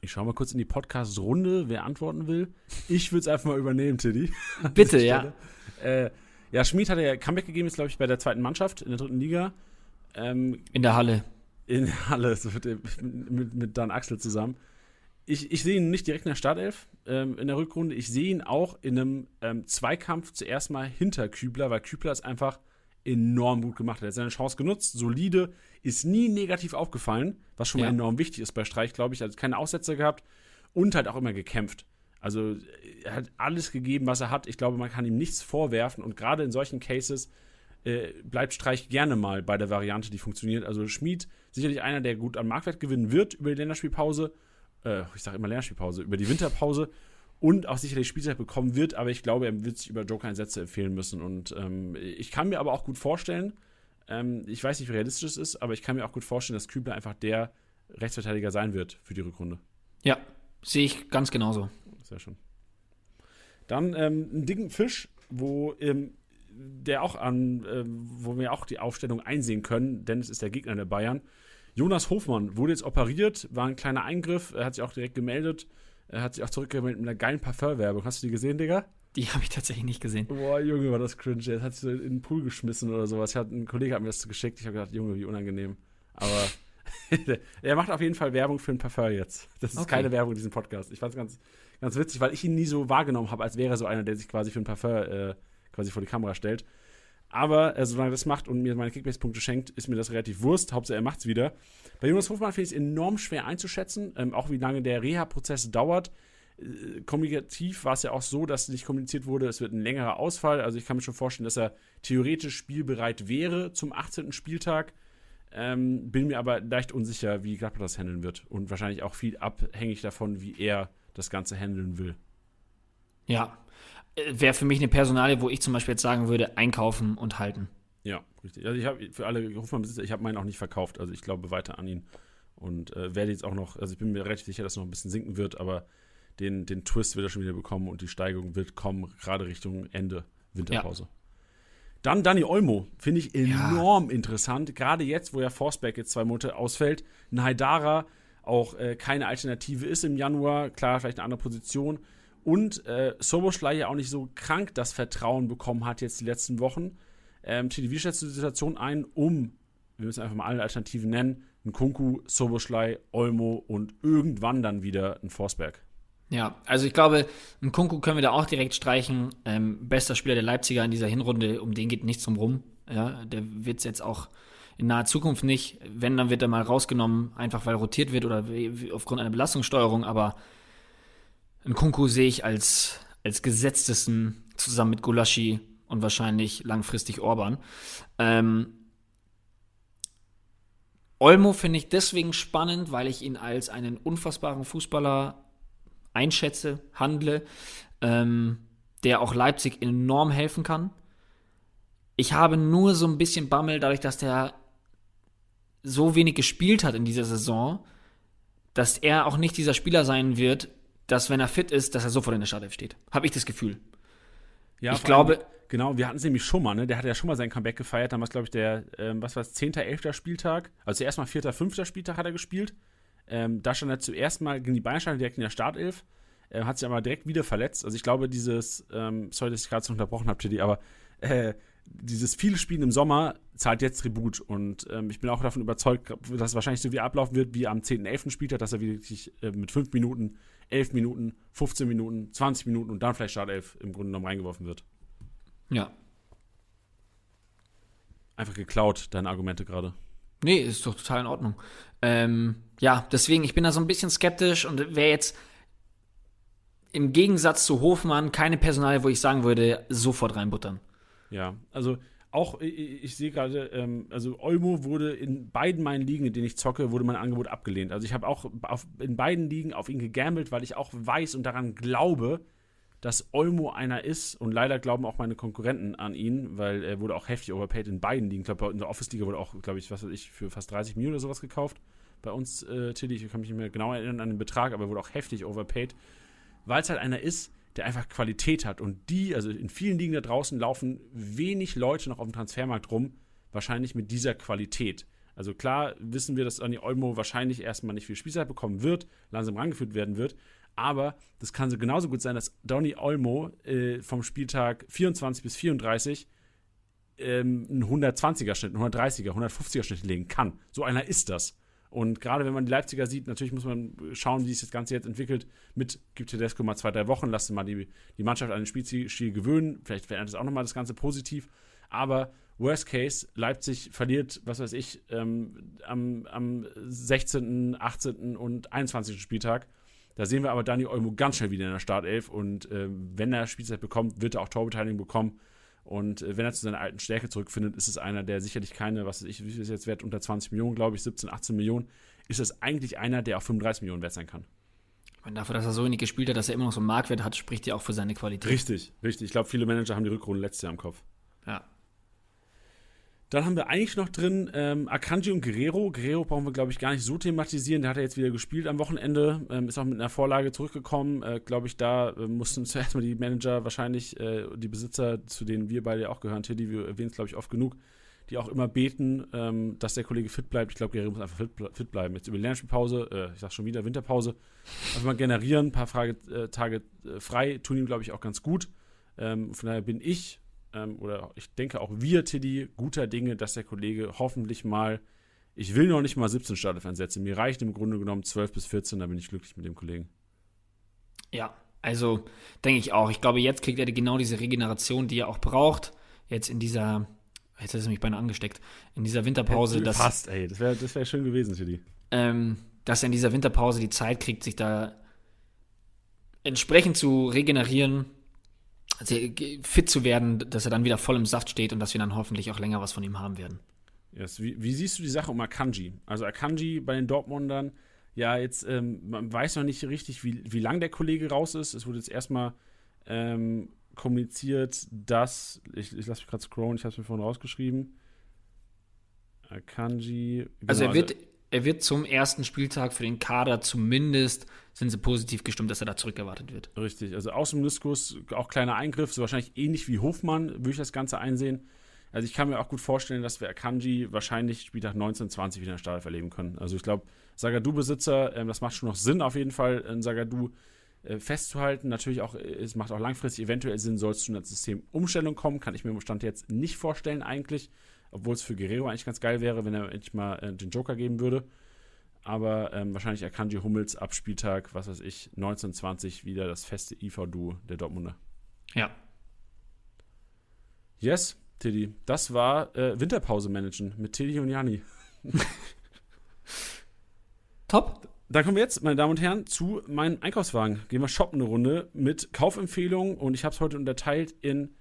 Ich schaue mal kurz in die Podcast-Runde, wer antworten will. Ich würde es einfach mal übernehmen, Tiddy. Bitte, ja. Äh, ja, Schmid hat ja Comeback gegeben, ist, glaube ich, bei der zweiten Mannschaft in der dritten Liga. Ähm, in der Halle in Halle mit, mit, mit Dan Axel zusammen. Ich, ich sehe ihn nicht direkt in der Startelf ähm, in der Rückrunde. Ich sehe ihn auch in einem ähm, Zweikampf zuerst mal hinter Kübler, weil Kübler ist einfach enorm gut gemacht. Er hat seine Chance genutzt, solide, ist nie negativ aufgefallen, was schon ja. mal enorm wichtig ist bei Streich, glaube ich. Also keine Aussätze gehabt und halt auch immer gekämpft. Also er hat alles gegeben, was er hat. Ich glaube, man kann ihm nichts vorwerfen und gerade in solchen Cases äh, bleibt Streich gerne mal bei der Variante, die funktioniert. Also Schmid sicherlich einer, der gut an Marktwert gewinnen wird über die Länderspielpause. Äh, ich sage immer Länderspielpause, über die Winterpause und auch sicherlich Spielzeit bekommen wird, aber ich glaube, er wird sich über Joker-Einsätze empfehlen müssen. Und ähm, ich kann mir aber auch gut vorstellen, ähm, ich weiß nicht, wie realistisch es ist, aber ich kann mir auch gut vorstellen, dass Kübler einfach der Rechtsverteidiger sein wird für die Rückrunde. Ja, sehe ich ganz genauso. Sehr schön. Dann ähm, einen dicken Fisch, wo ähm, der auch an, äh, wo wir auch die Aufstellung einsehen können, denn es ist der Gegner der Bayern. Jonas Hofmann wurde jetzt operiert, war ein kleiner Eingriff, er hat sich auch direkt gemeldet, er hat sich auch zurückgemeldet mit einer geilen Parfumwerbung. Hast du die gesehen, Digga? Die habe ich tatsächlich nicht gesehen. Boah, Junge, war das cringe. Er hat sich so in den Pool geschmissen oder sowas. Hat, ein Kollege hat mir das geschickt. Ich habe gedacht, Junge, wie unangenehm. Aber er macht auf jeden Fall Werbung für ein Parfum jetzt. Das ist okay. keine Werbung in diesem Podcast. Ich fand es ganz, ganz witzig, weil ich ihn nie so wahrgenommen habe, als wäre so einer, der sich quasi für ein Parfum äh, quasi vor die Kamera stellt. Aber äh, solange er das macht und mir meine Kickbase-Punkte schenkt, ist mir das relativ Wurst. Hauptsache, er macht es wieder. Bei Jonas Hofmann finde ich es enorm schwer einzuschätzen, ähm, auch wie lange der Reha-Prozess dauert. Äh, kommunikativ war es ja auch so, dass nicht kommuniziert wurde, es wird ein längerer Ausfall. Also ich kann mir schon vorstellen, dass er theoretisch spielbereit wäre zum 18. Spieltag. Ähm, bin mir aber leicht unsicher, wie Gladbach das handeln wird. Und wahrscheinlich auch viel abhängig davon, wie er das Ganze handeln will. Ja, wäre für mich eine Personalie, wo ich zum Beispiel jetzt sagen würde, einkaufen und halten. Ja, richtig. Also ich habe für alle Hofmann-Besitzer, ich habe meinen auch nicht verkauft. Also ich glaube weiter an ihn. Und äh, werde jetzt auch noch, also ich bin mir relativ sicher, dass es noch ein bisschen sinken wird, aber den, den Twist wird er schon wieder bekommen und die Steigerung wird kommen, gerade Richtung Ende Winterpause. Ja. Dann Danny Olmo, finde ich enorm ja. interessant. Gerade jetzt, wo ja Forsberg jetzt zwei Monate ausfällt. Ein Haidara auch äh, keine Alternative ist im Januar. Klar, vielleicht eine andere Position. Und äh, Soboschlei ja auch nicht so krank das Vertrauen bekommen hat jetzt die letzten Wochen. Ähm, wie schätzt du die Situation ein, um, wir müssen einfach mal alle Alternativen nennen, ein Kunku, Soboschlei, Olmo und irgendwann dann wieder ein Forsberg? Ja, also ich glaube, ein Kunku können wir da auch direkt streichen. Ähm, bester Spieler der Leipziger in dieser Hinrunde, um den geht nichts drum rum. Ja, der wird es jetzt auch in naher Zukunft nicht. Wenn, dann wird er mal rausgenommen, einfach weil rotiert wird oder aufgrund einer Belastungssteuerung. Aber ein Kunku sehe ich als, als gesetztesten zusammen mit Gulaschi und wahrscheinlich langfristig Orban. Ähm, Olmo finde ich deswegen spannend, weil ich ihn als einen unfassbaren Fußballer einschätze, handle, ähm, der auch Leipzig enorm helfen kann. Ich habe nur so ein bisschen Bammel, dadurch, dass der so wenig gespielt hat in dieser Saison, dass er auch nicht dieser Spieler sein wird, dass wenn er fit ist, dass er sofort in der Startelf steht. Habe ich das Gefühl. Ja, ich glaube. Allem, genau, wir hatten es nämlich schon mal, ne? Der hatte ja schon mal sein Comeback gefeiert. Damals, glaube ich, der, ähm, was war es, 10., 11. Spieltag. Also erstmal 4., 5. Spieltag hat er gespielt. Ähm, da stand er zuerst mal gegen die Bayern direkt in der Startelf, äh, hat sich aber direkt wieder verletzt. Also ich glaube, dieses, ähm, sorry, dass ich gerade so unterbrochen habe, Teddy, aber äh, dieses viele Spielen im Sommer zahlt jetzt Tribut. Und ähm, ich bin auch davon überzeugt, dass es wahrscheinlich so wie ablaufen wird wie am 10.11. Spieltag, dass er wirklich äh, mit 5 Minuten, 11 Minuten, 15 Minuten, 20 Minuten und dann vielleicht Startelf im Grunde genommen reingeworfen wird. Ja. Einfach geklaut, deine Argumente gerade. Nee, ist doch total in Ordnung. Ähm, ja, deswegen, ich bin da so ein bisschen skeptisch und wäre jetzt im Gegensatz zu Hofmann keine Personal, wo ich sagen würde, sofort reinbuttern. Ja, also auch, ich, ich sehe gerade, ähm, also Olmo wurde in beiden meinen Ligen, in denen ich zocke, wurde mein Angebot abgelehnt. Also ich habe auch auf, in beiden Ligen auf ihn gegambelt, weil ich auch weiß und daran glaube, dass Olmo einer ist und leider glauben auch meine Konkurrenten an ihn, weil er wurde auch heftig overpaid in beiden Ligen. Ich glaube, in der Office-Liga wurde auch, glaube ich, was weiß ich, für fast 30 Millionen oder sowas gekauft. Bei uns, äh, Tilly, ich kann mich nicht mehr genau erinnern an den Betrag, aber er wurde auch heftig overpaid, weil es halt einer ist, der einfach Qualität hat. Und die, also in vielen Ligen da draußen laufen wenig Leute noch auf dem Transfermarkt rum, wahrscheinlich mit dieser Qualität. Also klar wissen wir, dass Anni Olmo wahrscheinlich erstmal nicht viel Spielzeit bekommen wird, langsam rangeführt werden wird, aber das kann so genauso gut sein, dass Donny Olmo äh, vom Spieltag 24 bis 34 ähm, einen 120er Schnitt, einen 130er, 150er Schnitt legen kann. So einer ist das. Und gerade wenn man die Leipziger sieht, natürlich muss man schauen, wie sich das Ganze jetzt entwickelt. Mit gibt Tedesco mal zwei, drei Wochen, lasst mal die, die Mannschaft an den Spielstil gewöhnen. Vielleicht verändert es auch nochmal das Ganze positiv. Aber Worst Case, Leipzig verliert, was weiß ich, ähm, am, am 16., 18. und 21. Spieltag da sehen wir aber Dani Olmo ganz schnell wieder in der Startelf und äh, wenn er Spielzeit bekommt, wird er auch Torbeteiligung bekommen. Und äh, wenn er zu seiner alten Stärke zurückfindet, ist es einer, der sicherlich keine, was weiß ich, wie viel ist jetzt wert, unter 20 Millionen, glaube ich, 17, 18 Millionen, ist es eigentlich einer, der auch 35 Millionen wert sein kann. Meine, dafür, dass er so wenig gespielt hat, dass er immer noch so einen Marktwert hat, spricht ja auch für seine Qualität. Richtig, richtig. Ich glaube, viele Manager haben die Rückrunde letztes Jahr im Kopf. Ja. Dann haben wir eigentlich noch drin ähm, Akanji und Guerrero. Guerrero brauchen wir, glaube ich, gar nicht so thematisieren. Der hat ja jetzt wieder gespielt am Wochenende, ähm, ist auch mit einer Vorlage zurückgekommen. Äh, glaube ich, da äh, mussten zuerst mal die Manager wahrscheinlich, äh, die Besitzer, zu denen wir beide auch gehören, Teddy, wir erwähnen es, glaube ich, oft genug, die auch immer beten, ähm, dass der Kollege fit bleibt. Ich glaube, Guerrero muss einfach fit, fit bleiben. Jetzt über die Lernspielpause, äh, ich sag schon wieder Winterpause, einfach mal generieren, ein paar Frage, äh, Tage äh, frei, tun ihm, glaube ich, auch ganz gut. Ähm, von daher bin ich ähm, oder ich denke auch wir, Tiddy, guter Dinge, dass der Kollege hoffentlich mal, ich will noch nicht mal 17 Startelf Mir reicht im Grunde genommen 12 bis 14, da bin ich glücklich mit dem Kollegen. Ja, also denke ich auch. Ich glaube, jetzt kriegt er genau diese Regeneration, die er auch braucht. Jetzt in dieser, jetzt hat es mich beinahe angesteckt, in dieser Winterpause. Das passt, ey, das wäre das wär schön gewesen, Tiddy. Ähm, dass er in dieser Winterpause die Zeit kriegt, sich da entsprechend zu regenerieren fit zu werden, dass er dann wieder voll im Saft steht und dass wir dann hoffentlich auch länger was von ihm haben werden. Yes. Wie, wie, siehst du die Sache um Akanji? Also Akanji bei den Dortmundern, ja, jetzt, ähm, man weiß noch nicht richtig, wie, wie lang der Kollege raus ist. Es wurde jetzt erstmal ähm, kommuniziert, dass, ich, ich lasse mich gerade scrollen, ich habe es mir vorhin rausgeschrieben. Akanji. Genau, also er wird, er wird zum ersten Spieltag für den Kader zumindest, sind sie positiv gestimmt, dass er da zurückerwartet wird. Richtig, also aus dem Diskus auch kleiner Eingriff, so wahrscheinlich ähnlich wie Hofmann würde ich das Ganze einsehen. Also ich kann mir auch gut vorstellen, dass wir Akanji wahrscheinlich Spieltag 19, 20 wieder in der Startelf erleben können. Also ich glaube, Sagadu-Besitzer, ähm, das macht schon noch Sinn auf jeden Fall, in Sagadu äh, festzuhalten. Natürlich auch, äh, es macht auch langfristig eventuell Sinn, soll es zu einer Systemumstellung kommen, kann ich mir im Stand jetzt nicht vorstellen eigentlich, obwohl es für Guerrero eigentlich ganz geil wäre, wenn er endlich mal äh, den Joker geben würde. Aber ähm, wahrscheinlich Akanji Hummels ab Spieltag, was weiß ich, 19, 20 wieder das feste IV-Duo der Dortmunder. Ja. Yes, Tilly. Das war äh, Winterpause managen mit Tilly und Jani. Top. Dann kommen wir jetzt, meine Damen und Herren, zu meinem Einkaufswagen. Gehen wir shoppen eine Runde mit Kaufempfehlungen und ich habe es heute unterteilt in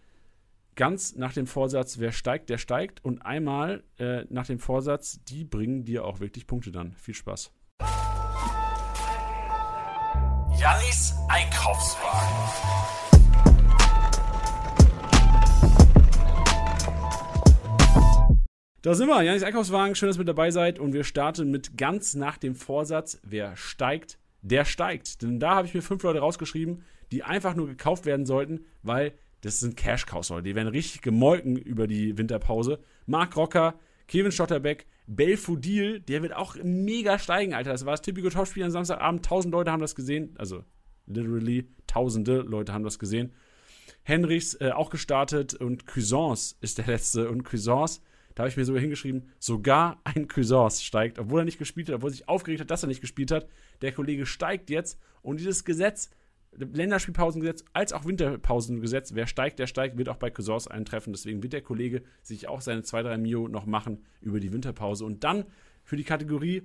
ganz nach dem Vorsatz, wer steigt, der steigt und einmal äh, nach dem Vorsatz, die bringen dir auch wirklich Punkte dann. Viel Spaß. Jannis Einkaufswagen. Da sind wir, Janis Einkaufswagen, schön, dass ihr mit dabei seid und wir starten mit ganz nach dem Vorsatz, wer steigt, der steigt. Denn da habe ich mir fünf Leute rausgeschrieben, die einfach nur gekauft werden sollten, weil das sind Cash-Cows, Leute. Die werden richtig gemolken über die Winterpause. Marc Rocker, Kevin Schotterbeck, Belfodil, der wird auch mega steigen, Alter. Das war das typische Topspiel am Samstagabend. Tausend Leute haben das gesehen. Also, literally, tausende Leute haben das gesehen. Henrichs äh, auch gestartet und Cuisance ist der letzte. Und Cuisance da habe ich mir sogar hingeschrieben, sogar ein Cuisance steigt, obwohl er nicht gespielt hat, obwohl er sich aufgeregt hat, dass er nicht gespielt hat. Der Kollege steigt jetzt und dieses Gesetz, Länderspielpausengesetz als auch Winterpausengesetz, wer steigt, der steigt, wird auch bei Cuisance eintreffen. Deswegen wird der Kollege sich auch seine 2-3 Mio noch machen über die Winterpause. Und dann für die Kategorie,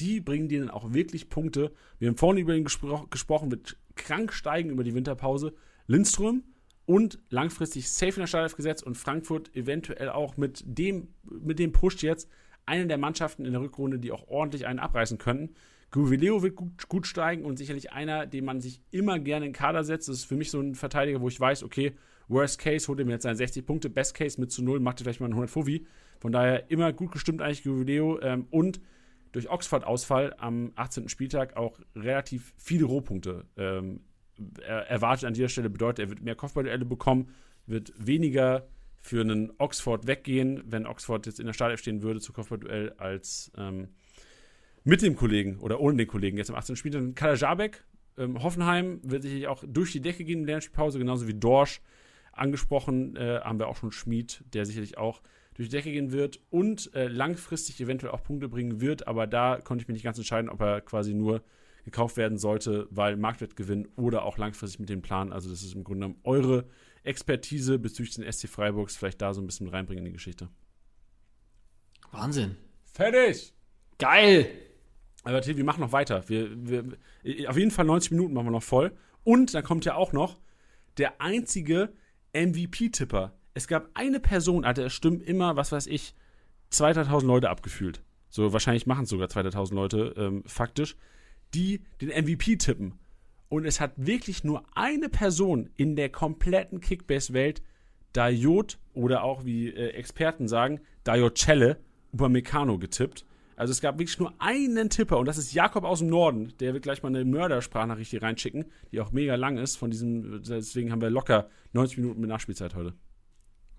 die bringen dir dann auch wirklich Punkte. Wir haben vorhin über ihn gespro gesprochen, wird krank steigen über die Winterpause. Lindström und langfristig safe in der Startelf gesetzt und Frankfurt eventuell auch mit dem, mit dem Push jetzt eine der Mannschaften in der Rückrunde, die auch ordentlich einen abreißen könnten. Guvileo wird gut, gut steigen und sicherlich einer, den man sich immer gerne in den Kader setzt. Das ist für mich so ein Verteidiger, wo ich weiß, okay, Worst Case holt er mir jetzt seine 60 Punkte, Best Case mit zu null, macht er vielleicht mal einen 100 Fuvi. Von daher immer gut gestimmt eigentlich Guvileo ähm, und durch Oxford-Ausfall am 18. Spieltag auch relativ viele Rohpunkte ähm, erwartet an dieser Stelle bedeutet, er wird mehr Kopfballduelle bekommen, wird weniger für einen Oxford weggehen, wenn Oxford jetzt in der Startelf stehen würde zu Kopfballduell, als ähm, mit dem Kollegen oder ohne den Kollegen. Jetzt am 18. Spieltag Kalajabek, ähm, Hoffenheim wird sicherlich auch durch die Decke gehen in der Lernspielpause, genauso wie Dorsch. Angesprochen äh, haben wir auch schon Schmied, der sicherlich auch durch die Decke gehen wird und äh, langfristig eventuell auch Punkte bringen wird, aber da konnte ich mich nicht ganz entscheiden, ob er quasi nur gekauft werden sollte, weil Marktwertgewinn oder auch langfristig mit dem Plan. Also das ist im Grunde genommen eure Expertise bezüglich den SC Freiburgs vielleicht da so ein bisschen reinbringen in die Geschichte. Wahnsinn. Fertig! Geil! Aber Till, wir machen noch weiter. Wir, wir, auf jeden Fall 90 Minuten machen wir noch voll. Und dann kommt ja auch noch der einzige MVP-Tipper. Es gab eine Person, Alter, es stimmen immer, was weiß ich, 2000 Leute abgefühlt. So, wahrscheinlich machen es sogar 2000 Leute, ähm, faktisch die den MVP tippen. Und es hat wirklich nur eine Person in der kompletten Kickbase-Welt Dayot oder auch wie äh, Experten sagen, Dayocelle über Meccano getippt. Also es gab wirklich nur einen Tipper und das ist Jakob aus dem Norden. Der wird gleich mal eine Mördersprachnachricht hier reinschicken, die auch mega lang ist. Von diesem, deswegen haben wir locker 90 Minuten mit Nachspielzeit heute.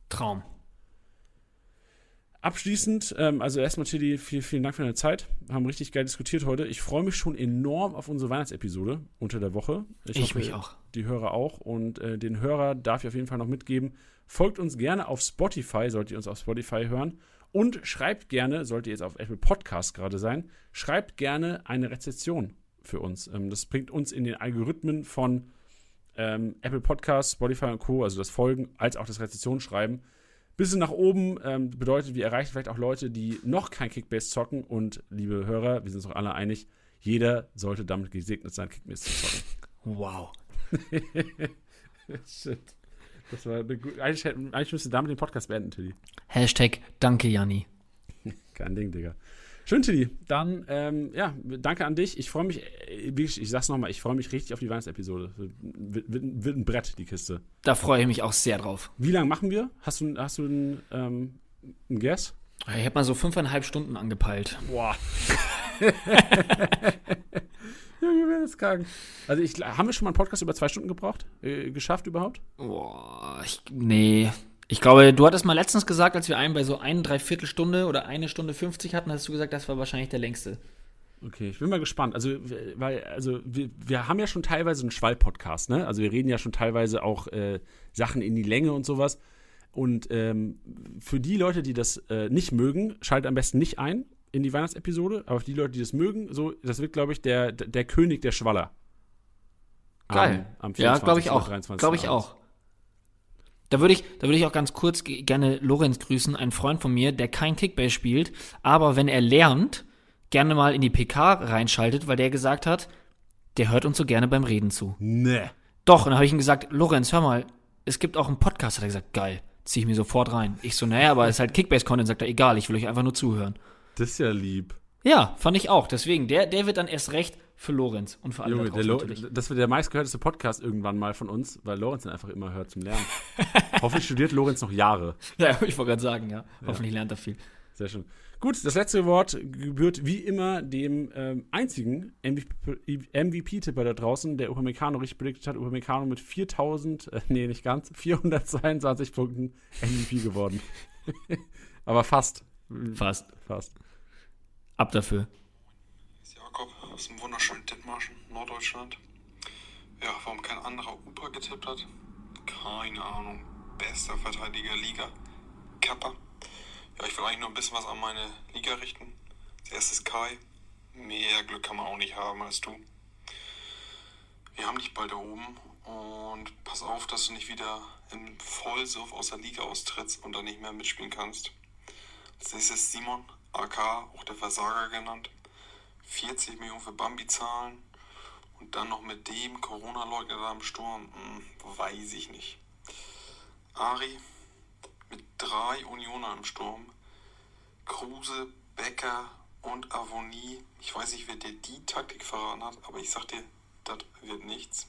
Traum. Abschließend, ähm, also erstmal Tilly, vielen, vielen Dank für deine Zeit. Haben richtig geil diskutiert heute. Ich freue mich schon enorm auf unsere Weihnachtsepisode unter der Woche. Ich, ich hoffe, mich auch. Die Hörer auch. Und äh, den Hörer darf ich auf jeden Fall noch mitgeben. Folgt uns gerne auf Spotify, solltet ihr uns auf Spotify hören. Und schreibt gerne, sollte ihr jetzt auf Apple Podcast gerade sein, schreibt gerne eine Rezession für uns. Ähm, das bringt uns in den Algorithmen von ähm, Apple Podcasts, Spotify und Co., also das Folgen als auch das Rezessionsschreiben bisschen nach oben. Ähm, bedeutet, wir erreichen vielleicht auch Leute, die noch kein Kickbase zocken. Und liebe Hörer, wir sind uns auch alle einig, jeder sollte damit gesegnet sein, Kickbase zu zocken. Wow. Shit. Das war eigentlich, eigentlich müsste damit den Podcast beenden, Tilly. Hashtag Danke, Janni. Kein Ding, Digga. Schön, Tilly. Dann, ähm, ja, danke an dich. Ich freue mich, äh, ich, ich sag's nochmal, ich freue mich richtig auf die Weihnachtsepisode. Wird, wird, wird, ein Brett, die Kiste. Da freue ich mich auch sehr drauf. Wie lange machen wir? Hast du, hast du einen, ähm, einen Guess? Ich habe mal so fünfeinhalb Stunden angepeilt. Boah. Krank. Also, ich, haben wir schon mal einen Podcast über zwei Stunden gebraucht? Äh, geschafft überhaupt? Boah, ich, nee. Ich glaube, du hattest mal letztens gesagt, als wir einen bei so ein Dreiviertelstunde oder eine Stunde 50 hatten, hast du gesagt, das war wahrscheinlich der längste. Okay, ich bin mal gespannt. Also, weil, also wir, wir haben ja schon teilweise einen Schwall-Podcast, ne? Also wir reden ja schon teilweise auch äh, Sachen in die Länge und sowas. Und ähm, für die Leute, die das äh, nicht mögen, schaltet am besten nicht ein in die Weihnachtsepisode. Aber für die Leute, die das mögen, so, das wird, glaube ich, der, der König der Schwaller. Geil. Am, am ja, glaube ich auch. Glaube ich auch. Da würde ich, da würde ich auch ganz kurz gerne Lorenz grüßen, ein Freund von mir, der kein Kickbase spielt, aber wenn er lernt, gerne mal in die PK reinschaltet, weil der gesagt hat, der hört uns so gerne beim Reden zu. Nee. Doch, und dann habe ich ihm gesagt, Lorenz, hör mal, es gibt auch einen Podcast, hat er gesagt, geil, zieh ich mir sofort rein. Ich so, naja, aber es ist halt Kickbase-Content, sagt er, egal, ich will euch einfach nur zuhören. Das ist ja lieb. Ja, fand ich auch. Deswegen, der, der wird dann erst recht für Lorenz und für alle Junge, da Das wird der meistgehörteste Podcast irgendwann mal von uns, weil Lorenz ihn einfach immer hört zum Lernen. Hoffentlich studiert Lorenz noch Jahre. Ja, ich wollte gerade sagen, ja. Hoffentlich ja. lernt er viel. Sehr schön. Gut, das letzte Wort gebührt wie immer dem ähm, einzigen MVP-Tipper da draußen, der Upamecano richtig prediktet hat. Upamecano mit 4000, äh, nee, nicht ganz, 422 Punkten MVP geworden. Aber fast. Fast. Fast. Ab dafür. Jakob aus dem wunderschönen Dithmarschen, Norddeutschland. Ja, warum kein anderer Upa getippt hat? Keine Ahnung. Bester Verteidiger Liga. Kappa. Ja, ich will eigentlich nur ein bisschen was an meine Liga richten. Als erstes Kai. Mehr Glück kann man auch nicht haben als du. Wir haben dich bald da oben und pass auf, dass du nicht wieder im Vollsuff aus der Liga austrittst und dann nicht mehr mitspielen kannst. Als nächstes Simon, AK, auch der Versager genannt. 40 Millionen für Bambi zahlen und dann noch mit dem Corona-Leugner da im Sturm, hm, weiß ich nicht. Ari mit drei Unioner im Sturm, Kruse, Becker und Avonie. Ich weiß nicht, wer dir die Taktik verraten hat, aber ich sag dir, das wird nichts.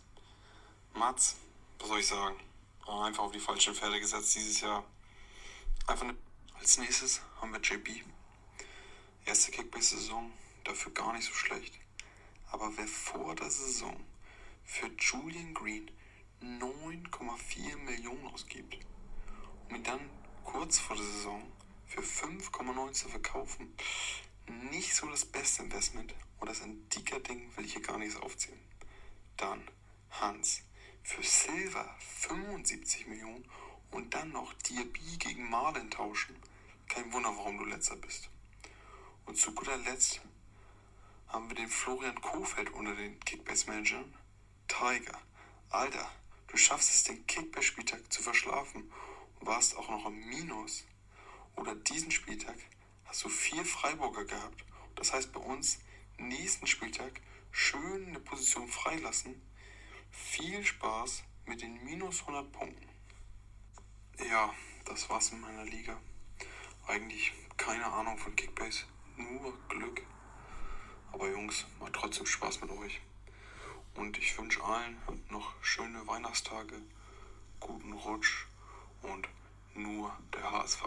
Mats, was soll ich sagen? Einfach auf die falschen Pferde gesetzt dieses Jahr. Einfach eine als nächstes haben wir JB. Erste Kickbase-Saison, dafür gar nicht so schlecht. Aber wer vor der Saison für Julian Green 9,4 Millionen ausgibt, um ihn dann kurz vor der Saison für 5,9 zu verkaufen, nicht so das beste Investment und das Indika-Ding will ich hier gar nichts aufzählen. Dann Hans für Silver 75 Millionen und dann noch Diaby gegen Marlin tauschen. Kein Wunder, warum du letzter bist. Und zu guter Letzt haben wir den Florian Kofeld unter den Kickbase-Managern. Tiger, Alter, du schaffst es, den Kickbase-Spieltag zu verschlafen und warst auch noch im Minus. Oder diesen Spieltag hast du vier Freiburger gehabt. Das heißt bei uns nächsten Spieltag schön eine Position freilassen. Viel Spaß mit den minus 100 Punkten. Ja, das war's in meiner Liga eigentlich keine Ahnung von Kickbase, nur Glück. Aber Jungs, macht trotzdem Spaß mit euch. Und ich wünsche allen noch schöne Weihnachtstage, guten Rutsch und nur der HSV.